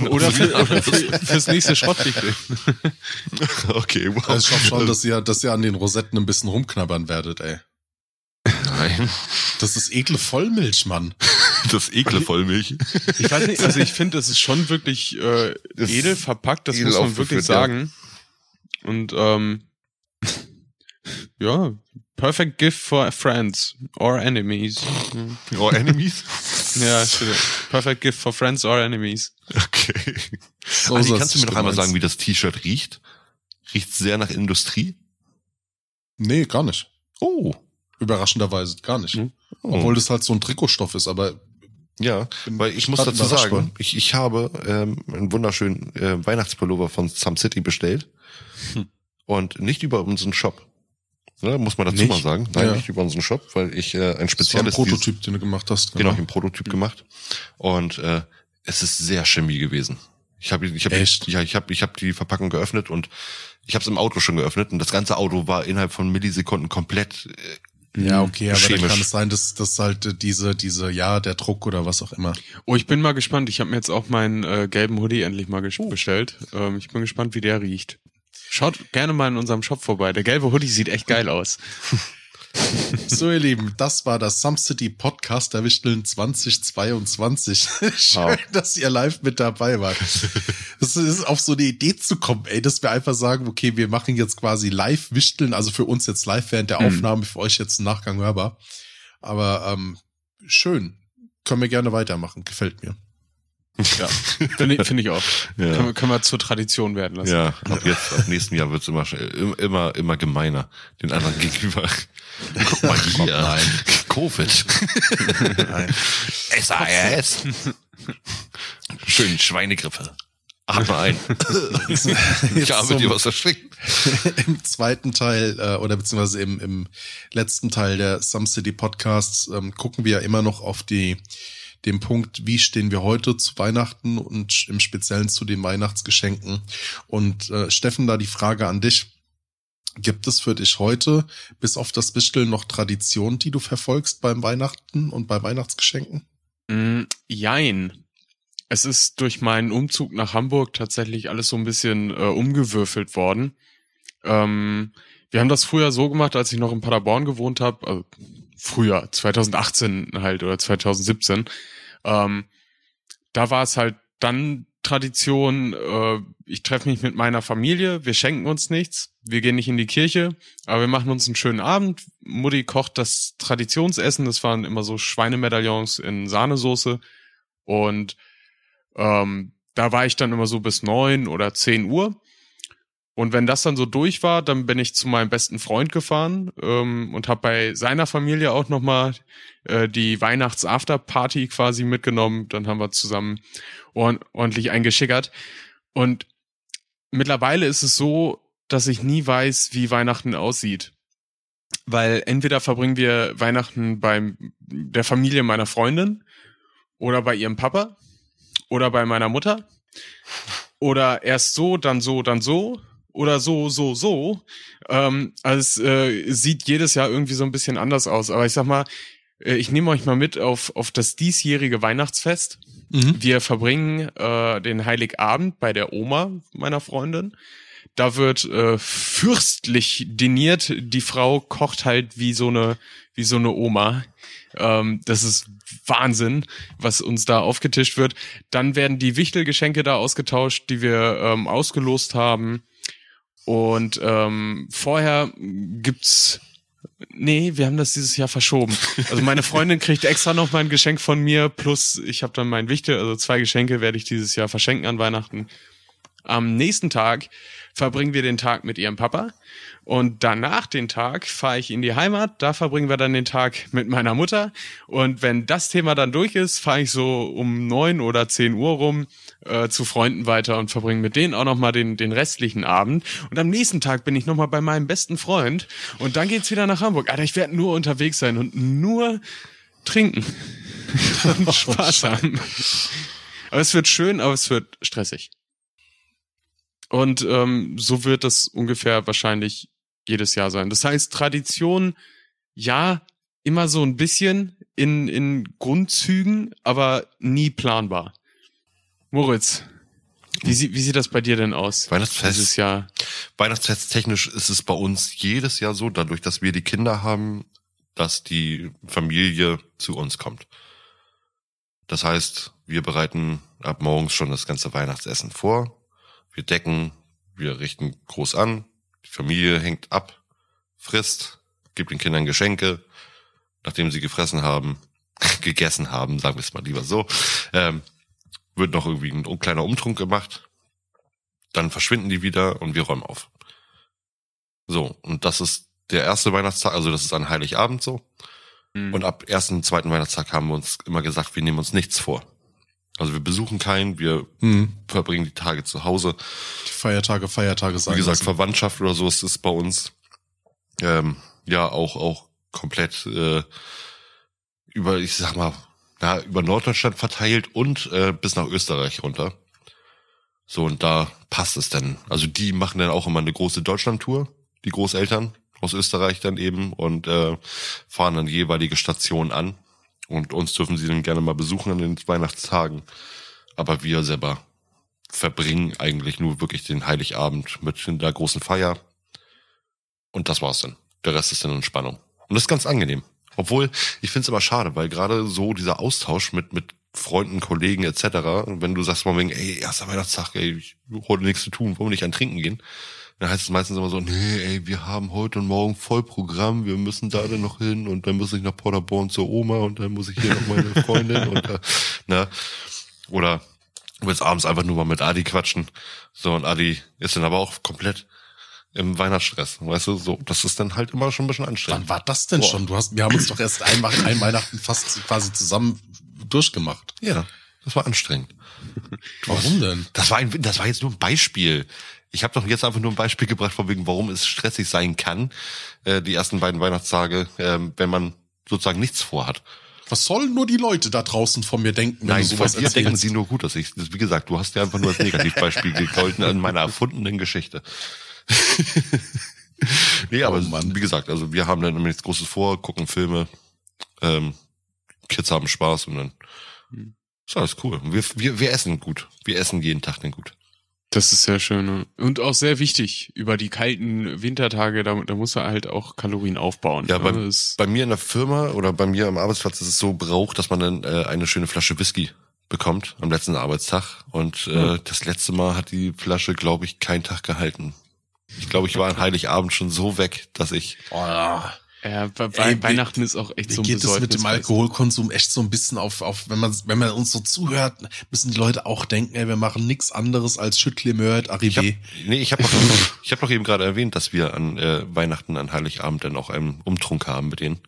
Oder, für, oder für, fürs nächste Schrottwichtel. okay, wow. Also ich hoffe schon, dass ihr, dass ihr an den Rosetten ein bisschen rumknabbern werdet, ey. Nein, Das ist ekle Vollmilch, Mann. das ekle Vollmilch. Ich weiß nicht, also ich finde, das ist schon wirklich äh, edel verpackt, das edel muss man wirklich ja. sagen. Und ähm, ja, perfect gift for friends or enemies. Oh, Enemies? Ja, perfect gift for friends or enemies. Okay. So soll's kannst du mir noch einmal sagen, wie das T-Shirt riecht? Riecht sehr nach Industrie? Nee, gar nicht. Oh. Überraschenderweise gar nicht. Mhm. Obwohl das halt so ein Trikotstoff ist, aber Ja, weil ich muss dazu sagen, ich, ich habe ähm, einen wunderschönen äh, Weihnachtspullover von Some City bestellt und nicht über unseren Shop. Ne, muss man dazu Nicht? mal sagen. Nein, Ja. nicht über unseren Shop, weil ich äh, ein das war ein spezielles Prototyp, den du gemacht hast. genau, ich hab einen Prototyp gemacht und äh, es ist sehr chemie gewesen. Ich habe ich habe Echt? ja, ich habe ich habe die Verpackung geöffnet und ich habe es im Auto schon geöffnet und das ganze Auto war innerhalb von Millisekunden komplett äh, Ja, okay, aber dann kann es sein, dass das halt äh, diese, diese, ja, der Druck oder was auch immer. Oh, ich bin mal gespannt. Ich habe mir jetzt auch meinen äh, gelben Hoodie endlich mal ges- bestellt. Ähm, ich bin gespannt, wie der riecht. Schaut gerne mal in unserem Shop vorbei. Der gelbe Hoodie sieht echt geil aus. So, ihr Lieben, das war das Some City Podcast der Wichteln 2022. Schön, Wow. dass ihr live mit dabei wart. Es ist auf so eine Idee zu kommen, ey, dass wir einfach sagen, okay, wir machen jetzt quasi live Wichteln, also für uns jetzt live während der Mhm. Aufnahme, für euch jetzt im Nachgang hörbar. Aber ähm, schön. Können wir gerne weitermachen, gefällt mir. Ja, finde ich, find ich auch. Ja. Können, wir, können wir zur Tradition werden lassen. Ja, ab jetzt, ab nächsten Jahr wird's immer, immer, immer gemeiner den anderen gegenüber. Guck mal hier. Nein. Covid. Nein. SAS. Schön Schweinegrippe. Atme ein. Ich habe dir was verschickt. Im zweiten Teil äh, oder beziehungsweise im, im letzten Teil der Some City Podcasts ähm, gucken wir ja immer noch auf die den Punkt, wie stehen wir heute zu Weihnachten und im Speziellen zu den Weihnachtsgeschenken. Und äh, Steffen, da die Frage an dich. Gibt es für dich heute, bis auf das Wichteln, noch Traditionen, die du verfolgst beim Weihnachten und bei Weihnachtsgeschenken? Mm, jein. Es ist durch meinen Umzug nach Hamburg tatsächlich alles so ein bisschen äh, umgewürfelt worden. Ähm, wir haben das früher so gemacht, als ich noch in Paderborn gewohnt habe. Also früher, 2018 halt oder 2017. Ähm, da war es halt dann Tradition, äh, ich treffe mich mit meiner Familie, wir schenken uns nichts, wir gehen nicht in die Kirche, aber wir machen uns einen schönen Abend. Mutti kocht das Traditionsessen, das waren immer so Schweinemedaillons in Sahnesoße und ähm, da war ich dann immer so bis neun oder zehn Uhr. Und wenn das dann so durch war, dann bin ich zu meinem besten Freund gefahren ähm, und habe bei seiner Familie auch nochmal äh, die Weihnachts-After-Party quasi mitgenommen. Dann haben wir zusammen ord ordentlich eingeschickert. Und mittlerweile ist es so, dass ich nie weiß, wie Weihnachten aussieht. Weil entweder verbringen wir Weihnachten bei der Familie meiner Freundin oder bei ihrem Papa oder bei meiner Mutter oder erst so, dann so, dann so oder so, so, so. Ähm, also es äh, sieht jedes Jahr irgendwie so ein bisschen anders aus. Aber ich sag mal, äh, ich nehme euch mal mit auf, auf das diesjährige Weihnachtsfest. Wir verbringen äh, den Heiligabend bei der Oma meiner Freundin. Da wird äh, fürstlich diniert. Die Frau kocht halt wie so eine wie so eine Oma. Ähm, das ist Wahnsinn, was uns da aufgetischt wird. Dann werden die Wichtelgeschenke da ausgetauscht, die wir ähm, ausgelost haben. Und ähm, vorher gibt's Nee, wir haben das dieses Jahr verschoben. Also meine Freundin kriegt extra noch mal ein Geschenk von mir, plus ich habe dann mein Wichtel, also zwei Geschenke werde ich dieses Jahr verschenken an Weihnachten. Am nächsten Tag verbringen wir den Tag mit ihrem Papa. Und danach den Tag fahre ich in die Heimat, da verbringen wir dann den Tag mit meiner Mutter. Und wenn das Thema dann durch ist, fahre ich so um neun oder zehn Uhr rum äh, zu Freunden weiter und verbringe mit denen auch noch mal den, den restlichen Abend. Und am nächsten Tag bin ich noch mal bei meinem besten Freund. Und dann geht's wieder nach Hamburg. Alter, ich werde nur unterwegs sein und nur trinken. Und Spaß haben. Aber es wird schön, aber es wird stressig. Und ähm, so wird das ungefähr wahrscheinlich jedes Jahr sein. Das heißt, Tradition, ja, immer so ein bisschen in, in Grundzügen, aber nie planbar. Moritz, wie, sie, wie sieht das bei dir denn aus? Weihnachtsfest. Dieses Jahr. Weihnachtsfest technisch ist es bei uns jedes Jahr so, dadurch, dass wir die Kinder haben, dass die Familie zu uns kommt. Das heißt, wir bereiten ab morgens schon das ganze Weihnachtsessen vor. Wir decken, wir richten groß an. Die Familie hängt ab, frisst, gibt den Kindern Geschenke. Nachdem sie gefressen haben, gegessen haben, sagen wir es mal lieber so, ähm, wird noch irgendwie ein kleiner Umtrunk gemacht. Dann verschwinden die wieder und wir räumen auf. So, und das ist der erste Weihnachtstag, also das ist an Heiligabend so. Mhm. Und ab ersten, zweiten Weihnachtstag haben wir uns immer gesagt, wir nehmen uns nichts vor. Also wir besuchen keinen, wir Hm. verbringen die Tage zu Hause. Die Feiertage, Feiertage sein Wie gesagt, lassen. Verwandtschaft oder so ist es bei uns ähm, ja auch auch komplett äh, über, ich sag mal, ja, über Norddeutschland verteilt und äh, bis nach Österreich runter. So, und da passt es dann. Also die machen dann auch immer eine große Deutschlandtour, die Großeltern aus Österreich dann eben und äh, fahren dann jeweilige Stationen an. Und uns dürfen sie dann gerne mal besuchen an den Weihnachtstagen. Aber wir selber verbringen eigentlich nur wirklich den Heiligabend mit der großen Feier. Und das war's dann. Der Rest ist dann Entspannung. Und das ist ganz angenehm. Obwohl, ich finde es immer schade, weil gerade so dieser Austausch mit, mit Freunden, Kollegen etc., wenn du sagst mal wegen, ey, erster Weihnachtstag, ey, ich heute nichts zu tun, wollen wir nicht an Trinken gehen? Dann heißt es meistens immer so, nee, ey, wir haben heute und morgen Vollprogramm, wir müssen da dann noch hin und dann muss ich nach Paderborn zur Oma und dann muss ich hier noch meine Freundin und äh, na, oder Du willst abends einfach nur mal mit Adi quatschen. So, und Adi ist dann aber auch komplett im Weihnachtsstress. Weißt du, so, das ist dann halt immer schon ein bisschen anstrengend. Wann war das denn Boah. schon? Du hast, wir haben uns doch erst ein, ein Weihnachten fast quasi zusammen durchgemacht. Ja, das war anstrengend. Warum denn? Das war ein, das war jetzt nur ein Beispiel. Ich habe doch jetzt einfach nur ein Beispiel gebracht, von wegen, warum es stressig sein kann, äh, die ersten beiden Weihnachtstage, ähm, wenn man sozusagen nichts vorhat. Was sollen nur die Leute da draußen von mir denken, wenn Nein, von sowas dir denken sie nur gut, dass ich, wie gesagt, du hast ja einfach nur als Negativbeispiel gegolten an meiner erfundenen Geschichte. nee, aber Oh wie gesagt, also wir haben dann immer nichts Großes vor, gucken Filme, ähm, Kids haben Spaß und dann Hm. ist alles cool. Wir, wir, wir essen gut. Wir essen jeden Tag dann gut. Das ist sehr schön. Und auch sehr wichtig, über die kalten Wintertage, da, da muss er halt auch Kalorien aufbauen. Ja, ne? Das- bei mir in der Firma oder bei mir am Arbeitsplatz ist es so braucht, dass man dann äh, eine schöne Flasche Whisky bekommt am letzten Arbeitstag. Und äh, das letzte Mal hat die Flasche, glaube ich, keinen Tag gehalten. Ich glaube, ich war an Heiligabend schon so weg, dass ich. Oh, ja. ja, bei, Ey, bei Weihnachten ist auch echt so ein geht es mit dem. Alkoholkonsum echt so ein bisschen auf, auf wenn man wenn man uns so zuhört, müssen die Leute auch denken, ey, wir machen nichts anderes als Schüttlemört, Arrivé. nee, ich habe doch, ich hab doch eben gerade erwähnt, dass wir an äh, Weihnachten, an Heiligabend dann auch einen Umtrunk haben mit denen.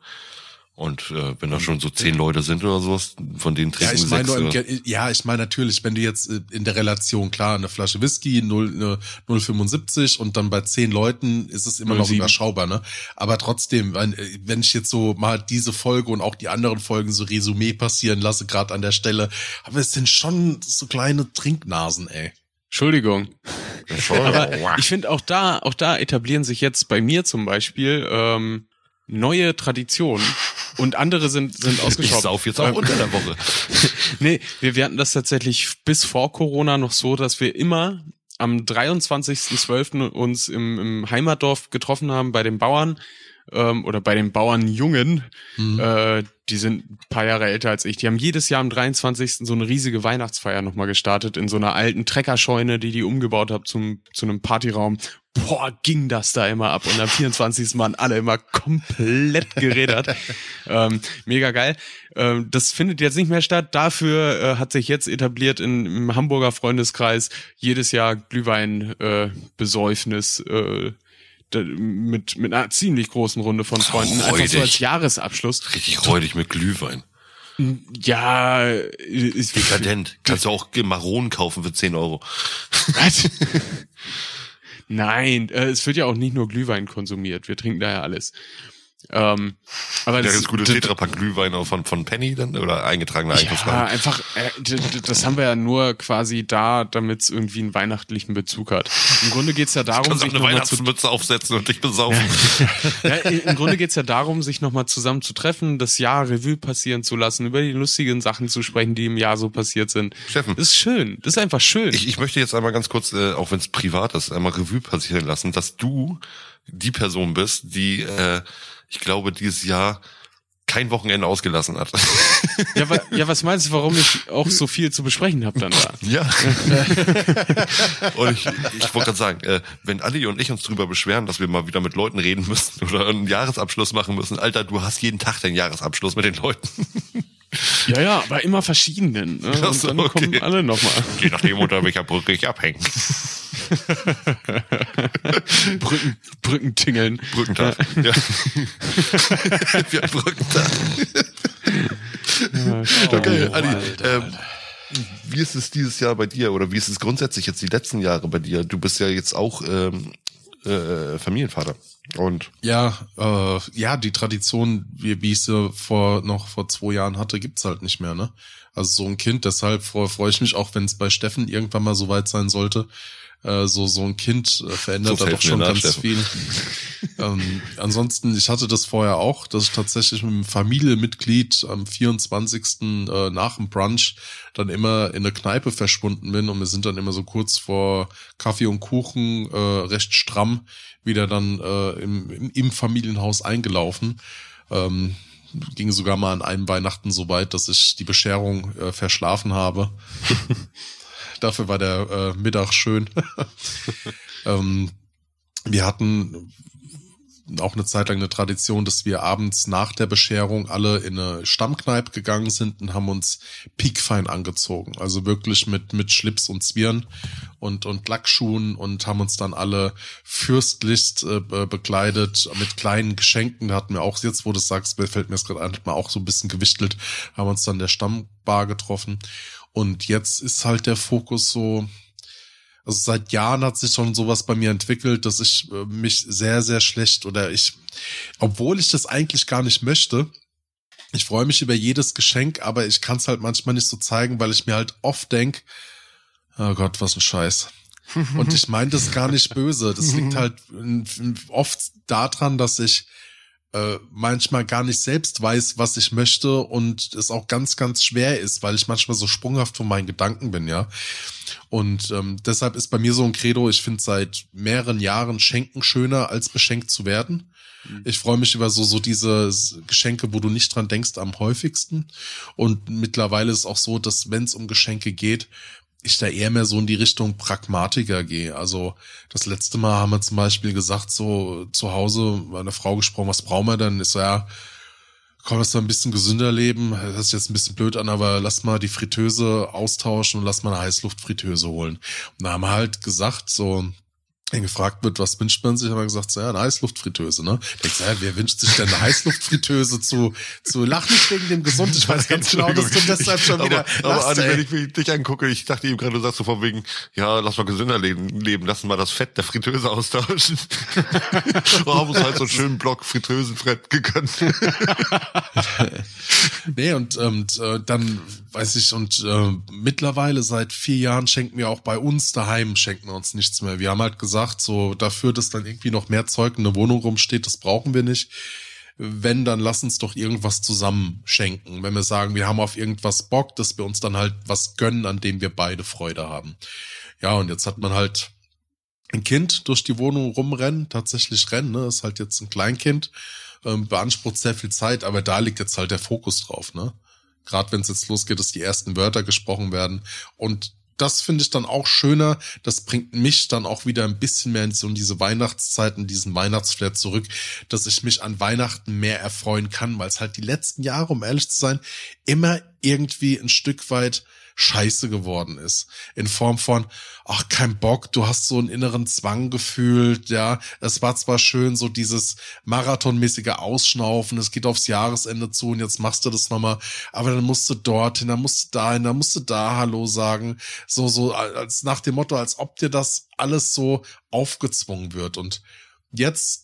Und äh, wenn da schon so zehn Leute sind oder sowas, von denen Ja, trinken ich meine sechs. im, äh, ja, ich meine natürlich, wenn du jetzt äh, in der Relation klar eine Flasche Whisky 0, äh, 0,75 und dann bei zehn Leuten ist es immer noch 0,7. überschaubar, ne? Aber trotzdem, wenn, wenn ich jetzt so mal diese Folge und auch die anderen Folgen so Resümee passieren lasse, gerade an der Stelle, aber es sind schon so kleine Trinknasen, ey. Entschuldigung. schon, Aber ich finde auch da, auch da etablieren sich jetzt bei mir zum Beispiel ähm, neue Traditionen und andere sind sind ich ausgeschaut. sauf jetzt auch unter der Woche. Nee, wir, wir hatten das tatsächlich bis vor Corona noch so, dass wir immer am 23.12. uns im, im Heimatdorf getroffen haben bei den Bauern ähm, oder bei den Bauernjungen. Hm. Äh, die sind ein paar Jahre älter als ich. Die haben jedes Jahr am 23. so eine riesige Weihnachtsfeier nochmal gestartet in so einer alten Treckerscheune, die die umgebaut haben zum, zu einem Partyraum. Boah, ging das da immer ab. Und am 24. waren alle immer komplett gerädert. ähm, mega geil. Ähm, das findet jetzt nicht mehr statt. Dafür äh, hat sich jetzt etabliert in, im Hamburger Freundeskreis jedes Jahr Glühwein-Besäufnis äh, da- mit, mit einer ziemlich großen Runde von Freunden. Einfach so als Jahresabschluss. Richtig räudig mit Glühwein. Ja, ist Dekadent. Kannst du auch Maronen kaufen für 10 Euro. Was? Nein, äh, es wird ja auch nicht nur Glühwein konsumiert. Wir trinken da ja alles. Ähm, aber Der das, ganz gute das, Tetrapack Glühwein auch von, von Penny dann oder eingetragener ja, Einkaufswagen. einfach, äh, das haben wir ja nur quasi da, damit es irgendwie einen weihnachtlichen Bezug hat. Im Grunde geht's ja darum, Kannst auch sich eine Weihnachtsmütze aufsetzen und dich besaufen. ja, im Grunde geht's ja darum, sich nochmal zusammen zu treffen, das Jahr Revue passieren zu lassen, über die lustigen Sachen zu sprechen, die im Jahr so passiert sind. Steffen. Das ist schön. Das ist einfach schön. Ich, ich möchte jetzt einmal ganz kurz, äh, auch wenn es privat ist, einmal Revue passieren lassen, dass du die Person bist, die, äh, ich glaube, dieses Jahr kein Wochenende ausgelassen hat. ja, wa, ja, was meinst du, warum ich auch so viel zu besprechen habe dann da? Ja. und ich, ich wollte gerade sagen, äh, wenn Ali und ich uns drüber beschweren, dass wir mal wieder mit Leuten reden müssen oder einen Jahresabschluss machen müssen, Alter, du hast jeden Tag den Jahresabschluss mit den Leuten. Ja, ja, aber immer verschiedenen. Ne? Und so, dann kommen okay. alle nochmal. Je nachdem, unter welcher Brücke ich abhänge. Brücken, Brückentingeln. Brückentag. Ja. Wir haben Brückentag. Okay, Ali, ähm, wie ist es dieses Jahr bei dir oder wie ist es grundsätzlich jetzt die letzten Jahre bei dir? Du bist ja jetzt auch ähm, äh, Familienvater und Ja, äh, ja, die Tradition, wie, wie ich sie vor noch vor zwei Jahren hatte, gibt's halt nicht mehr, ne? Also so ein Kind, deshalb freue freu ich mich auch, wenn es bei Steffen irgendwann mal so weit sein sollte. Äh, so so ein Kind äh, verändert Sonst da doch schon ganz viel. ähm, ansonsten, ich hatte das vorher auch, dass ich tatsächlich mit einem Familienmitglied am 24. Äh, nach dem Brunch dann immer in eine Kneipe verschwunden bin und wir sind dann immer so kurz vor Kaffee und Kuchen äh, recht stramm wieder dann äh, im, im, im Familienhaus eingelaufen. Ähm, ging sogar mal an einem Weihnachten so weit, dass ich die Bescherung äh, verschlafen habe. Dafür war der äh, Mittag schön. ähm, wir hatten auch eine Zeit lang eine Tradition, dass wir abends nach der Bescherung alle in eine Stammkneipe gegangen sind und haben uns piekfein angezogen. Also wirklich mit, mit Schlips und Zwirn und, und Lackschuhen und haben uns dann alle fürstlichst äh, bekleidet mit kleinen Geschenken. Da hatten wir auch, jetzt wo du sagst, fällt mir das gerade ein, hat man auch so ein bisschen gewichtelt, haben uns dann der Stammbar getroffen. Und jetzt ist halt der Fokus so, also seit Jahren hat sich schon sowas bei mir entwickelt, dass ich äh, mich sehr, sehr schlecht oder ich, obwohl ich das eigentlich gar nicht möchte, ich freue mich über jedes Geschenk, aber ich kann es halt manchmal nicht so zeigen, weil ich mir halt oft denk, oh Gott, was ein Scheiß. Und ich meine das gar nicht böse. Das liegt halt oft daran, dass ich äh, manchmal gar nicht selbst weiß, was ich möchte und es auch ganz, ganz schwer ist, weil ich manchmal so sprunghaft von meinen Gedanken bin, ja. Und ähm, deshalb ist bei mir so ein Credo, ich finde seit mehreren Jahren Schenken schöner, als beschenkt zu werden. Mhm. Ich freue mich über so, so diese Geschenke, wo du nicht dran denkst, am häufigsten. Und mittlerweile ist es auch so, dass wenn es um Geschenke geht, ich da eher mehr so in die Richtung Pragmatiker gehe. Also das letzte Mal haben wir zum Beispiel gesagt, so zu Hause, meine Frau gesprochen, was brauchen wir denn? Ist so, ja, komm, lass mal ein bisschen gesünder leben. Das ist jetzt ein bisschen blöd an, aber lass mal die Fritteuse austauschen und lass mal eine Heißluftfritteuse holen. Und da haben wir halt gesagt, so, wenn gefragt wird, was wünscht man sich, haben wir gesagt, so, ja, eine Heißluftfritteuse, ne? Denkst du, ja, wer wünscht sich denn eine Heißluftfritteuse zu, zu lachen nicht wegen dem gesund? Ich weiß ganz genau, dass du deshalb schon wieder aber, aber Adi, wenn ich dich angucke, ich dachte eben gerade, du sagst so von wegen, ja, lass mal gesünder leben, leben lass mal das Fett der Fritteuse austauschen. Wir haben uns halt so einen schönen Block Fritteusenfett gegönnt. nee, und, und äh, dann weiß ich, und äh, mittlerweile seit vier Jahren schenken wir auch bei uns daheim, schenken wir uns nichts mehr. Wir haben halt gesagt, so dafür, dass dann irgendwie noch mehr Zeug in der Wohnung rumsteht, das brauchen wir nicht. Wenn, dann lass uns doch irgendwas zusammen schenken. Wenn wir sagen, wir haben auf irgendwas Bock, dass wir uns dann halt was gönnen, an dem wir beide Freude haben. Ja, und jetzt hat man halt ein Kind durch die Wohnung rumrennen, tatsächlich rennen, ne? ist halt jetzt ein Kleinkind, ähm, beansprucht sehr viel Zeit, aber da liegt jetzt halt der Fokus drauf, ne? Gerade wenn es jetzt losgeht, dass die ersten Wörter gesprochen werden und das finde ich dann auch schöner. Das bringt mich dann auch wieder ein bisschen mehr in so diese Weihnachtszeiten, diesen Weihnachtsflair zurück, dass ich mich an Weihnachten mehr erfreuen kann, weil es halt die letzten Jahre, um ehrlich zu sein, immer irgendwie ein Stück weit scheiße geworden ist. In Form von, ach, kein Bock, du hast so einen inneren Zwang gefühlt, ja. Es war zwar schön, so dieses marathonmäßige Ausschnaufen, es geht aufs Jahresende zu und jetzt machst du das nochmal, aber dann musst du dorthin, dann musst du dahin, dann musst du da Hallo sagen. So, so, als nach dem Motto, als ob dir das alles so aufgezwungen wird. Und jetzt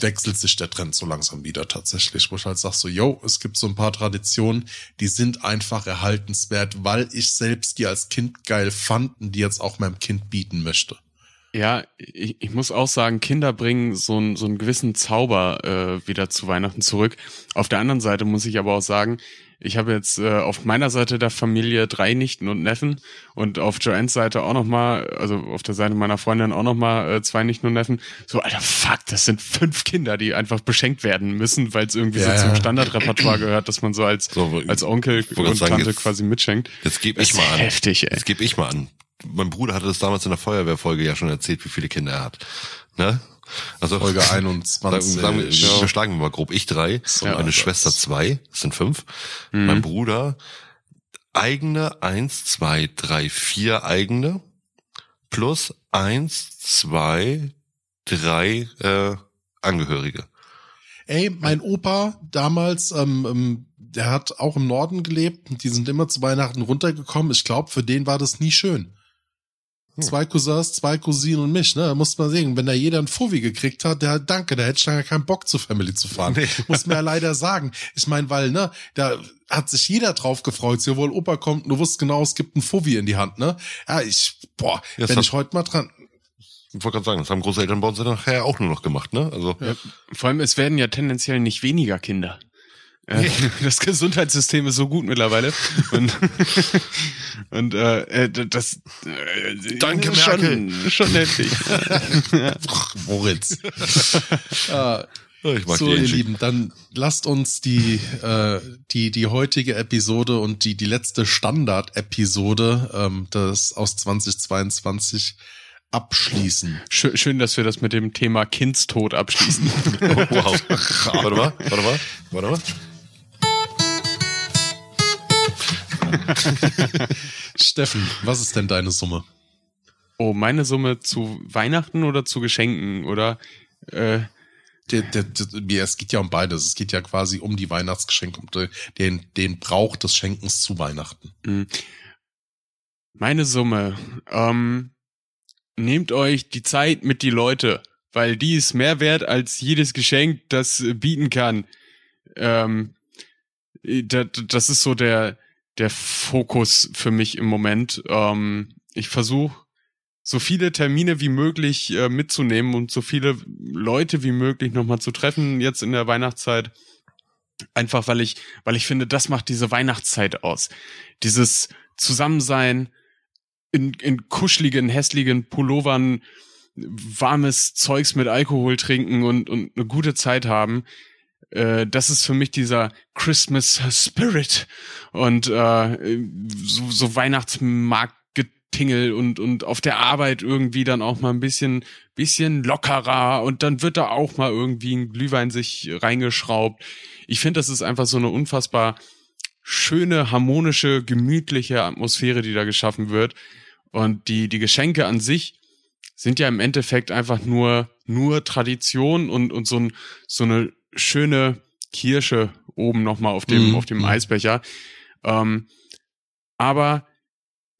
wechselt sich der Trend so langsam wieder tatsächlich, wo ich halt sag so, yo, es gibt so ein paar Traditionen, die sind einfach erhaltenswert, weil ich selbst die als Kind geil fand und die jetzt auch meinem Kind bieten möchte. Ja, ich, ich muss auch sagen, Kinder bringen so, einen so einen gewissen Zauber äh, wieder zu Weihnachten zurück. Auf der anderen Seite muss ich aber auch sagen, ich habe jetzt äh, auf meiner Seite der Familie drei Nichten und Neffen und auf Joannes Seite auch noch mal, also auf der Seite meiner Freundin auch noch mal äh, zwei Nichten und Neffen. So, alter Fuck, das sind fünf Kinder, die einfach beschenkt werden müssen, weil es irgendwie ja, so zum Standardrepertoire gehört, dass man so als so, als Onkel und sagen, Tante jetzt, quasi mitschenkt. Jetzt gebe ich mal an. Heftig, ey. Jetzt gebe ich mal an. Mein Bruder hatte das damals in der Feuerwehrfolge ja schon erzählt, wie viele Kinder er hat. Ne? Also Folge 21. Sagen, sagen wir, ja. schlagen wir mal grob. Ich drei, so meine Schwester zwei, das sind fünf. Mhm. Mein Bruder eigene eins, zwei, drei, vier eigene plus eins, zwei, drei äh, Angehörige. Ey, mein Opa damals, ähm, ähm, der hat auch im Norden gelebt. Die sind immer zu Weihnachten runtergekommen. Ich glaube, für den war das nie schön. Hm. Zwei Cousins, zwei Cousinen und mich, ne? Da muss man sehen, wenn da jeder ein Fuffi gekriegt hat, der danke, da hätte ich lange keinen Bock zur Family zu fahren. Nee. Muss man ja leider sagen. Ich meine, weil, ne, da hat sich jeder drauf gefreut. Sowohl Opa kommt, du wusstest genau, es gibt ein Fuffi in die Hand, ne? Ja, ich, boah, Jetzt wenn ich heute mal dran, ich wollte gerade sagen, das haben Großeltern bei uns nachher auch nur noch gemacht, ne? Also ja, vor allem, es werden ja tendenziell nicht weniger Kinder. Nee. Das Gesundheitssystem ist so gut mittlerweile. Und, und äh, äh das äh, Danke, ist schon, schon heftig. Moritz. ah, ich mag so, ihr Lieben, dann lasst uns die, äh, die, die heutige Episode und die, die letzte Standard-Episode ähm, das aus 2022 abschließen. Schön, schön, dass wir das mit dem Thema Kindstod abschließen. wow. warte mal, warte mal, warte mal. Steffen, was ist denn deine Summe? Oh, meine Summe zu Weihnachten oder zu Geschenken oder äh, Der, der, der, es geht ja um beides. Es geht ja quasi um die Weihnachtsgeschenke, um den, den Brauch des Schenkens zu Weihnachten. hm. meine Summe. Ähm, nehmt euch die Zeit mit die Leute, weil die ist mehr wert als jedes Geschenk, das äh, bieten kann. Ähm, da- da- das ist so der der Fokus für mich im Moment. Ähm, ich versuche so viele Termine wie möglich äh, mitzunehmen und so viele Leute wie möglich nochmal zu treffen jetzt in der Weihnachtszeit. Einfach weil ich, weil ich finde, das macht diese Weihnachtszeit aus. Dieses Zusammensein in, in kuscheligen, hässlichen Pullovern, warmes Zeugs mit Alkohol trinken und, und eine gute Zeit haben. Äh, das ist für mich dieser Christmas Spirit und äh, so, so Weihnachtsmarktgetingel und und auf der Arbeit irgendwie dann auch mal ein bisschen bisschen lockerer und dann wird da auch mal irgendwie ein Glühwein sich reingeschraubt. Ich finde, das ist einfach so eine unfassbar schöne, harmonische, gemütliche Atmosphäre, die da geschaffen wird. Und die, die Geschenke an sich sind ja im Endeffekt einfach nur, nur Tradition und, und so, ein, so eine schöne Kirsche oben nochmal auf dem, Mhm. auf dem Mhm. Eisbecher. Ähm, aber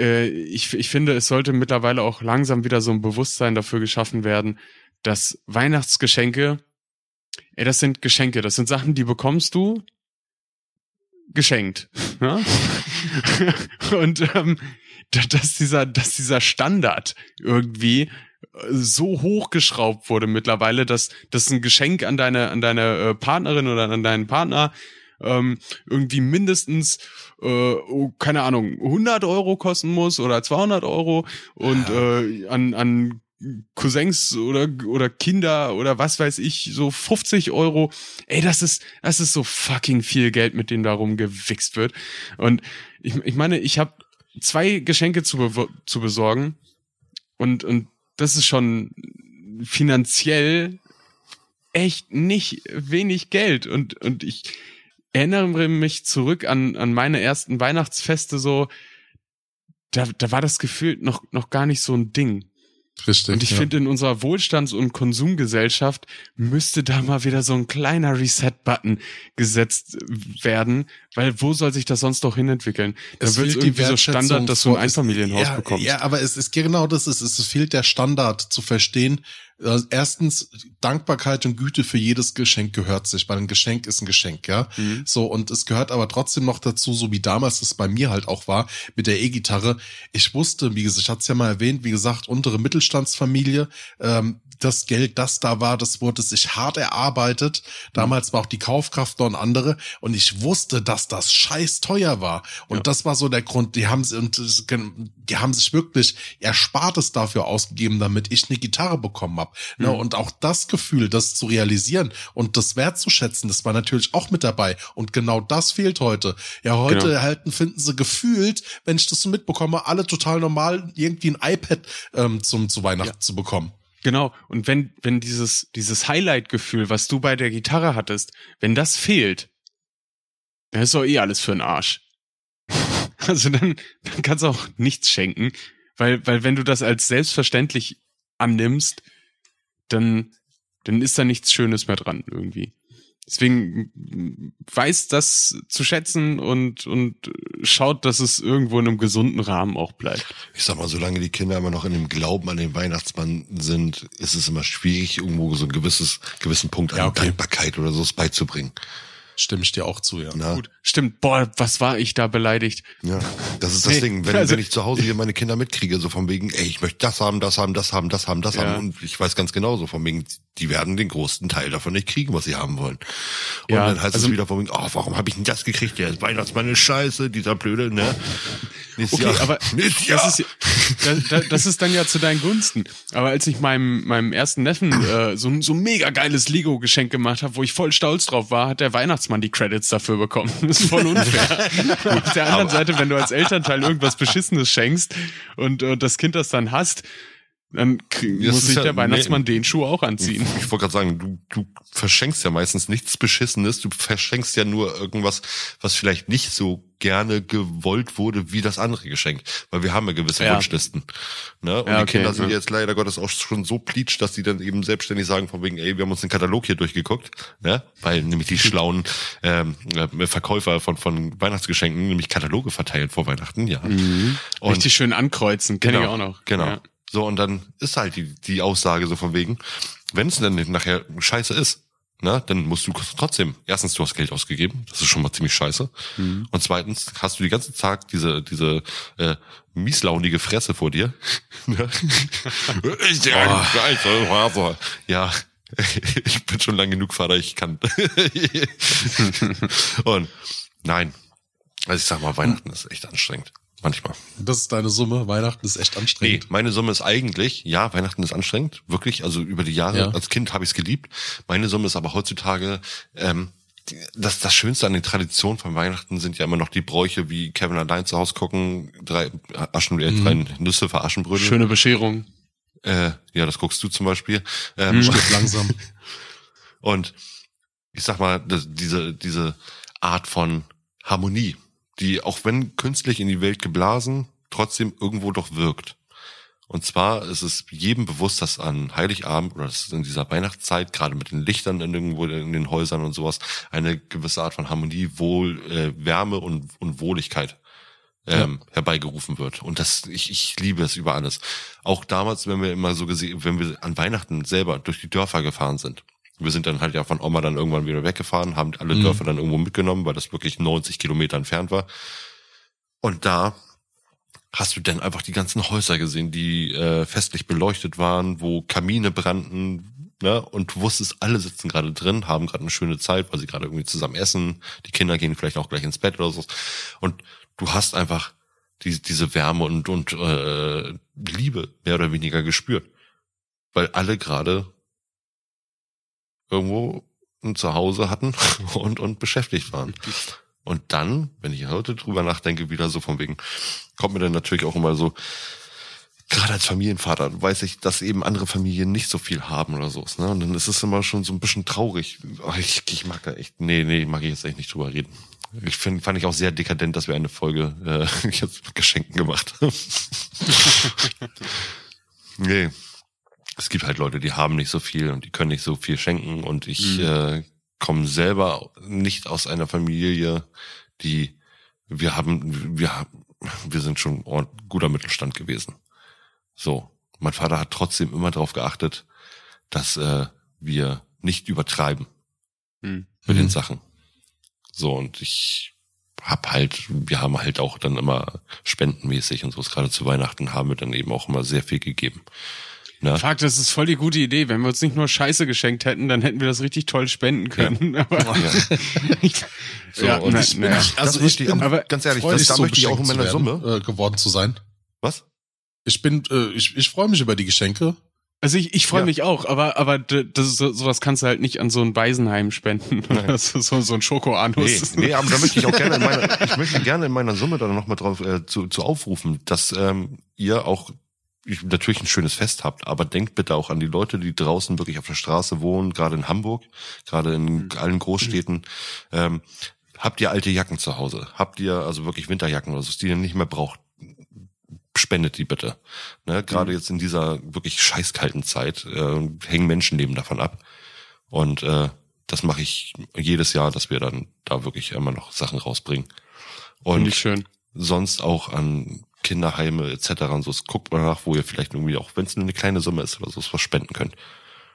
äh, ich, ich finde, es sollte mittlerweile auch langsam wieder so ein Bewusstsein dafür geschaffen werden, dass Weihnachtsgeschenke, ey, das sind Geschenke, das sind Sachen, die bekommst du geschenkt. Ja? Und ähm, da- dass dieser, dass dieser Standard irgendwie so hochgeschraubt wurde mittlerweile, dass das ein Geschenk an deine, an deine äh, Partnerin oder an deinen Partner ähm, irgendwie mindestens, äh, oh, keine Ahnung, 100 Euro kosten muss oder 200 Euro und äh, an, an Cousins oder, oder Kinder oder was weiß ich, so 50 Euro. Ey, das ist, das ist so fucking viel Geld, mit dem da rumgewichst wird. Und ich, ich meine, ich habe zwei Geschenke zu, zu besorgen und, und das ist schon finanziell echt nicht wenig Geld. Und, und ich erinnere mich zurück an, an meine ersten Weihnachtsfeste so, da, da war das Gefühl noch, noch gar nicht so ein Ding. Richtig. Und ich ja. finde, in unserer Wohlstands- und Konsumgesellschaft müsste da mal wieder so ein kleiner Reset-Button gesetzt werden, weil wo soll sich das sonst noch hinentwickeln? Da wird irgendwie so Standard, dass du ein Einfamilienhaus ja, bekommst. Ja, aber es ist genau das ist, es fehlt der Standard zu verstehen. Äh, Erstens, Dankbarkeit und Güte für jedes Geschenk gehört sich, weil ein Geschenk ist ein Geschenk, ja. Mhm. So, und es gehört aber trotzdem noch dazu, so wie damals es bei mir halt auch war, mit der E-Gitarre. Ich wusste, wie gesagt, ich hatte es ja mal erwähnt, wie gesagt, untere Mittelstandsfamilie, ähm, das Geld, das da war, das wurde sich hart erarbeitet. Damals war auch die Kaufkraft noch eine andere und ich wusste, dass das scheiß teuer war. Und Ja. das war so der Grund, die haben, die haben sich wirklich Erspartes dafür ausgegeben, damit ich eine Gitarre bekommen habe. Ne? Mhm. Und auch das Gefühl, das zu realisieren und das wertzuschätzen, das war natürlich auch mit dabei. Und genau das fehlt heute. Ja, heute Genau. halten, finden sie gefühlt, wenn ich das so mitbekomme, alle total normal, irgendwie ein iPad ähm, zum, zu Weihnachten zu bekommen. Genau. Und wenn, wenn dieses, dieses Highlight-Gefühl, was du bei der Gitarre hattest, wenn das fehlt, dann ist doch eh alles für den Arsch. Also dann, dann kannst du auch nichts schenken, weil, weil wenn du das als selbstverständlich annimmst, dann, dann ist da nichts Schönes mehr dran irgendwie. Deswegen weiß das zu schätzen und, und schaut, dass es irgendwo in einem gesunden Rahmen auch bleibt. Ich sag mal, solange die Kinder immer noch in dem Glauben an den Weihnachtsmann sind, ist es immer schwierig, irgendwo so ein gewisses, gewissen Punkt an Ja, okay. Dankbarkeit oder so beizubringen. Stimme ich dir auch zu, ja. Na? Gut, stimmt. Boah, was war ich da beleidigt? Ja, das ist das Nee, Ding. Wenn, also- wenn ich zu Hause hier meine Kinder mitkriege, so von wegen, ey, ich möchte das haben, das haben, das haben, das haben, das Ja. haben. Und ich weiß ganz genau so von wegen, die werden den größten Teil davon nicht kriegen, was sie haben wollen. Und Ja, dann heißt also- es wieder von wegen, oh, warum habe ich denn das gekriegt? Der Weihnachtsmann ist scheiße, dieser blöde, ne? Okay, aber das ist, ja- da, da, das ist dann ja zu deinen Gunsten. Aber als ich meinem, meinem ersten Neffen äh, so, ein- so mega geiles Lego-Geschenk gemacht habe, wo ich voll stolz drauf war, hat der Weihnachtsmann die Credits dafür bekommen. Das ist voll unfair. Auf der anderen Seite, wenn du als Elternteil irgendwas Beschissenes schenkst und äh, das Kind das dann hasst, Dann krieg, muss sich ja- der Weihnachtsmann nee. den Schuh auch anziehen. Ich wollte gerade sagen, du, du verschenkst ja meistens nichts Beschissenes, du verschenkst ja nur irgendwas, was vielleicht nicht so gerne gewollt wurde wie das andere Geschenk. Weil wir haben ja gewisse Ja. Wunschlisten. Ne? Und Ja, die okay, Kinder sind ja. jetzt leider Gottes auch schon so pleatsch, dass die dann eben selbstständig sagen, von wegen, ey, wir haben uns den Katalog hier durchgeguckt. Ne? Weil nämlich die schlauen ähm, äh, Verkäufer von, von Weihnachtsgeschenken nämlich Kataloge verteilen vor Weihnachten, ja. Und Richtig schön ankreuzen, kenne ich auch noch. Genau. So, und dann ist halt die, die Aussage so von wegen, wenn es dann nachher scheiße ist, ne, dann musst du trotzdem, erstens, du hast Geld ausgegeben, das ist schon mal ziemlich scheiße. Mhm. Und zweitens hast du die ganze Tag diese, diese äh, mieslaunige Fresse vor dir. Ne? ist ja ein scheiße Vater. Ja, ich bin schon lang genug Vater, ich kann. und nein, also ich sag mal, Weihnachten ist echt anstrengend. Manchmal. Das ist deine Summe. Weihnachten ist echt Nee, anstrengend. meine Summe ist eigentlich, ja, Weihnachten ist anstrengend, wirklich. Also über die Jahre Ja. als Kind habe ich es geliebt. Meine Summe ist aber heutzutage, ähm, das, das Schönste an den Traditionen von Weihnachten sind ja immer noch die Bräuche, wie Kevin allein zu Hause gucken, drei Aschen, äh, drei Nüsse für Aschenbrödel. Schöne Bescherung. Äh, ja, das guckst du zum Beispiel. Ähm, Stirb langsam. und ich sag mal, das, diese, diese Art von Harmonie, die auch wenn künstlich in die Welt geblasen, trotzdem irgendwo doch wirkt. Und zwar ist es jedem bewusst, dass an Heiligabend oder dass in dieser Weihnachtszeit, gerade mit den Lichtern in irgendwo in den Häusern und sowas, eine gewisse Art von Harmonie, Wohl, äh, Wärme und, und Wohligkeit ähm, herbeigerufen wird. Und das, ich, ich liebe es über alles. Auch damals, wenn wir immer so gesehen, wenn wir an Weihnachten selber durch die Dörfer gefahren sind. Wir sind dann halt ja von Oma dann irgendwann wieder weggefahren, haben alle Mhm. Dörfer dann irgendwo mitgenommen, weil das wirklich 90 Kilometer entfernt war. Und da hast du dann einfach die ganzen Häuser gesehen, die äh, festlich beleuchtet waren, wo Kamine brannten, ne? Und du wusstest, alle sitzen gerade drin, haben gerade eine schöne Zeit, weil sie gerade irgendwie zusammen essen. Die Kinder gehen vielleicht auch gleich ins Bett oder so. Und du hast einfach die, diese Wärme und, und äh, Liebe mehr oder weniger gespürt. Weil alle gerade irgendwo ein Zuhause hatten und, und beschäftigt waren. Und dann, wenn ich heute drüber nachdenke, wieder so von wegen, kommt mir dann natürlich auch immer so, gerade als Familienvater weiß ich, dass eben andere Familien nicht so viel haben oder so. Ne? Und dann ist es immer schon so ein bisschen traurig. Ich, ich mag da echt, nee, nee, mag ich jetzt echt nicht drüber reden. Ich find, fand ich auch sehr dekadent, dass wir eine Folge äh, jetzt mit Geschenken gemacht haben. nee. Es gibt halt Leute, die haben nicht so viel und die können nicht so viel schenken und ich Mhm. äh, komme selber nicht aus einer Familie, die wir haben, wir haben, wir sind schon guter Mittelstand gewesen. So, mein Vater hat trotzdem immer darauf geachtet, dass äh, wir nicht übertreiben Hm. mit Mhm. den Sachen. So und ich hab halt, wir haben halt auch dann immer spendenmäßig und so, gerade zu Weihnachten haben wir dann eben auch immer sehr viel gegeben. Ne? Fuck, das ist voll die gute Idee. Wenn wir uns nicht nur Scheiße geschenkt hätten, dann hätten wir das richtig toll spenden können. Aber Ja. So, Ja, und ich, na- ich, also das ich möchte ich bin auch, aber ganz ehrlich, das, da so möchte ich auch in meiner Summe. äh, geworden zu sein. Was? Ich bin, äh, ich, ich freue mich über die Geschenke. Also ich, ich freue Ja. mich auch, aber aber das ist so, sowas kannst du halt nicht an so ein Waisenheim spenden. Das ist so, so ein Nee, Schokoanus. nee, aber da möchte ich auch gerne in meiner, ich möchte gerne in meiner Summe dann nochmal drauf äh, zu, zu aufrufen, dass ähm, ihr auch natürlich ein schönes Fest habt, aber denkt bitte auch an die Leute, die draußen wirklich auf der Straße wohnen, gerade in Hamburg, gerade in allen Großstädten. Ähm, habt ihr alte Jacken zu Hause? Habt ihr also wirklich Winterjacken oder so, die ihr nicht mehr braucht? Spendet die bitte. Ne, gerade jetzt in dieser wirklich scheißkalten Zeit äh, hängen Menschenleben davon ab. Und äh, das mache ich jedes Jahr, dass wir dann da wirklich immer noch Sachen rausbringen. Finde Und ich schön. sonst auch an Kinderheime etc. und so. Guckt mal nach, wo ihr vielleicht irgendwie auch, wenn es nur eine kleine Summe ist oder so, was spenden könnt.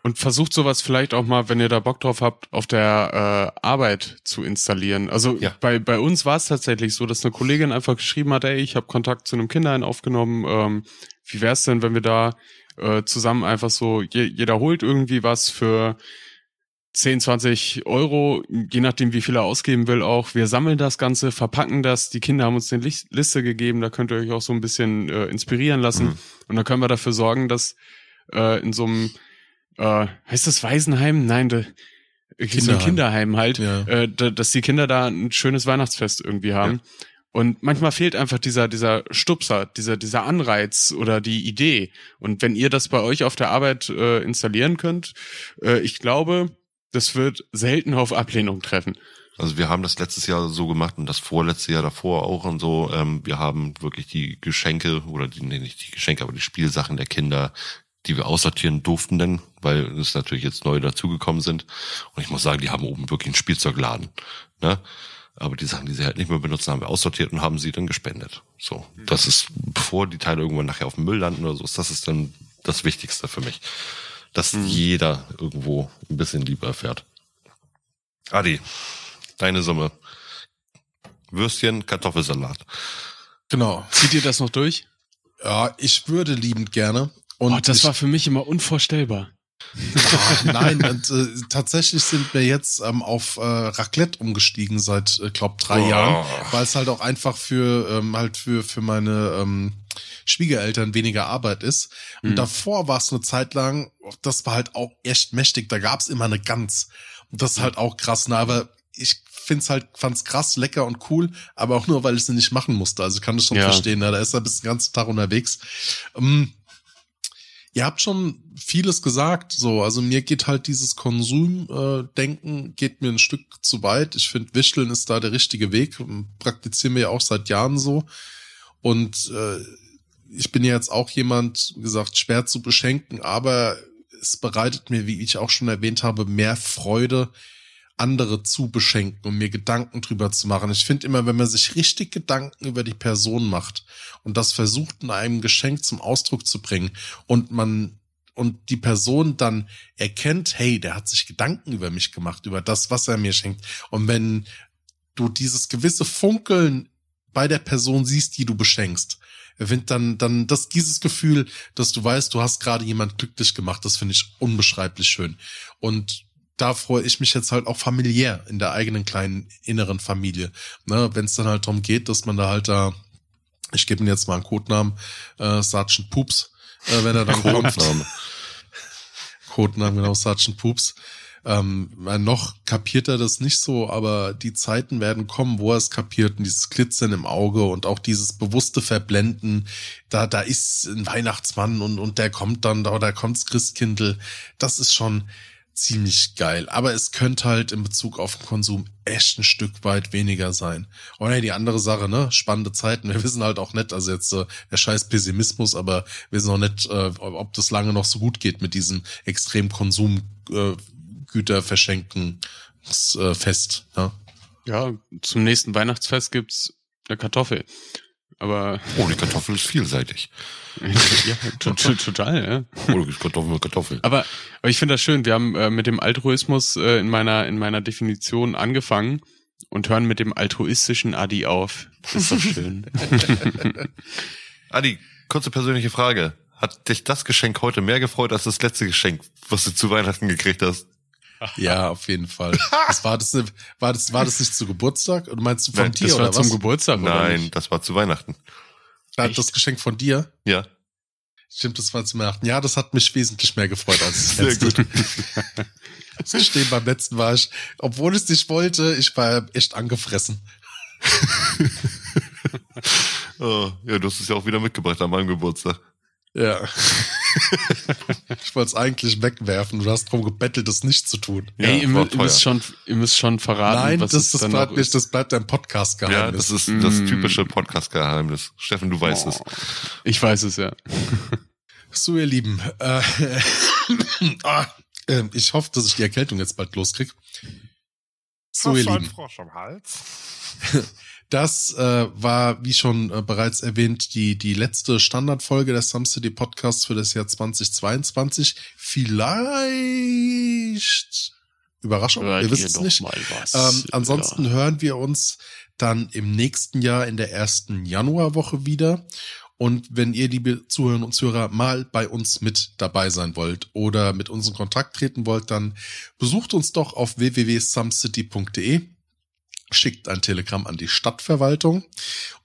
Und versucht sowas vielleicht auch mal, wenn ihr da Bock drauf habt, auf der äh, Arbeit zu installieren. Also Ja. bei, bei uns war es tatsächlich so, dass eine Kollegin einfach geschrieben hat, ey, ich habe Kontakt zu einem Kinderheim aufgenommen. Ähm, wie wär's denn, wenn wir da äh, zusammen einfach so, je, jeder holt irgendwie was für 10, 20 Euro, je nachdem, wie viel er ausgeben will auch. Wir sammeln das Ganze, verpacken das. Die Kinder haben uns eine Lis- Liste gegeben, da könnt ihr euch auch so ein bisschen äh, inspirieren lassen. Mhm. Und dann können wir dafür sorgen, dass äh, in so einem äh, heißt das Waisenheim? Nein, de, Kinderheim. Kinderheim halt, Ja. äh, da, dass die Kinder da ein schönes Weihnachtsfest irgendwie haben. Und manchmal fehlt einfach dieser, dieser Stupser, dieser, dieser Anreiz oder die Idee. Und wenn ihr das bei euch auf der Arbeit äh, installieren könnt, äh, ich glaube, das wird selten auf Ablehnung treffen. Also wir haben das letztes Jahr so gemacht und das vorletzte Jahr davor auch und so. Ähm, wir haben wirklich die Geschenke oder die, nee, nicht die Geschenke, aber die Spielsachen der Kinder, die wir aussortieren durften denn, weil es natürlich jetzt neu dazugekommen sind. Und ich muss sagen, die haben oben wirklich einen Spielzeugladen. Ne? Aber die Sachen, die sie halt nicht mehr benutzen, haben wir aussortiert und haben sie dann gespendet. So, das ist, bevor die Teile irgendwann nachher auf dem Müll landen oder so, ist das ist dann das Wichtigste für mich. Dass Mhm. jeder irgendwo ein bisschen Liebe erfährt. Adi, deine Summe. Würstchen, Kartoffelsalat. Genau. Zieht ihr das noch durch? Ja, ich würde liebend gerne. Und oh, das war für mich immer unvorstellbar. Ah, nein, und, äh, tatsächlich sind wir jetzt ähm, auf äh, Raclette umgestiegen seit, äh, glaub, drei Oh. Jahren, weil es halt auch einfach für ähm, halt für für meine ähm, Schwiegereltern weniger Arbeit ist. Und Mhm. davor war es eine Zeit lang, das war halt auch echt mächtig. Da gab's immer eine Gans. Und das ist halt auch krass. Na, aber ich find's halt, fand's krass, lecker und cool, aber auch nur, weil ich sie nicht machen musste. Also ich kann das schon Ja. verstehen. Na, da ist er bis den ganzen Tag unterwegs. Ähm, Ihr habt schon vieles gesagt, so. Also mir geht halt dieses Konsumdenken geht mir ein Stück zu weit. Ich finde, Wischeln ist da der richtige Weg. Praktizieren wir ja auch seit Jahren so. Und äh, ich bin ja jetzt auch jemand, wie gesagt, schwer zu beschenken, aber es bereitet mir, wie ich auch schon erwähnt habe, mehr Freude, andere zu beschenken und mir Gedanken drüber zu machen. Ich finde immer, wenn man sich richtig Gedanken über die Person macht und das versucht in einem Geschenk zum Ausdruck zu bringen und man und die Person dann erkennt, hey, der hat sich Gedanken über mich gemacht, über das, was er mir schenkt. Und wenn du dieses gewisse Funkeln bei der Person siehst, die du beschenkst, finde dann, dann das, dieses Gefühl, dass du weißt, du hast gerade jemand glücklich gemacht, das finde ich unbeschreiblich schön. Und da freue ich mich jetzt halt auch familiär in der eigenen kleinen inneren Familie. Ne, Wenn es dann halt darum geht, dass man da halt da, ich gebe ihm jetzt mal einen Codenamen, äh, Sergeant Poops, äh, wenn er dann kommt. Codename. Codenamen, genau, Sergeant Poops. Ähm, weil noch kapiert er das nicht so, aber die Zeiten werden kommen, wo er es kapiert und dieses Glitzern im Auge und auch dieses bewusste Verblenden, da, da ist ein Weihnachtsmann und, und der kommt dann, da, da kommt's Christkindl. Das ist schon ziemlich geil. Aber es könnte halt in Bezug auf den Konsum echt ein Stück weit weniger sein. Und ja, die andere Sache, ne? Spannende Zeiten. Wir wissen halt auch nicht, also jetzt äh, der scheiß Pessimismus, aber wir wissen auch nicht, äh, ob das lange noch so gut geht mit diesem extrem Konsum, äh, verschenken äh, Fest. Ne? Ja, zum nächsten Weihnachtsfest gibt's eine Kartoffel. Aber Oh, die Kartoffel ist vielseitig. ja, to- to- total, ja. Oh, Kartoffel mit Kartoffel. Aber, aber ich finde das schön. Wir haben äh, mit dem Altruismus äh, in meiner in meiner Definition angefangen und hören mit dem altruistischen Adi auf. Das ist doch schön. Adi, kurze persönliche Frage. Hat dich das Geschenk heute mehr gefreut als das letzte Geschenk, was du zu Weihnachten gekriegt hast? Ja, auf jeden Fall. Das war das, war das, war das nicht zu Geburtstag? Oder meinst du von Nein, dir das war oder zum was? Geburtstag, oder Nein, nicht? das war zu Weihnachten. Ja, das Geschenk von dir? Ja. Stimmt, das war zu Weihnachten. Ja, das hat mich wesentlich mehr gefreut als das Sehr letzte. gut. Das gestehen, beim letzten war ich, obwohl ich es nicht wollte, ich war echt angefressen. Oh, ja, du hast es ja auch wieder mitgebracht an meinem Geburtstag. Ja. Ich wollte es eigentlich wegwerfen. Du hast darum gebettelt, das nicht zu tun. Ja, Ey, ihr, ihr müsst schon, ihr müsst schon verraten, Nein, was das, das dann bleibt nicht, das bleibt ein Ja, Podcast-Geheimnis. das ist das Mm. typische Podcast-Geheimnis. Steffen, du weißt es. Ich weiß es ja. So, ihr Lieben, äh, äh, ich hoffe, dass ich die Erkältung jetzt bald loskrieg. So, ihr Lieben, Frosch am Hals? das äh, war, wie schon äh, bereits erwähnt, die, die letzte Standardfolge der Some City Podcasts für das Jahr 2022. Vielleicht Überraschung, wir wissen es nicht. Ähm, ansonsten hören wir uns dann im nächsten Jahr in der ersten Januarwoche wieder. Und wenn ihr, liebe Zuhörerinnen und Zuhörer, mal bei uns mit dabei sein wollt oder mit uns in Kontakt treten wollt, dann besucht uns doch auf www.sumcity.de, schickt ein Telegramm an die Stadtverwaltung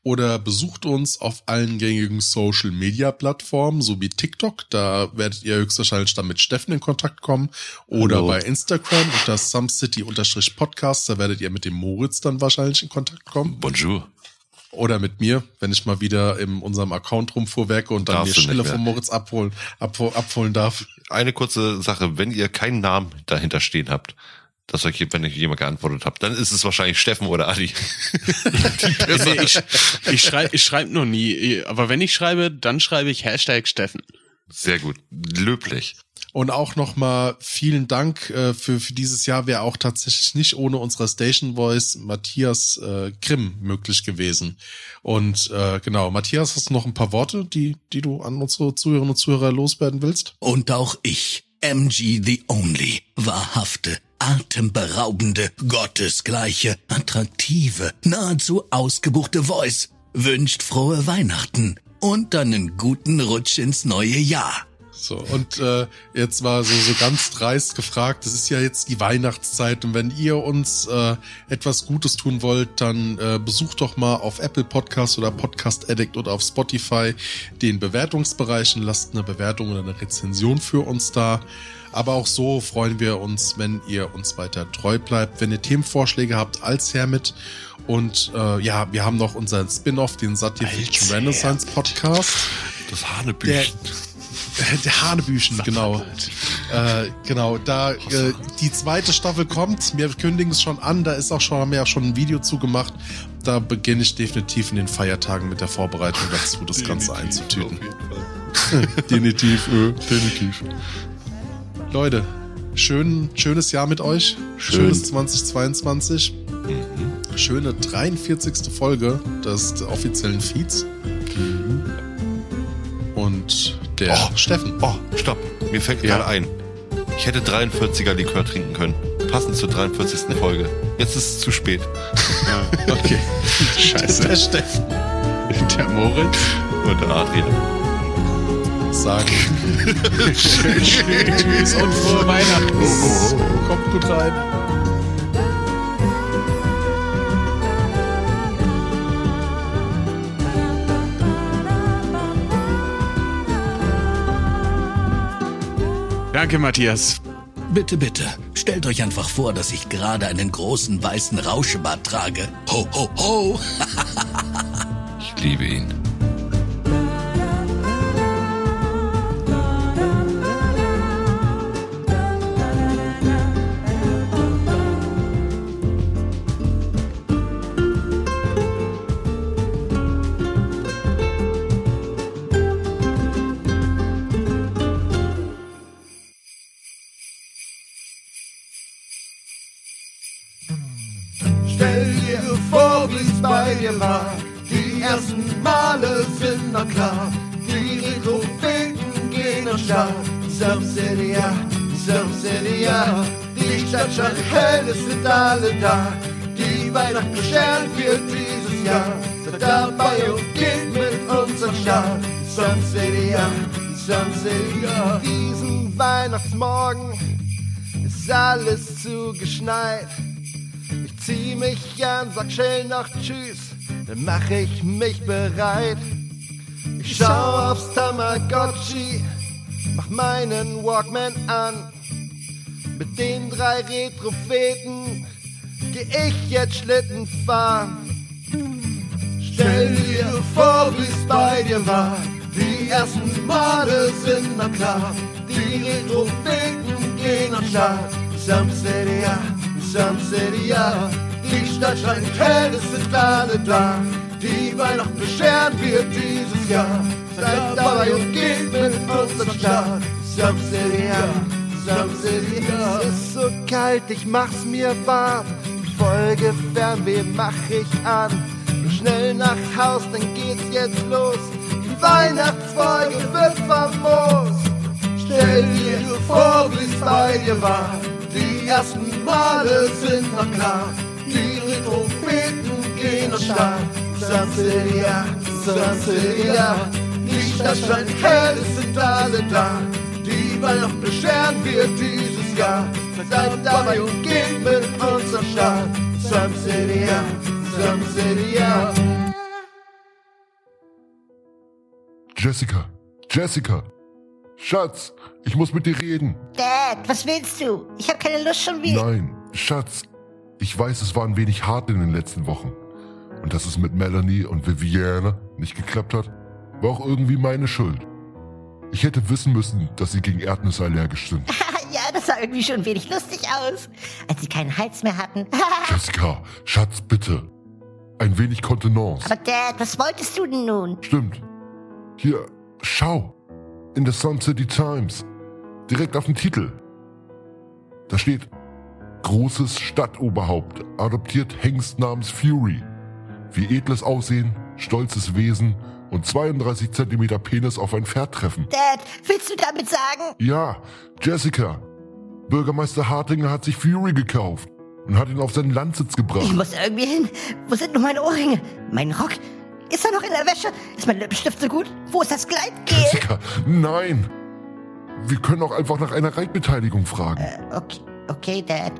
oder besucht uns auf allen gängigen Social Media Plattformen sowie TikTok. Da werdet ihr höchstwahrscheinlich dann mit Steffen in Kontakt kommen oder Hallo. bei Instagram unter SumCity-Podcast. Da werdet ihr mit dem Moritz dann wahrscheinlich in Kontakt kommen. Bonjour. Oder mit mir, wenn ich mal wieder in unserem Account rumfuhrwerke und dann Darfst nicht Stelle von Moritz abholen, abhol, abholen darf. Eine kurze Sache, wenn ihr keinen Namen dahinter stehen habt, dass euch, wenn ich jemand geantwortet habt, dann ist es wahrscheinlich Steffen oder Adi. Nee, ich ich schreibe ich schreib noch nie, aber wenn ich schreibe, dann schreibe ich Hashtag Steffen. Sehr gut. Löblich. Und auch nochmal vielen Dank äh, für, für dieses Jahr wäre auch tatsächlich nicht ohne unsere Station Voice Matthias äh, Grimm möglich gewesen. Und äh, genau, Matthias, hast du noch ein paar Worte, die, die du an unsere Zuhörerinnen und Zuhörer loswerden willst? Und auch ich, MG the Only, wahrhafte, atemberaubende, gottesgleiche, attraktive, nahezu ausgebuchte Voice, wünscht frohe Weihnachten und einen guten Rutsch ins neue Jahr. So, und äh, jetzt war so, so ganz dreist gefragt, es ist ja jetzt die Weihnachtszeit und wenn ihr uns äh, etwas Gutes tun wollt, dann äh, besucht doch mal auf Apple Podcast oder Podcast Addict oder auf Spotify den Bewertungsbereich und lasst eine Bewertung oder eine Rezension für uns da. Aber auch so freuen wir uns, wenn ihr uns weiter treu bleibt. Wenn ihr Themenvorschläge habt, als her mit. Und äh, ja, wir haben noch unseren Spin-off, den Satya Fiction Renaissance Podcast. Das Der, Hanebüchen. der Hanebüchen, genau. Äh, genau, da äh, die zweite Staffel kommt. Wir kündigen es schon an. Da ist auch schon, haben wir ja schon ein Video zu gemacht. Da beginne ich definitiv in den Feiertagen mit der Vorbereitung dazu, das Ganze einzutüten. definitiv, äh, definitiv. Leute, schön, schönes Jahr mit euch. Schön. Schönes 2022. Schöne 43. Folge des offiziellen Feeds. Und der Oh. Steffen. Oh, stopp. Mir fällt Ja. gerade ein. Ich hätte 43er Likör trinken können. Passend zur 43. Folge. Jetzt ist es zu spät. Okay. Scheiße. Der Steffen Der Moritz. Und der Adrian. Sagen. Tschüss und frohe Weihnachten. Kommt gut rein. Danke, Matthias. Bitte, bitte, stellt euch einfach vor, dass ich gerade einen großen weißen Rauschebart trage. Ho, ho, ho! Ich liebe ihn. City, ja. Die Stadt scheint hell, es sind alle da. Die Weihnachten bescheren für dieses Jahr. Seid dabei und geht mit uns am Start. City, ja. Diesen Weihnachtsmorgen ist alles zugeschneit. Ich zieh mich an, sag schnell noch Tschüss, dann mach ich mich bereit. Ich schau aufs Tamagotchi, mach meinen Walkman an. Mit den drei Retropheten geh ich jetzt Schlitten fahren. Stell dir vor, wie's bei dir war. Die ersten Male sind noch klar. Die Retropheten gehen am Start. City, ja. Die Stadt scheint hell, es sind alle da. Die Weihnachten bescheren wir dieses Jahr. Seid dabei und geht mit uns am Start. City, ja. Es ist so kalt, ich mach's mir warm. Folge Fernweh mach ich an. Nur schnell nach Haus, dann geht's jetzt los. Die Weihnachtsfolge wird famos. Stell dir vor, wie's bei dir war. Die ersten Male sind noch klar. Die Retropheten gehen am Start. Ja, Sun City, ja. Die Stadt scheint hell, es sind alle da. Die Weihnachten bescheren wir dieses Jahr. Seid dabei und geht mit uns am Start. City, ja. Jessica, Jessica, Schatz, ich muss mit dir reden. Dad, was willst du? Ich habe keine Lust schon wieder. Nein, Schatz, ich weiß, es war ein wenig hart in den letzten Wochen. Und dass es mit Melanie und Viviane nicht geklappt hat, war auch irgendwie meine Schuld. Ich hätte wissen müssen, dass sie gegen Erdnüsse allergisch sind. ja, das sah irgendwie schon wenig lustig aus, als sie keinen Hals mehr hatten. Jessica, Schatz, bitte. Ein wenig Kontenance. Aber Dad, was wolltest du denn nun? Stimmt. Hier, schau. In the Sun City Times. Direkt auf dem Titel. Da steht, großes Stadtoberhaupt adoptiert Hengst namens Fury. Wie edles Aussehen, stolzes Wesen und 32 Zentimeter Penis auf ein Pferd treffen. Dad, willst du damit sagen? Ja, Jessica. Bürgermeister Hartinger hat sich Fury gekauft und hat ihn auf seinen Landsitz gebracht. Ich muss irgendwie hin. Wo sind nun meine Ohrringe? Mein Rock? Ist er noch in der Wäsche? Ist mein Lippenstift so gut? Wo ist das Gleitgel? Jessica, nein. Wir können auch einfach nach einer Reitbeteiligung fragen. Okay, okay, Dad.